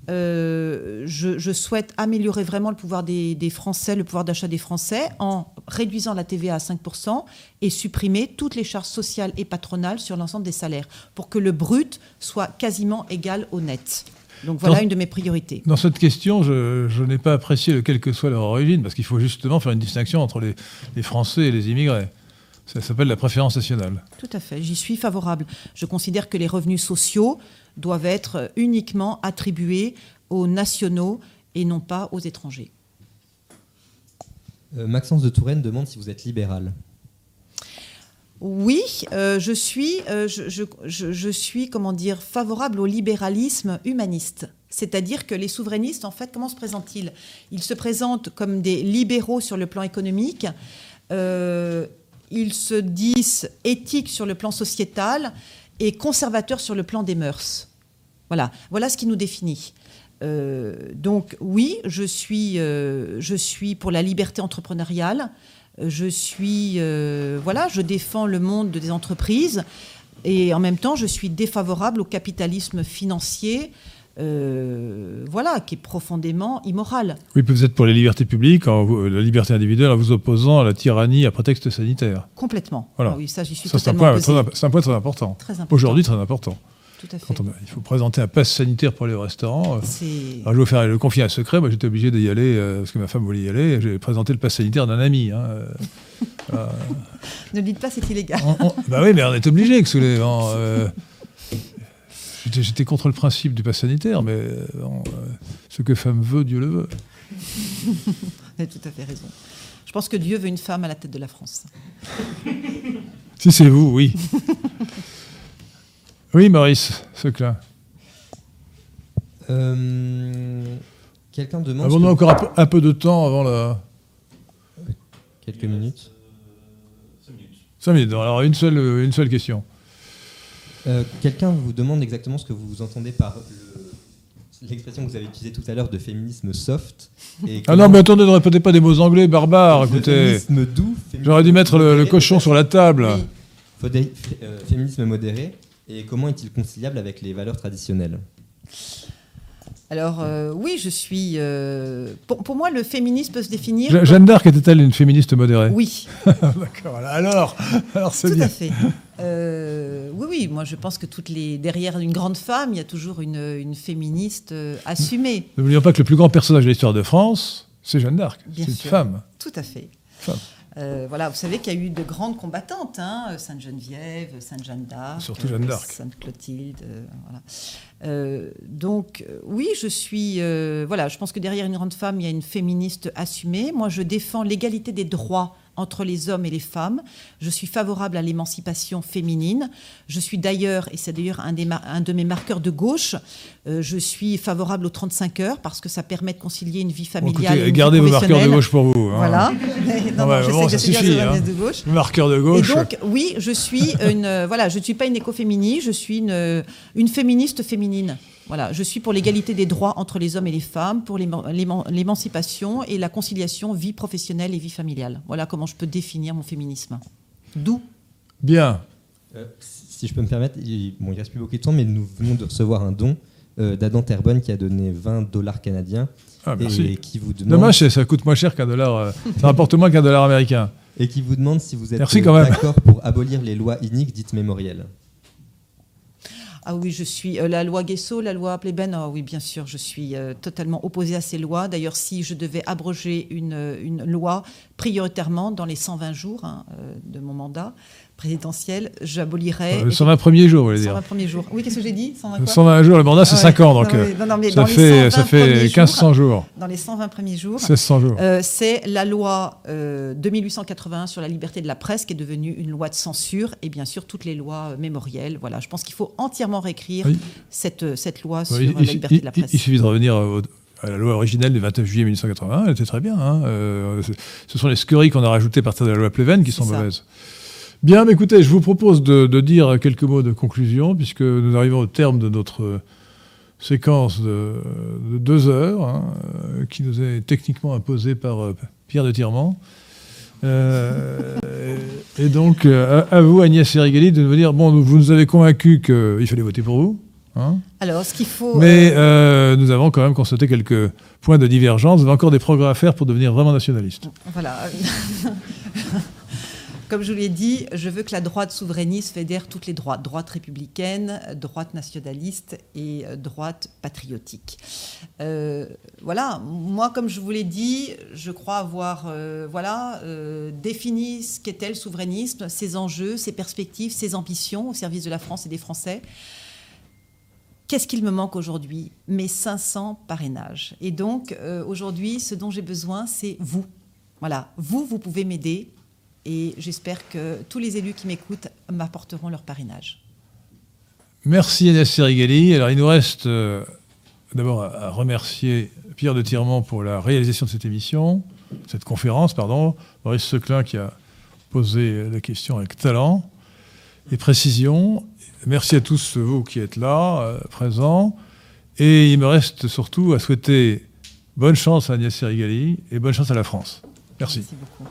Euh, je, souhaite améliorer vraiment le pouvoir des, Français, le pouvoir d'achat des Français, en réduisant la TVA à 5% et supprimer toutes les charges sociales et patronales sur l'ensemble des salaires, pour que le brut soit quasiment égal au net. Donc voilà une de mes priorités. Dans cette question, je, n'ai pas apprécié le quelle que soit leur origine, parce qu'il faut justement faire une distinction entre les, Français et les immigrés. Ça s'appelle la préférence nationale. Tout à fait, j'y suis favorable. Je considère que les revenus sociaux doivent être uniquement attribués aux nationaux et non pas aux étrangers. Euh, Maxence de Touraine demande si vous êtes libéral. Oui, euh, je, suis, euh, je, suis, comment dire, favorable au libéralisme humaniste. C'est-à-dire que les souverainistes, en fait, comment se présentent-ils? Ils se présentent comme des libéraux sur le plan économique. Ils se disent éthiques sur le plan sociétal et conservateurs sur le plan des mœurs. Voilà, ce qui nous définit. donc oui, je suis, je suis pour la liberté entrepreneuriale je suis, euh, voilà, je défends le monde des entreprises et en même temps, je suis défavorable au capitalisme financier. Euh, voilà, qui est profondément immoral. Oui, puis vous êtes pour les libertés publiques, la liberté individuelle, en vous opposant à la tyrannie à prétexte sanitaire. Complètement. Voilà. oui, ça, j'y suis ça, C'est un, point très important. Aujourd'hui, très important. tout à fait. Quand on- il faut présenter un pass sanitaire pour aller au restaurant. euh, alors, je vais vous faire le confier un secret. Moi, j'étais obligé d'y aller euh, parce que ma femme voulait y aller. J'ai présenté le pass sanitaire d'un ami. hein, euh, ne dites pas, c'est illégal. On- on- bah oui, mais on est obligé. Que sous les, euh, j'étais, contre le principe du pass sanitaire, mais euh, bon, euh, ce que femme veut, Dieu le veut. Vous avez tout à fait raison. Je pense que Dieu veut une femme à la tête de la France. Si c'est vous, oui. oui, Maurice, ce clin. Euh, Quelqu'un demande. Avons-nous ce que- encore un peu, un peu de temps avant la. Quelques minutes. 5 minutes. Alors, une seule, une seule question. Euh, Quelqu'un vous demande exactement ce que vous entendez par le- l'expression que vous avez utilisée tout à l'heure de féminisme soft. Et Ah non, mais attendez, ne répétez pas des mots anglais barbares, écoutez. Féminisme doux. J'aurais dû mettre le, cochon sur la table. Oui. Euh, féminisme modéré. Et comment est-il conciliable avec les valeurs traditionnelles? Alors euh, oui, je suis. euh, pour, pour moi, le féminisme peut se définir. Je- Jeanne d'Arc était-elle une féministe modérée? Oui, D'accord, alors, alors c'est tout bien. à fait. Euh, oui, oui. Moi, je pense que toutes les derrière une grande femme, il y a toujours une, une féministe euh, assumée. N'oublions pas que le plus grand personnage de l'histoire de France, c'est Jeanne d'Arc. C'est une femme. Tout à fait. Femme. Euh, voilà, vous savez qu'il y a eu de grandes combattantes, hein, Sainte Geneviève, Sainte Jeanne d'Arc, Surtout Jeanne d'Arc. Sainte Clotilde, voilà. Donc oui, je suis, voilà, je pense que derrière une grande femme, il y a une féministe assumée. Moi, je défends l'égalité des droits entre les hommes et les femmes. Je suis favorable à l'émancipation féminine. Je suis d'ailleurs, et c'est d'ailleurs un, de mes marqueurs de gauche, euh, je suis favorable aux 35 heures parce que ça permet de concilier une vie Bon, familiale. écoutez, et une vie gardez vos marqueurs de gauche pour vous. hein. Voilà. non, ouais, non, je bon, sais ça que je suis suffit, hein. de gauche. Marqueur de Et gauche. donc, oui, je suis une, euh, voilà, je ne suis pas une écoféministe, je suis une, une féministe féminine. Voilà, je suis pour l'égalité des droits entre les hommes et les femmes, pour l'éman- l'éman- l'émancipation et la conciliation vie professionnelle et vie familiale. Voilà comment je peux définir mon féminisme. D'où Bien. Euh, Si je peux me permettre, il, bon, il reste plus beaucoup de temps, mais nous venons de recevoir un don euh, d'Adam Terbonne qui a donné 20 dollars canadiens Ah, et merci. qui vous demande Dommage, ça coûte moins cher qu'un dollar. euh, ça rapporte moins qu'un dollar américain. et qui vous demande si vous êtes d'accord pour abolir les lois iniques dites mémorielles. Ah oui, je suis euh, la loi Guesso, la loi Plébène. Ah oui, bien sûr, je suis euh, totalement opposée à ces lois. D'ailleurs, si je devais abroger une, euh, une loi prioritairement dans les 120 jours hein, de mon mandat présidentiel, j'abolirais. Le 120 premiers jours, vous voulez 120 dire. premiers jours. Oui, qu'est-ce que j'ai dit 120 quoi 120 jours, le mandat, c'est ouais. 5 ans, donc euh, oui, non, non, mais ça, fait, 120 ça fait premiers 1500 jours, Dans les 120 premiers jours. 1600 jours. Euh, c'est la loi euh, de 1881 sur la liberté de la presse qui est devenue une loi de censure et bien sûr toutes les lois euh, mémorielles. Voilà, je pense qu'il faut entièrement réécrire Oui. cette, euh, cette loi sur Il, euh, il- la liberté il- de la il- presse. il suffit de revenir au- à la loi originelle du 29 juillet 1981, elle était très bien. hein. Euh, ce- sont les scuries qu'on a rajoutées à partir de la loi Pleven qui sont ça. Bien, mais écoutez, je vous propose de, de dire quelques mots de conclusion, puisque nous arrivons au terme de notre euh, séquence de, de deux heures, hein, euh, qui nous est techniquement imposée par euh, Pierre de Tirement. Euh, et donc, euh, à, à vous, Agnès Erigali, de nous dire bon, vous nous avez convaincus qu'il fallait voter pour vous. hein. Alors, ce qu'il faut. Mais euh, nous avons quand même constaté quelques points de divergence. Vous avez encore des progrès à faire pour devenir vraiment nationaliste. Voilà. Comme je vous l'ai dit, je veux que la droite souverainiste fédère toutes les droites, droite républicaine, droite nationaliste et euh, droite patriotique. Euh, voilà, moi, comme je vous l'ai dit, je crois avoir euh, voilà, défini ce qu'était le souverainisme, ses enjeux, ses perspectives, ses ambitions au service de la France et des Français. Qu'est-ce qu'il me manque aujourd'hui? Mes 500 parrainages. Et donc, aujourd'hui, ce dont j'ai besoin, c'est vous. Voilà, vous, vous pouvez m'aider. Et j'espère que tous les élus qui m'écoutent m'apporteront leur parrainage. Merci Agnès Serigali. Alors il nous reste euh, d'abord à, remercier Pierre de Tirement pour la réalisation de cette émission, cette conférence, pardon. Maurice Seclin qui a posé la question avec talent et précision. Merci à tous vous qui êtes là, euh, présents. Et il me reste surtout à souhaiter bonne chance à Agnès Serigali et bonne chance à la France. Merci. Merci beaucoup.